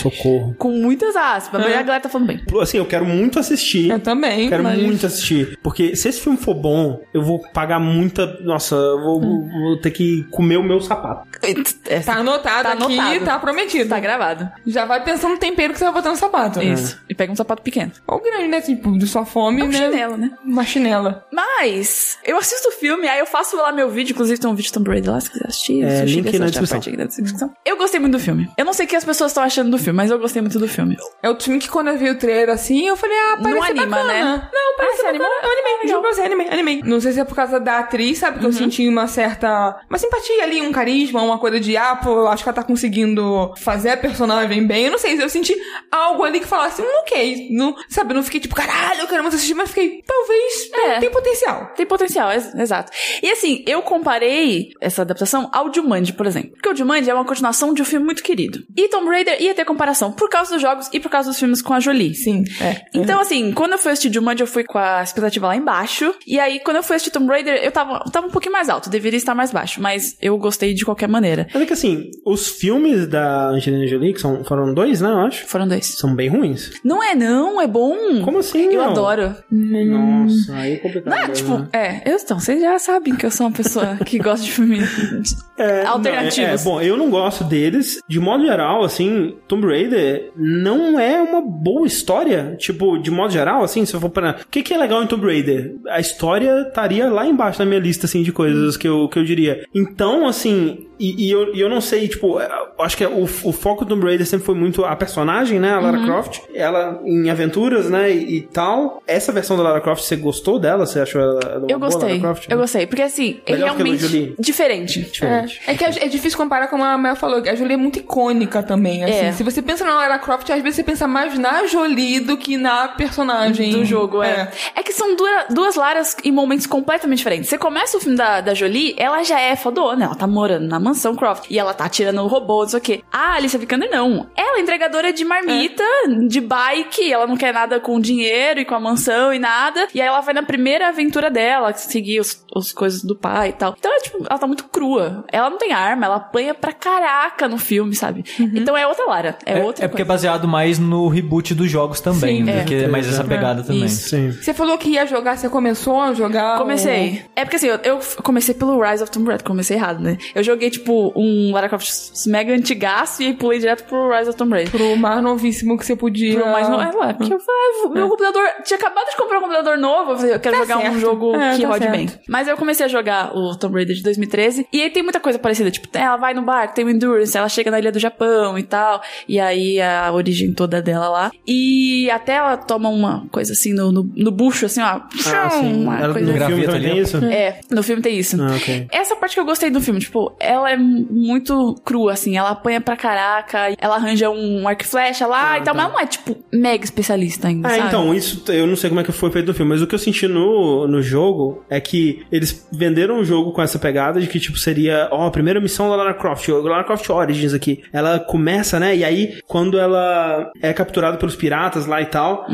Socorro. Com muitas aspas, mas a galera tá falando bem. Assim, eu quero muito assistir. Eu também. Quero mas... muito assistir. Porque se esse filme for bom, eu vou pagar muita. Nossa, eu vou, vou ter que comer o meu sapato. [LAUGHS] É, Tá anotado Tá aqui, anotado. tá prometido. tá gravado. Já vai pensando no tempero que você vai botar no sapato. Isso. E pega um sapato pequeno. Ou grande, né? Tipo, de sua fome, É um né? chinelo, né? Uma chinela. Mas, eu assisto o filme, aí eu faço lá meu vídeo, inclusive tem um vídeo de Tomb Raider lá, se quiser assistir. É, link na descrição. Eu gostei muito do filme. Eu não sei o que as pessoas estão achando do filme, mas eu gostei muito do filme. É o filme que quando eu vi o trailer assim, eu falei, ah, parece Não anima, bacana. né? Não, parece Ah, animou? Eu animei, Ah, juro pra você, animei, animei. Não sei se é por causa da atriz, sabe? Que Uhum. eu senti uma certa... Uma simpatia ali, um carisma, uma coisa de, ah, pô, eu acho que ela tá conseguindo fazer a personagem bem. Eu não sei, eu senti algo ali que falasse, hum, ok. Não, sabe, eu não fiquei tipo, caralho, eu quero muito assistir, mas fiquei, talvez, É. tem, tem potencial. Tem potencial, ex- exato. E assim, eu comparei essa adaptação ao Jumanji, por exemplo. Porque o Jumanji é uma continuação de um filme muito querido. E Tomb Raider ia ter comparação por causa dos jogos e por causa dos filmes com a Jolie. Sim, é. Então, assim, quando eu fui assistir Jumanji, eu fui com a expectativa lá embaixo. E aí, quando eu fui assistir Tomb Raider, eu tava, eu tava um pouquinho mais alto. Deveria estar mais baixo. Mas eu gostei de qualquer maneira. Mas é que assim, os filmes da Angelina Jolie, que são, foram dois, né, eu acho, Foram dois. são bem ruins. Não é não, é bom. Como assim? Eu não? adoro. Nossa, aí é complicado. Não é, né? tipo, é, eu, então, vocês já sabem que eu sou uma pessoa que gosta de filme [LAUGHS] É, alternativos. não, é, é, bom, eu não gosto deles. De modo geral, assim, Tomb Raider não é uma boa história. Tipo, de modo geral, assim, se eu for para. O que, que é legal em Tomb Raider? A história estaria lá embaixo na minha lista, assim, de coisas que eu, que eu diria. Então, assim. E, e eu, eu não sei, tipo, eu acho que o, o foco do Tomb Raider sempre foi muito a personagem, né? A Uhum. Lara Croft. Ela em aventuras, né? E, e tal. Essa versão da Lara Croft, você gostou dela? Você achou ela, Eu gostei. Lara Croft? Eu gostei. Porque assim, é realmente diferente. Diferente. É que é é difícil comparar como a Mel falou, a Jolie é muito icônica também, assim. É. Se você pensa na Lara Croft, às vezes você pensa mais na Jolie do que na personagem. do jogo, é. é. que são duas, duas Laras em momentos completamente diferentes. Você começa o filme da, da Jolie, ela já é fodona, ela tá morando na mansão Croft. E ela tá atirando robô, não sei o quê. A Alicia Vikander não. Ela é entregadora de marmita, de bike, ela não quer nada com dinheiro e com a mansão e nada. E aí ela vai na primeira aventura dela, seguir os, os coisas do pai e tal. Então, é, tipo, ela tá muito crua. Ela não tem arma, ela apanha pra caraca no filme, sabe? Então é outra Lara. É, outra é porque é coisa. baseado mais no reboot dos jogos também, Sim, né? é. que é mais essa pegada também. Isso. Sim. Você falou que ia jogar, você começou a jogar? Comecei. É porque assim, eu, eu comecei pelo Rise of Tomb Raider, comecei errado, né? Eu joguei, tipo, um Lara Croft mega antigaço e pulei direto pro Rise of Tomb Raider. Pro mais novíssimo que você podia. Pro mais no... É lá, porque eu falei, ah, meu computador... Tinha acabado de comprar um computador novo, eu falei, eu quero Tá jogar um certo. jogo É, que tá rode certo. bem. Mas eu comecei a jogar o Tomb Raider de 2013, e aí tem muita coisa parecida, tipo, ela vai no barco, tem o Endurance, ela chega na ilha do Japão e tal, e aí a origem toda dela lá. E até ela toma uma coisa assim no, no, no bucho, assim, ó. Ah, sim. Uma Ela, coisa no filme Graveta também tem isso? é, no filme tem isso. Ah, ok. Essa parte que eu gostei do filme, tipo, ela é muito crua, assim, ela apanha pra caraca, ela arranja um arco e flecha lá e tal, mas ela não é, tipo, mega especialista ainda, Ah, sabe? então, isso eu não sei como é que foi feito no filme, mas o que eu senti no, no jogo é que eles venderam o jogo com essa pegada de que, tipo, seria, ó, a primeira missão da Lara Croft, o Lara Croft Origins aqui. Ela começa, né? E aí, quando ela é capturada pelos piratas lá e tal,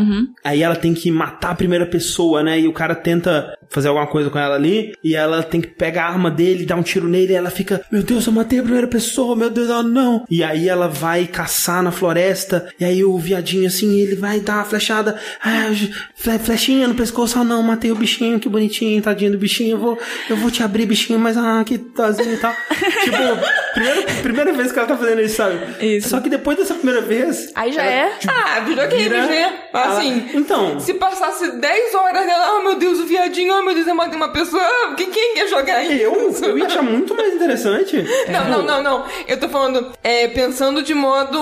aí ela tem que matar a primeira pessoa, né? E o cara tenta fazer alguma coisa com ela ali, e ela tem que pegar a arma dele, dar um tiro nele, e ela fica, meu Deus, eu matei a primeira pessoa, meu Deus, oh, não. E aí ela vai caçar na floresta, e aí o viadinho assim, ele vai dar uma flechada, ah, fle- flechinha no pescoço, ah não, matei o bichinho, que bonitinho, tadinho do bichinho, eu vou, eu vou te abrir, bichinho, mas ah, que tazinho e tal. [LAUGHS] tipo, primeira, primeira vez que ela tá fazendo isso, sabe? Isso. Só que depois dessa primeira vez. Aí já ela, é. tipo, Ah, videogames, vira- né? Assim. ela- então. Se passasse 10 horas dela, oh meu Deus, o viadinho, oh meu Deus, eu matei uma pessoa. ah, Quem, quem ia jogar Eu, isso? eu ia achar muito mais interessante. [LAUGHS] Não, não, não, não. Eu tô falando, é, pensando de modo,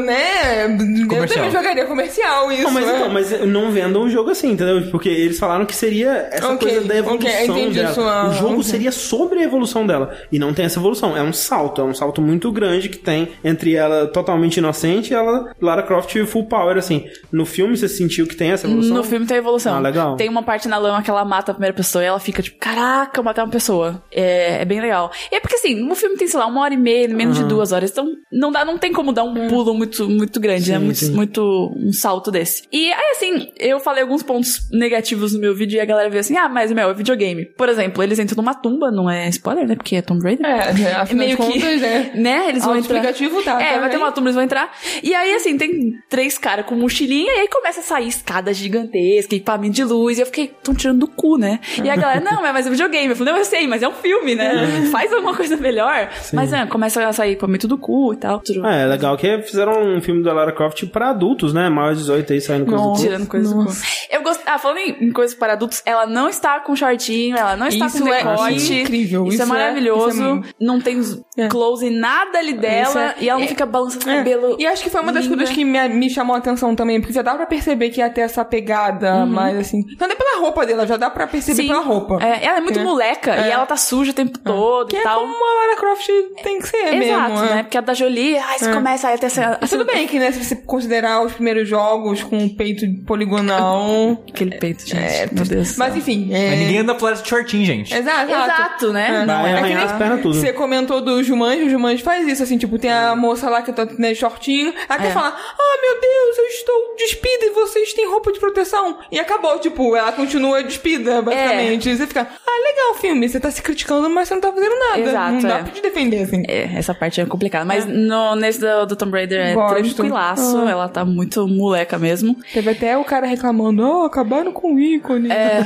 né? Eu Comercial. também jogaria comercial isso. Não, mas é. então, mas não vendam o jogo assim, entendeu? Porque eles falaram que seria essa Ok, coisa da evolução ok, entendi dela. sua- o jogo ok. seria sobre a evolução dela. E não tem essa evolução. É um salto. É um salto muito grande que tem entre ela totalmente inocente e ela, Lara Croft, full power, assim. No filme você sentiu que tem essa evolução? No filme tem evolução. Ah, legal. Tem uma parte na lama que ela mata a primeira pessoa e ela fica tipo, caraca, eu matei uma pessoa. É, é bem legal. E é porque assim, o filme tem, sei lá, uma hora e meia, menos de duas horas. Então não dá, não tem como dar um pulo muito, muito grande, né? Sim, Muito, sim. muito um salto desse. E aí, assim, eu falei alguns pontos negativos no meu vídeo e a galera veio assim, ah, mas meu, é videogame. Por exemplo, eles entram numa tumba, não é spoiler, né? Porque é Tomb Raider. É, [LAUGHS] né, afinal meio de que, contas, é. [LAUGHS] né? Eles vão entrar. Tá, É, tá vai ter uma tumba, eles vão entrar. E aí, assim, tem três caras com mochilinha, e aí começa a sair escadas gigantescas, equipamento de luz, e eu fiquei, tão tirando do cu, né? E a galera, não, mas é videogame. Eu falei, não, eu sei, mas é um filme, né? Faz alguma coisa melhor. Mas, é, começa a sair equipamento do cu e tal. Tudo. Ah, é legal que fizeram um filme da Lara Croft pra adultos, né? Maior de 18 aí saindo coisa do cu. Tirando coisa do cu. Eu gosto. Ah, falando em, em coisas para adultos, ela não está com shortinho, ela não está Isso com é decote. incrível, Isso, isso é é- maravilhoso. isso é muito- Não tem É. close nada ali dela. É- E ela não é- fica balançando o É. cabelo. E acho que foi uma das linda. coisas que me, me chamou a atenção também, porque já dá pra perceber que ia ter essa pegada mais assim. Não é pela roupa dela, já dá pra perceber Sim. pela roupa. É, ela é muito É. moleca e É. ela tá suja o tempo todo Que e é tal. como a Lara Croft tem que ser Exato, mesmo. né? é. Porque a da Jolie, ai, você É. começa aí a ter essa. Mas tudo bem que, né, se você considerar os primeiros jogos com o peito poligonal. [LAUGHS] Aquele peito, gente. É, meu Deus. Mas enfim. É... Mas ninguém anda pro de shortinho, gente. Exato, Exato, né? Não Vai é. as pernas tudo. Você comentou do Jumanji, o Jumanji faz isso, assim, tipo, tem a moça lá que tá né, shortinho, até É. fala, ah, meu Deus, eu estou despida e vocês têm roupa de proteção. E acabou, tipo, ela continua despida, basicamente. É. E você fica, ah, legal o filme, você tá se criticando, mas você não tá fazendo nada. Exato, não dá é. pra te defender, assim. É, essa parte é complicada. Mas no, nesse do, do Tomb Raider é Gosto. tranquilaço. Ah. Ela tá muito moleca mesmo. Teve até o cara reclamando, oh, acabaram com o ícone. É,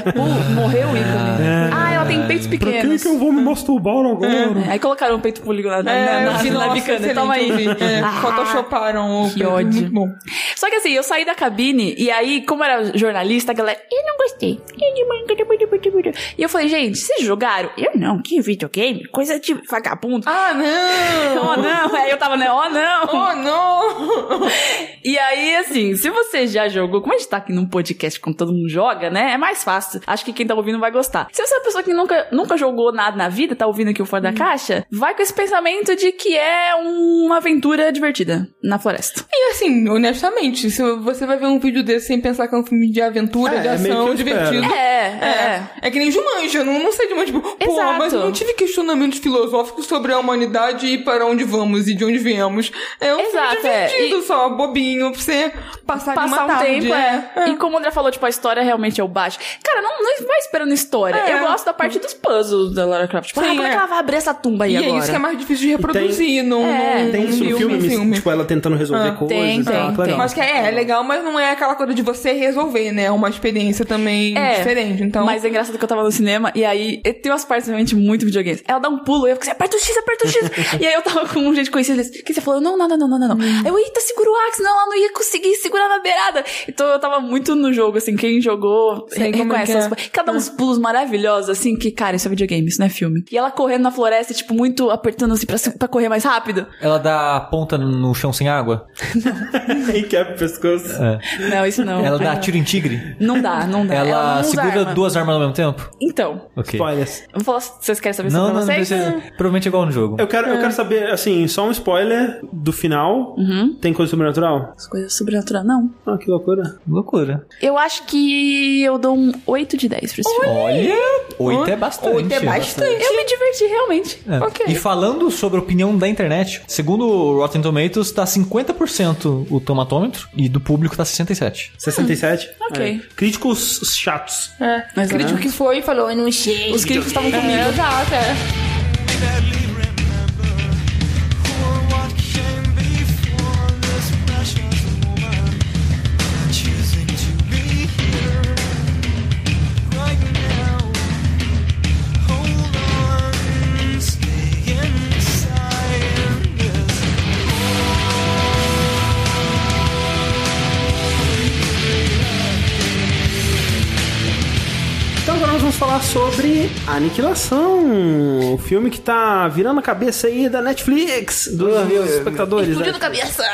morreu o ícone. [LAUGHS] Ah, ela tem peitos Pra quem pequenos. que eu vou me masturbar agora? É, aí colocaram um peito poligonado É, na, eu na, vi, na, biquíni. excelente, Toma aí. eu. É, Ah. photoshoparam o que ódio. Muito bom. Só que assim, eu saí da cabine e aí, como era jornalista, a galera, eu não gostei. E eu falei, gente, vocês jogaram? Eu não, que videogame? Coisa de vagabundo. Ah, não! [LAUGHS] Oh não, aí eu tava, né? Oh não! Oh, não! [LAUGHS] E aí, assim, se você já jogou, como a gente tá aqui num podcast como todo mundo joga, né? É mais fácil. Acho que quem tá ouvindo vai gostar. Se você é uma pessoa que nunca, nunca jogou nada na vida, tá ouvindo aqui o Fora da Caixa, vai com esse pensamento de que é uma aventura divertida na floresta. E assim, honestamente, se você vai ver um vídeo desse sem pensar que é um filme de aventura, É, de é meio ação, eu divertido. espero. É, é. É que nem Jumanji, eu não, não sei de onde, tipo, pô, mas eu não tive questionamentos filosóficos sobre a humanidade e para onde vamos e de onde viemos. É um Exato, filme é. divertido E- só, bobinho, pra você passar, de Passar uma um tarde. tempo, é. E como o André falou, tipo, a história realmente é o baixo. Cara, não, não vai esperando história. É. Eu gosto da parte dos puzzles da Lara Croft. Tipo, Sim, ah, como é. é. que ela vai abrir essa tumba aí E agora? é isso que é mais difícil de reproduzir num, É. num Tem isso no filme, filme, tipo, ela tentando resolver Ah, coisas tem, e tal. tem, tem. Mas que é, é legal, mas não é aquela coisa de você resolver, né? É uma experiência também É, diferente. Então, Mas é engraçado que eu tava no cinema e aí tem umas partes realmente muito videogames. Ela dá um pulo e eu fico assim, aperta o X, aperta o X. [LAUGHS] e aí eu tava com um gente e o que você falou? Não, não, não, não, não, não, não. Hum. Aí eu, eita, segura o Axe, não, ela não ia conseguir segurar na beirada. Então eu tava muito no jogo, assim, quem jogou Sei é reconhece que é. essas- Cada uns pulos maravilhosos, assim, que, cara, isso é videogame, isso não é filme. E ela correndo na floresta, tipo, muito apertando assim pra, pra correr mais rápido. Ela dá ponta no chão sem água. [LAUGHS] e quebra o pescoço. Não, isso não. Ela dá tiro em tigre. Não dá, não dá. Ela, não usa segura arma. Duas armas ao mesmo tempo. Então, Ok. Spoilers. vocês querem saber Não, sobre não, não vocês? precisa. Provavelmente é igual no jogo. Eu quero, eu quero saber, assim, só um spoiler do final. Tem coisa sobrenatural? As coisas sobrenaturais, não. Ah, que loucura. Loucura. Eu acho que eu dou um 8 de 10 pra esse filme. Olha, oito é bastante. Oito é bastante. Eu me diverti, realmente. É. Ok. E falando sobre a opinião da internet, segundo o Rotten Tomatoes, tá 50% o tomatômetro e do público tá 67%. 67? ok. É. Críticos chatos. é. Mas crítico é. que foi e falou, eu não sei. Os críticos estavam comigo. É, exato, é. Falar sobre Aniquilação, o filme que tá virando a cabeça aí da Netflix, dos espectadores. Explodindo né? cabeça.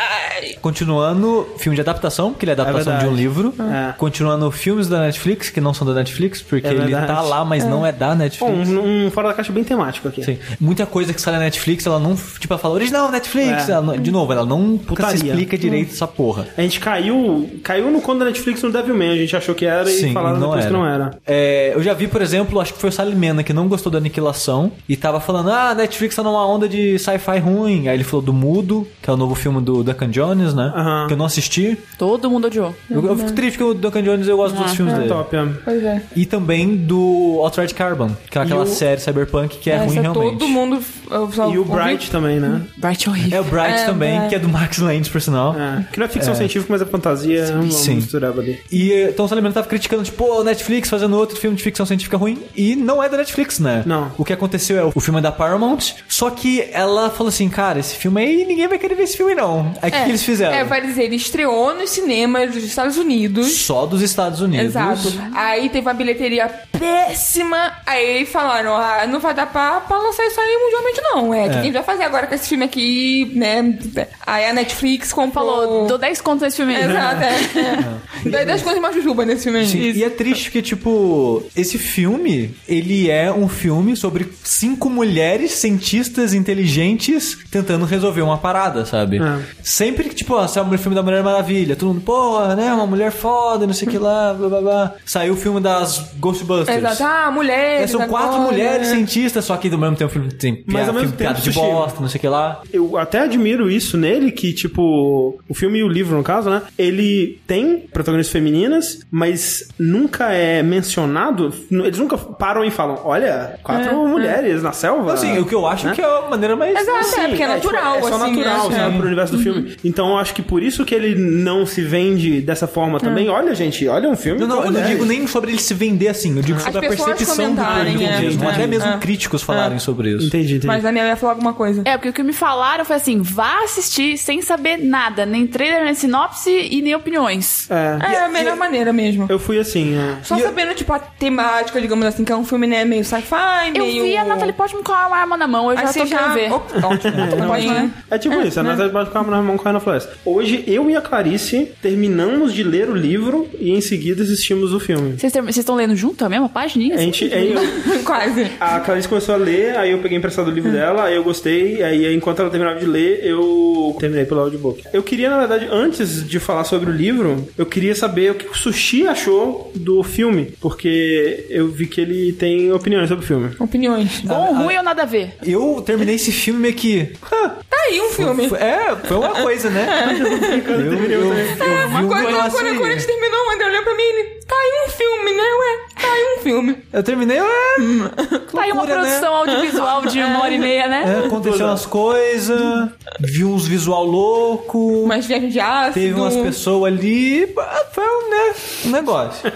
Continuando, filme de adaptação, que ele é adaptação verdade. de um livro. É. Continuando, filmes da Netflix, que não são da Netflix, porque É ele tá lá, mas não é da Bom, Netflix. um, um fora da caixa bem temático aqui. Sim. Muita coisa que sai da Netflix, ela não, tipo, ela fala original Netflix. É. Não- de novo, ela não nunca se Putaria. explica direito essa porra. A gente caiu, caiu no conto da Netflix no Devilman, a gente achou que era e falaram depois era. que não era. É, eu já vi, por exemplo, acho que foi o Salimena que não gostou da Aniquilação e tava falando, ah, a Netflix tá numa onda de sci-fi ruim. Aí ele falou do Mudo, que é o novo filme do Duncan Jones, né? Que eu não assisti. Todo mundo odiou. Eu, eu fico triste porque o Duncan Jones eu gosto dos filmes dele. Top, é. Pois é. E também do Altered Carbon, que é aquela o- série cyberpunk que é ruim Essa realmente. todo mundo... E o ouvi- Bright também, né? Bright horrível. É o Bright É, também, é. que é do Max Landis, por sinal. É. Que não é ficção científica, mas é fantasia. é sim. mistureba ali. E então o Salimena tava criticando, tipo, pô, Netflix fazendo outro filme de ficção científica ruim. E não é da Netflix, né? Não. O que aconteceu é, o filme é da Paramount, só que ela falou assim, cara, esse filme aí, ninguém vai querer ver esse filme não. Aí o que, que eles fizeram? É, vai dizer, ele estreou nos cinemas dos Estados Unidos. Só dos Estados Unidos. Exato. Aí teve uma bilheteria péssima. Aí falaram, ah, não vai dar pra, pra lançar isso aí mundialmente, não. É, o que a gente vai fazer agora com esse filme aqui, né? Aí a Netflix comprou... Falou, dou 10 conto nesse filme aí. Exato, é. [LAUGHS] Daí das coisas mais jujuba nesse filme aí. Sim, e é triste porque, tipo, esse filme, ele é um filme sobre cinco mulheres cientistas inteligentes tentando resolver uma parada, sabe? É. Sempre que, tipo, ó, saiu o filme da Mulher Maravilha, todo mundo, porra, né, uma mulher foda, não sei o que lá, blá blá blá. Saiu o filme das Ghostbusters. Exato. Ah, mulheres. É, são quatro agora, mulheres né? cientistas, só que do mesmo tempo tem Mas ao mesmo filme, tempo, de bosta, não sei o que lá. Eu até admiro isso nele, que, tipo, o filme e o livro, no caso, né? Ele tem protagonistas femininas, mas nunca é mencionado. Eles nunca param e falam: olha, quatro mulheres na selva. Assim, o que eu acho né? que é a maneira mais... Exato, é, porque é natural, tipo, é só assim, natural, né? sabe, É. pro universo do filme. Então eu acho que por isso que ele não se vende dessa forma também. Olha, gente, olha um filme. Não, não, eu não digo nem sobre ele se vender assim, eu digo sobre a percepção do comentarem, público é, mesmo. é, Até mesmo é. críticos falarem sobre isso. Entendi, entendi. Mas a minha ia falar alguma coisa. É, porque o que me falaram foi assim: vá assistir sem saber nada, nem trailer, nem sinopse e nem opiniões. É. É a melhor maneira mesmo. Eu fui assim, é. Só sabendo, tipo, a temática digamos assim, que é um filme, né, meio sci-fi, Eu meio... vi a Natalie Portman com a arma na mão, eu já tô já... querendo ver. Opa, ótimo. Natalie Portman, né? É tipo isso, a Natália bate com a arma na mão correndo na floresta. Hoje, eu e a Clarice terminamos de ler o livro e em seguida assistimos o filme. Vocês term- estão lendo junto a mesma página? A gente, aí eu- [LAUGHS] Quase. a Clarice começou a ler, aí eu peguei emprestado o livro dela, aí eu gostei, aí enquanto ela terminava de ler, eu terminei pelo audiobook. Eu queria, na verdade, antes de falar sobre o livro, eu queria saber o que o Sushi achou do filme, porque eu vi que ele tem opiniões sobre o filme. Opiniões. Bom, ruim ou nada a ver? Eu terminei esse filme meio que. ah, Tá aí um filme. foi- é, foi uma coisa, né? [LAUGHS] eu, eu, eu, eu Uma vi um coisa, quando, quando a gente terminou, o André olhou pra mim e ele... Tá aí um filme, né? Ué, tá aí um filme. Eu terminei, é, Tá aí uma né? produção audiovisual de uma hora e meia, né? é, aconteceu umas coisas, vi uns visual louco, Mas viagem de ácido... teve umas pessoas ali, foi um, né, um negócio.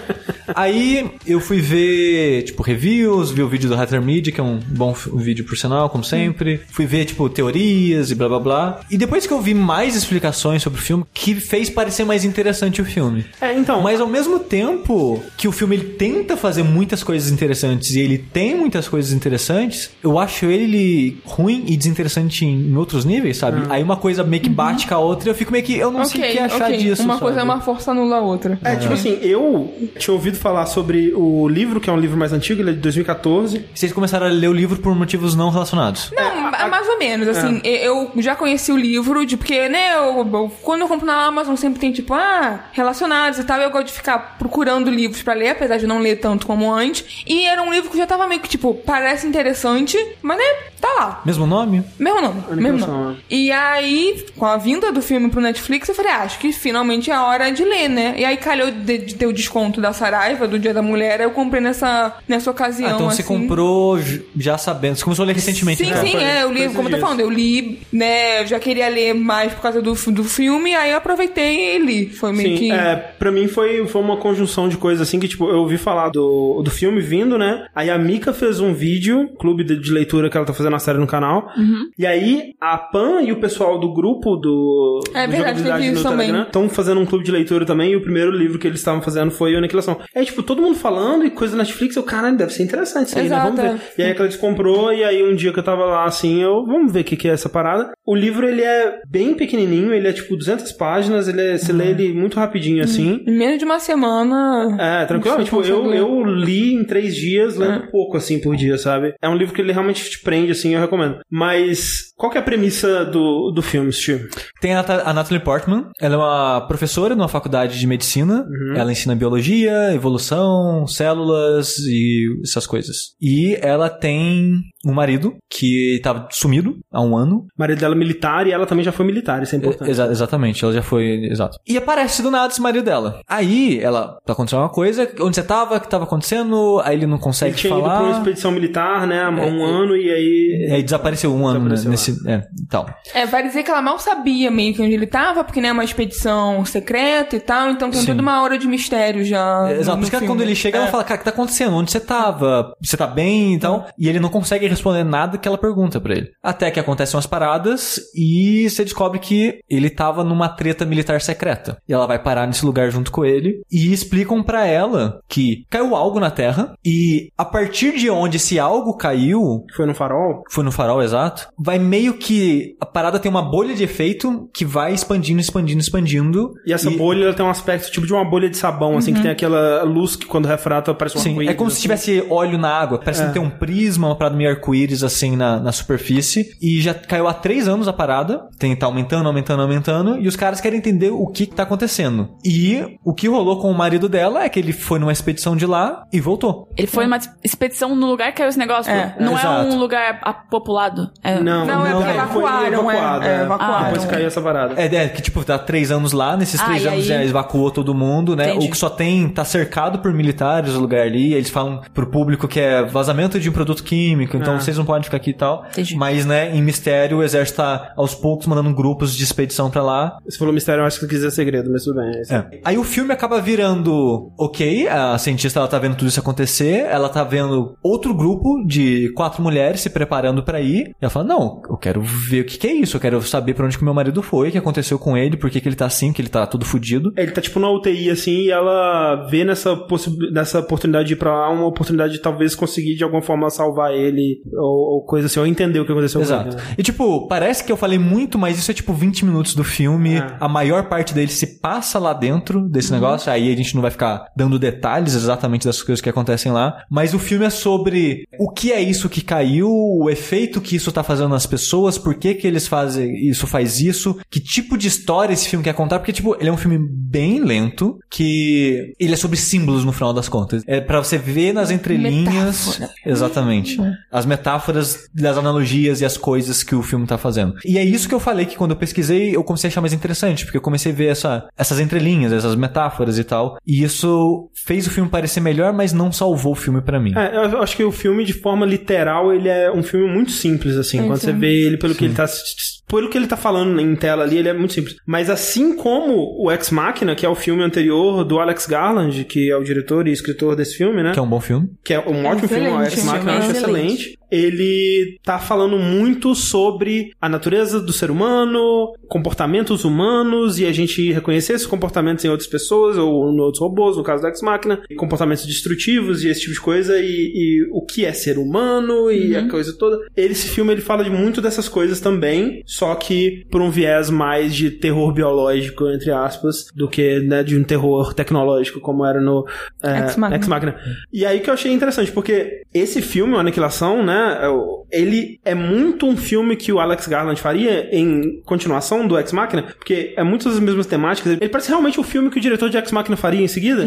Aí eu fui ver, tipo, reviews, vi o vídeo do Hatter Media, que é um bom vídeo por sinal, como sempre. Fui ver, tipo, teorias e blá blá blá. E depois que eu vi mais explicações sobre o filme, que fez parecer mais interessante o filme. É, então, Mas ao mesmo tempo que o filme ele tenta fazer muitas coisas interessantes e ele tem muitas coisas interessantes, eu acho ele ruim e desinteressante em outros níveis, sabe? Aí uma coisa meio que bate com a outra e eu fico meio que eu não sei o que achar ok. disso. Uma coisa é sabe? uma força anula a outra. É, tipo assim, eu tinha ouvido falar sobre o livro, que é um livro mais antigo, ele é de 2014. Vocês começaram a ler o livro por motivos não relacionados. Não, ma- mais ou menos, assim, eu já conheci o livro, de porque, né, eu, eu- quando eu compro na Amazon sempre tem, tipo, ah, relacionados e tal, eu gosto de ficar procurando livros pra ler, apesar de não ler tanto como antes, e era um livro que já tava meio que, tipo, parece interessante, mas, né, tá lá. Mesmo nome? Mesmo nome, mesmo nome. E aí, com a vinda do filme pro Netflix, eu falei, ah, acho que finalmente é a hora de ler, né? E aí calhou de, de ter o desconto da Saraiva, do Dia da Mulher, eu comprei nessa, nessa ocasião, Ah, então você assim. comprou j- já sabendo. Você começou a ler recentemente, Sim, então. sim, é, eu li, como eu tô falando, eu li, né, eu já queria ler mais por causa do, do filme, aí eu aproveitei e li. Foi meio Sim, que... é, pra mim foi, foi uma conjunção de coisas assim que, tipo, eu ouvi falar do, do filme vindo, né? Aí a Mika fez um vídeo, clube de, de leitura que ela tá fazendo a série no canal. E aí a Pan e o pessoal do grupo do. É do verdade, teve isso também. Estão fazendo um clube de leitura também. E o primeiro livro que eles estavam fazendo foi o Aniquilação. É tipo, todo mundo falando e coisa da Netflix, eu, caralho, deve ser interessante isso aí, né? Vamos Exato, ver. E aí a Clarice comprou, e aí um dia que eu tava lá assim, eu, vamos ver o que, que é essa parada. O livro, ele é bem pequenininho, ele é tipo 200 páginas, ele é, você lê ele muito rapidinho assim. Em menos de uma semana... É, tranquilo. Tipo, eu, ler. Eu li em três dias, lendo pouco, assim, por dia, sabe? É um livro que ele realmente te prende, assim, eu recomendo. Mas, qual que é a premissa do, do filme, Steve? Tem a, a Natalie Portman. Ela é uma professora numa faculdade de medicina. Uhum. Ela ensina biologia, evolução, células e essas coisas. E ela tem um marido que tava sumido há um ano. O marido dela é militar e ela também já foi militar, isso é importante. Exa- exatamente, ela já foi. Exato. E aparece do nada esse marido dela. Aí ela tá acontecendo uma coisa, onde você tava, que tava acontecendo, aí ele não consegue Ele tinha ido pra uma falar. expedição militar, né, há um ano, e aí... Aí desapareceu um ano né, nesse. É, então. É, vai dizer que ela mal sabia meio que onde ele tava, porque né, é uma expedição secreta e tal, então tem Sim. toda uma hora de mistério já. É, Exato, no por isso que filme. quando ele chega, É. ela fala, cara, o que tá acontecendo? Onde você tava? Você tá bem e tal? E ele não consegue responder nada que ela pergunta pra ele. Até que acontecem umas paradas e você descobre que ele tava numa treta militar secreta. E ela vai parar nesse lugar junto com ele e explicam pra ela que caiu algo na Terra e a partir de onde esse algo caiu, Foi no farol? foi no farol exato, vai meio que a parada tem uma bolha de efeito que vai expandindo, expandindo, expandindo. E essa bolha, ela tem um aspecto tipo de uma bolha de sabão, assim, que tem aquela luz que quando refrata parece um Sim, arco-íris, é como se assim. tivesse óleo na água. Parece É. que tem um prisma, uma parada meio arco-íris assim na, na superfície. E já caiu há três anos a parada. Tem, tá aumentando, aumentando, aumentando. E os caras querem entender o que, que tá acontecendo. E o que rolou com o marido dela é que ele foi numa expedição de lá e voltou. Ele foi numa expedição no lugar que caiu esse negócio. É, não é exato. um lugar populado. É, Não, Não, é não, porque foi evacuaram, é, evacuado, é, é. evacuaram. Depois caiu essa parada. É, é, que tipo, tá três anos lá, nesses Ah, três e anos aí? já evacuou todo mundo, né? Entendi. O que só tem, tá cercado por militares o lugar ali, eles falam pro público que é vazamento de um produto químico, então Ah. vocês não podem ficar aqui e tal. Entendi. Mas, né, em Mistério, o exército tá aos poucos mandando grupos de expedição pra lá. Você falou mistério, eu acho que você quis dizer segredo, mas tudo bem. é. É. Aí o filme acaba virando, ok, a cientista ela tá vendo tudo isso acontecer, ela tá vendo outro grupo de quatro mulheres se preparando pra ir, e ela fala, não, eu quero ver o que, que é isso, eu quero saber pra onde que meu marido foi, o que aconteceu com ele, por que, que ele tá assim, que ele tá tudo fudido. Ele tá tipo na UTI assim e ela vê nessa, nessa oportunidade de ir pra lá uma oportunidade de talvez conseguir de alguma forma salvar ele ou, ou coisa assim, ou entender o que aconteceu Exato. com ele. né? E tipo, parece que eu falei muito, mas isso é tipo 20 minutos do filme. É. A maior parte dele se passa lá dentro desse negócio. Aí a gente não vai ficar dando detalhes exatamente das coisas que acontecem lá. Mas o filme é sobre o que é isso que caiu, o efeito que isso tá fazendo nas pessoas, por que que eles fazem isso, faz isso, que tipo de história esse filme quer contar. Porque, tipo, ele é um filme bem lento, que ele é sobre símbolos no final das contas. É pra você ver nas entrelinhas. Metáfora. Exatamente. As metáforas das analogias e as coisas que o filme tá fazendo. E é isso que eu falei que quando eu pesquisei, eu comecei a achar mais interessante, porque eu comecei a ver essa, essas entrelinhas, essas metáforas e tal. E isso fez o filme parecer melhor, mas não salvou o filme pra mim. É, eu acho que o filme, de forma literal, ele é um filme muito simples, assim. quando você vê ele pelo que ele tá. Pelo que ele tá falando em tela ali, ele é muito simples. Mas assim como o Ex Machina, que é o filme anterior do Alex Garland, que é o diretor e escritor desse filme, né? Que é um bom filme. que é um ótimo filme, o Ex Machina eu acho excelente. Ele tá falando muito sobre a natureza do ser humano, comportamentos humanos e a gente reconhecer esses comportamentos em outras pessoas ou em outros robôs, no caso do Ex Machina, comportamentos destrutivos e esse tipo de coisa e, e o que é ser humano e a coisa toda. Esse filme ele fala de muito dessas coisas também, só que por um viés mais de terror biológico, entre aspas, do que né, de um terror tecnológico, como era no é, Ex Machina. Ex Machina. E aí que eu achei interessante, porque esse filme, o Aniquilação, né, é ele é muito um filme que o Alex Garland faria em continuação do Ex Machina, porque é muitas das mesmas temáticas. Ele parece realmente o filme que o diretor de Ex Machina faria em seguida.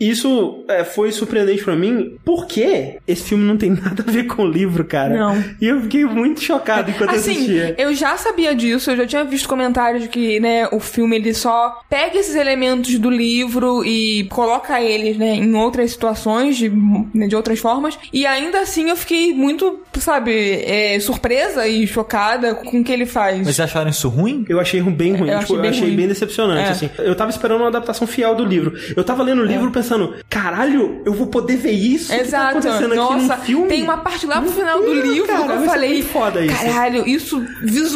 E isso é, foi surpreendente pra mim, porque esse filme não tem [LAUGHS] nada a ver com o livro, cara. Não. E eu fiquei muito chocado enquanto eu Assim, assistia. eu já sabia disso, eu já tinha visto comentários de que, né, o filme ele só pega esses elementos do livro e coloca eles, né, em outras situações, de, né, de outras formas. E ainda assim eu fiquei muito, sabe, é, surpresa e chocada com o que ele faz. Mas vocês acharam isso ruim? Eu achei bem ruim. Eu tipo, achei eu bem achei ruim. bem decepcionante, É. assim. Eu tava esperando uma adaptação fiel do livro. Eu tava lendo o livro pensando, caralho, eu vou poder ver isso que tá Exato. acontecendo Nossa, aqui no filme. tem uma parte lá pro final do livro cara, que eu falei, foda isso. caralho, isso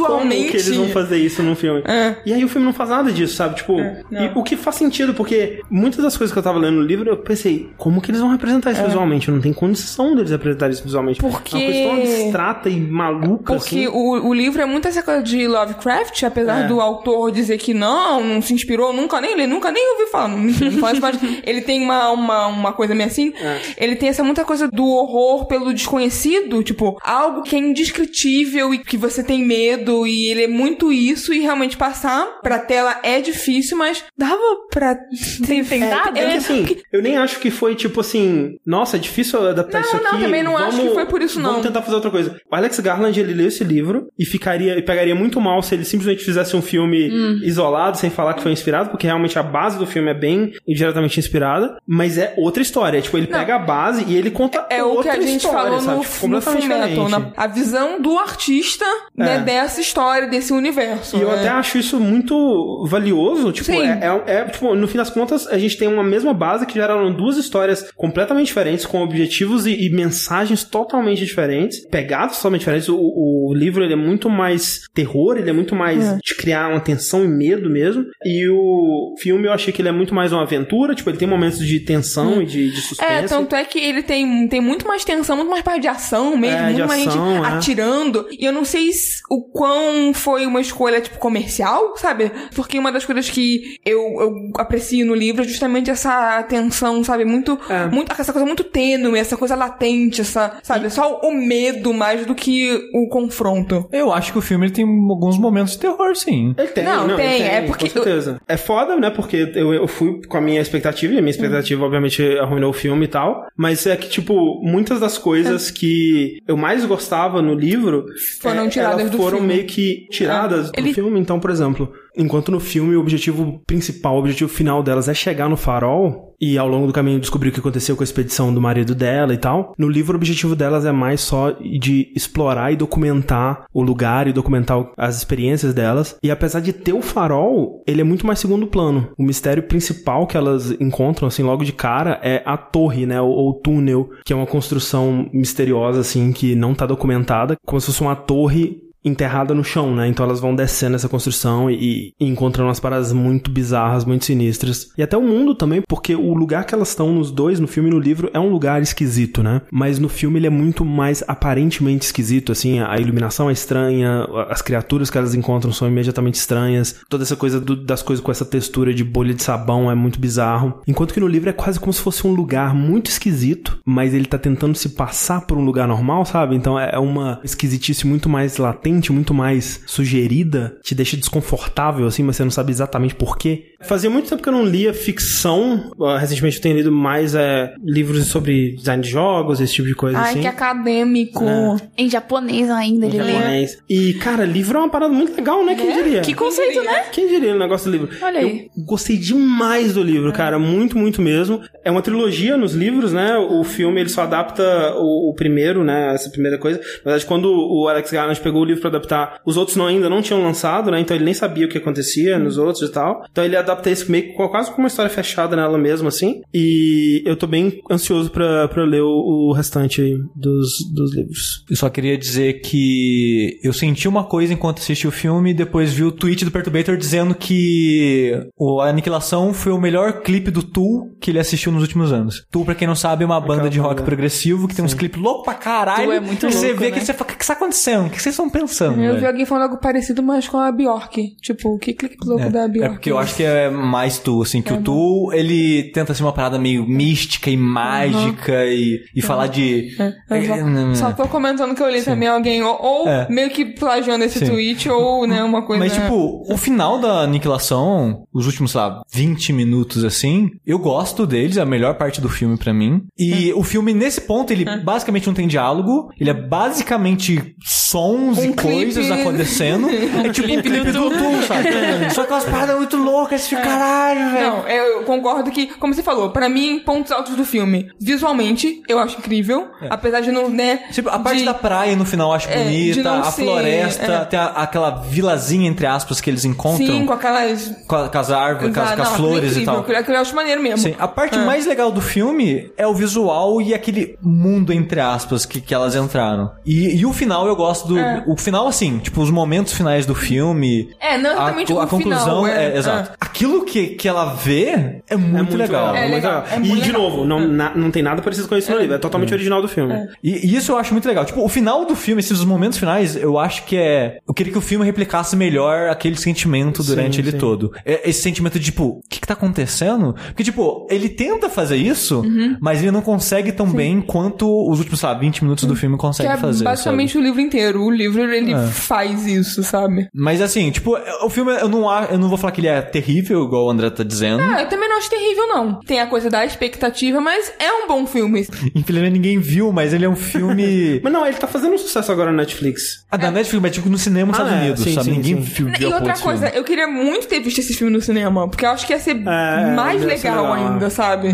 Como visualmente... que eles vão fazer isso num filme? É. E aí o filme não faz nada disso, sabe? Tipo, não. e o que faz sentido, porque muitas das coisas que eu tava lendo no livro, eu pensei, como que eles vão representar isso visualmente? Não tem condição deles representarem isso visualmente. É. Porque- É uma coisa tão abstrata e maluca, Porque assim. o, o livro é muito essa coisa de Lovecraft, apesar É. do autor dizer que não, não se inspirou, nunca nem ele nunca nem ouvi falar. Não, faz, mas [LAUGHS] ele tem uma, uma, uma coisa meio assim. É. Ele tem essa muita coisa do horror pelo desconhecido, tipo, algo que é indescritível e que você tem medo, e ele é muito isso, e realmente passar pra tela é difícil, mas dava pra [LAUGHS] ter tentado. É É, assim, eu nem acho que foi tipo assim, nossa, é difícil adaptar Não, isso aqui. não, também não acho que foi por isso, não. Vamos tentar fazer outra coisa. O Alex Garland, ele leu esse livro e ficaria, e pegaria muito mal se ele simplesmente fizesse um filme Hum. isolado, sem falar que foi inspirado, porque realmente a base do filme é bem diretamente inspirada, mas é outra história. Tipo, ele pega a base e ele conta É o que outra a gente história, falou sabe? no, Tipo, no diferente. na, a visão do artista né, É. dessa história, desse universo. E eu né? até acho isso muito valioso. Tipo, Sim. é, é- é, tipo, no fim das contas, a gente tem uma mesma base que geraram duas histórias completamente diferentes, com objetivos e, e mensagens totalmente diferentes, pegados totalmente diferentes. O, o livro ele é muito mais terror, ele é muito mais É. de criar uma tensão e medo mesmo. E o filme eu achei que ele é muito mais uma aventura, tipo, ele tem momentos de tensão e de, de suspense. É, tanto é que ele tem, tem muito mais tensão, muito mais parte de ação mesmo, É, muito mais gente é. atirando. E eu não sei se- o quão foi uma escolha, tipo, comercial, sabe? Porque uma das coisas que eu, eu aprecio no livro é justamente essa tensão, sabe? Muito, É. muito, essa coisa muito tênue, essa coisa latente, essa, sabe? Só o medo mais do que o confronto. Eu acho que o filme ele tem alguns momentos de terror, sim. Ele tem, Não, não, tem, ele é porque- Com certeza. É foda, né? Porque eu, eu fui com a minha expectativa, e a minha expectativa, obviamente, arruinou o filme e tal. Mas é que, tipo, muitas das coisas que eu mais gostava no livro Foram é, tiradas do foram filme. meio que tiradas É. Ele- do filme. Então, por exemplo, Enquanto no filme o objetivo principal, o objetivo final delas é chegar no farol e ao longo do caminho descobrir o que aconteceu com a expedição do marido dela e tal. No livro o objetivo delas é mais só de explorar e documentar o lugar e documentar as experiências delas. E apesar de ter o farol, ele é muito mais segundo plano. O mistério principal que elas encontram assim logo de cara é a torre, né, ou, ou o túnel, que é uma construção misteriosa assim que não tá documentada, como se fosse uma torre enterrada no chão, né? Então elas vão descendo essa construção e, e encontram umas paradas muito bizarras, muito sinistras. E até o mundo também, porque o lugar que elas estão nos dois, no filme e no livro, é um lugar esquisito, né? Mas no filme ele é muito mais aparentemente esquisito, assim, a iluminação é estranha, as criaturas que elas encontram são imediatamente estranhas, toda essa coisa do- das coisas com essa textura de bolha de sabão é muito bizarro. Enquanto que no livro é quase como se fosse um lugar muito esquisito, mas ele tá tentando se passar por um lugar normal, sabe? Então é uma esquisitice muito mais latente, muito mais sugerida, te deixa desconfortável, assim, mas você não sabe exatamente por quê. Fazia muito tempo que eu não lia ficção. Ah, Recentemente eu tenho lido mais é, livros sobre design de jogos, esse tipo de coisa Ai, assim. que acadêmico. É. Em japonês ainda, ele lê. Japonês. E, cara, livro é uma parada muito legal, né? Quem diria? Que conceito, né? Quem diria o negócio do livro? Olha aí. Eu gostei demais do livro, cara. Muito, muito mesmo. É uma trilogia nos livros, né? O filme, ele só adapta o, o primeiro, né? Essa primeira coisa. Na verdade, quando o Alex Garland pegou o livro pra adaptar, os outros não, ainda não tinham lançado, né? Então ele nem sabia o que acontecia nos outros e tal. Então ele adapta isso meio quase com uma história fechada nela mesmo, assim. E eu tô bem ansioso pra, pra ler o, o restante aí dos, dos livros. Eu só queria dizer que eu senti uma coisa enquanto assisti o filme e depois vi o tweet do Perturbator dizendo que o a Aniquilação foi o melhor clipe do Tool que ele assistiu nos últimos anos. Tool, pra quem não sabe, é uma banda de rock banda. progressivo que tem uns clipes loucos pra caralho. Tool é muito e você louco, vê né? que você fala, o que que está acontecendo? O que vocês estão pensando? Eu velho?" vi alguém falando algo parecido, mas com a Bjork. Tipo, que clipe louco da É, Bjork. é porque eu acho que é mais tu, assim, que o tu, ele tenta ser uma parada meio mística e mágica e, e falar de... É, só, só tô comentando que eu li também alguém, ou, ou É. meio que plagiando esse Sim. tweet, ou, né, uma coisa. Mas, tipo, o final da Aniquilação, os últimos, sei lá, 20 minutos assim, eu gosto deles, é a melhor parte do filme pra mim. E o filme, nesse ponto, ele basicamente não tem diálogo, ele é basicamente sons Um e coisas clipe. acontecendo. [LAUGHS] é tipo um clipe do Tu, sabe? [LAUGHS] Só que umas paradas muito loucas, você fica, caralho, velho. Não, eu concordo que, como você falou, pra mim, pontos altos do filme. Visualmente, eu acho incrível. Apesar de não, né? Tipo, a parte de- da praia no final eu acho É, bonita, a ser- floresta, é. tem a- aquela vilazinha, entre aspas, que eles encontram. Sim, com aquelas. com, a- com as árvores, com as, não, flores e incrível, tal. Aquilo, aquilo eu acho maneiro mesmo. Sim, a parte Ah. mais legal do filme é o visual e aquele mundo, entre aspas, que, que elas entraram. E, e o final eu gosto do. É. O final, assim, tipo, os momentos finais do filme. É, não A, exatamente a o conclusão final, é, é, exato. Aquilo que, que ela vê é muito, legal. É muito legal, é e, muito de legal. novo, não, na- não tem nada parecido com isso no livro. É totalmente original do filme. E, e isso eu acho muito legal. Tipo, o final do filme, esses momentos finais, eu acho que é. Eu queria que o filme replicasse melhor aquele sentimento durante Sim, ele sim. todo. É- Esse sentimento de, tipo, o que, que tá acontecendo? Porque, tipo, ele tenta fazer isso, Uhum. mas ele não consegue tão bem quanto os últimos, lá, 20 minutos do filme Que conseguem é fazer. basicamente sabe? o livro inteiro. O livro, ele faz isso, sabe? Mas assim, tipo, o filme, eu não, eu não vou falar que ele é terrível, igual o André tá dizendo. Ah, eu também não acho terrível, não. Tem a coisa da expectativa, mas é um bom filme. [LAUGHS] Infelizmente ninguém viu, mas ele é um filme. [LAUGHS] Mas não, ele tá fazendo um sucesso agora na Netflix. Ah, da Netflix, mas tipo no cinema nos Ah, Estados é, Unidos, sim, sabe? sim, ninguém sim. viu E outra coisa, filme. eu queria muito ter visto esse filme no cinema, porque eu acho que ia ser É, mais deve ser legal, legal, ainda, é. sabe?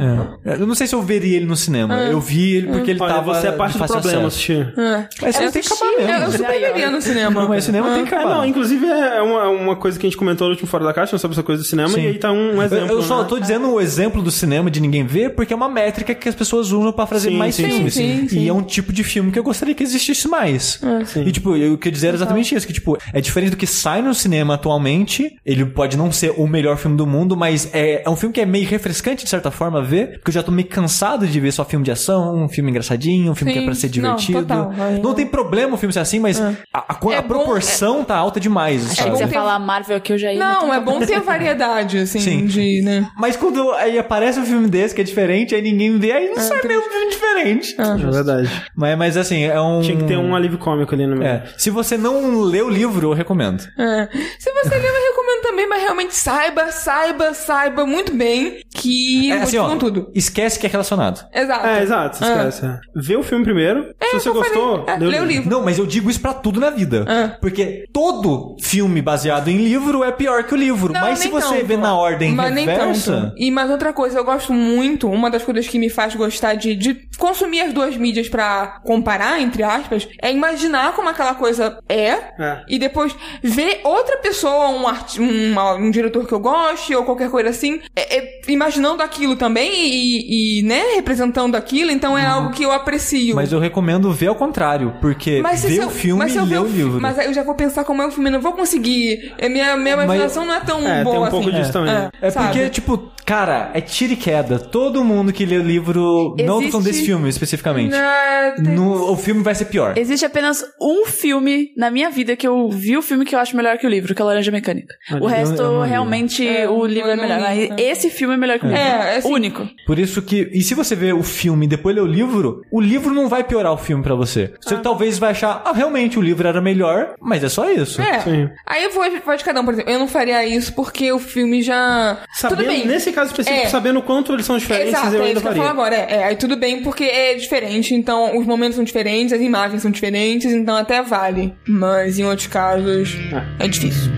É. Eu não sei se eu veria ele no cinema. Eu vi ele porque ele Olha, tava. você é parte do problema, acesso. assistir. É. Mas Eu não tem que acabar mesmo. Eu, eu super veria no cinema. Não, mas cinema tem que É, acabar. não, inclusive é uma, uma coisa que a gente comentou no último Fora da Caixa sobre essa coisa do cinema, Sim. e aí tá um Eu- exemplo. eu só né? tô dizendo o exemplo do cinema de ninguém ver porque é uma métrica que as pessoas usam pra fazer Sim, mais sim, filmes. sim, sim, sim. E é um tipo de filme que eu gostaria que existisse mais. E tipo, eu queria dizer exatamente isso, que tipo, é diferente do que sai no cinema atualmente, ele pode não ser o melhor filme do mundo, mas é, é um filme que é meio refrescante de certa forma ver, porque eu já tô meio cansado de ver só filme de ação, um filme engraçadinho, um filme que é pra ser não, divertido. total, não não- tem problema o filme ser assim, mas a, a- a É bom- proporção tá alta demais, Achei sabe? que você ia ter- falar Marvel que eu já ia. Não, é bom ter variedade, assim, Sim. de, né? Mas quando aí aparece um filme desse que é diferente, aí ninguém vê, aí não sai mesmo um filme diferente. É verdade. Mas, mas assim, é um. Tinha que ter um alívio cômico ali no meio. É. Se você não lê o livro, eu recomendo. É. Se você lê, eu também, mas realmente saiba, saiba, saiba muito bem que É eu assim, ó, tudo. esquece que é relacionado. Exato. É, exato, Ah. esquece. é. Vê o filme primeiro. Se você eu falei, gostou, é, lê o livro. Não, mas eu digo isso pra tudo na vida. Ah. Porque todo filme baseado em livro é pior que o livro. Não, mas se nem você tanto. vê na ordem mas nem reversa... tanto. E mais outra coisa, eu gosto muito, uma das coisas que me faz gostar de, de consumir as duas mídias pra comparar, entre aspas, é imaginar como aquela coisa é, É. e depois ver outra pessoa, um, arti um, um diretor que eu goste, ou qualquer coisa assim, é- é imaginando aquilo também e, e, né, representando aquilo, então é algo que eu aprecio. Uhum. Mas eu recomendo ver ao contrário, porque Mas ver eu- o filme mas e ler o livro. Mas eu já vou pensar como é o filme, não vou conseguir. É, Minha, minha Mas- imaginação não é tão É, boa tem um assim. pouco disso também. É sabe? porque, tipo, cara, é tiro e queda. Todo mundo que lê o livro. Não tô Existe- falando desse filme especificamente. Tem- No, o filme vai ser pior. Existe apenas um filme na minha vida que eu vi o filme que eu acho melhor que o livro, que é Laranja Mecânica. Olha, o resto, eu- eu realmente, É, o livro eu é melhor. li, Mas é. esse filme é melhor que o livro. É, assim- Único. Por isso que. E se você vê o filme e depois ler o livro, o livro não vai piorar o filme pra você. Você talvez vai achar, ah, realmente o livro era melhor, mas é só isso. É. Sim. Aí eu vou, vou de cada um, por exemplo. Eu não faria isso porque o filme já. Sabendo, tudo bem. nesse caso específico, É. sabendo o quanto eles são diferentes, Exato, eu é ainda eu faria. falo agora. É, é, aí tudo bem porque é diferente, então os momentos são diferentes, as imagens são diferentes, então até vale. Mas em outros casos é difícil.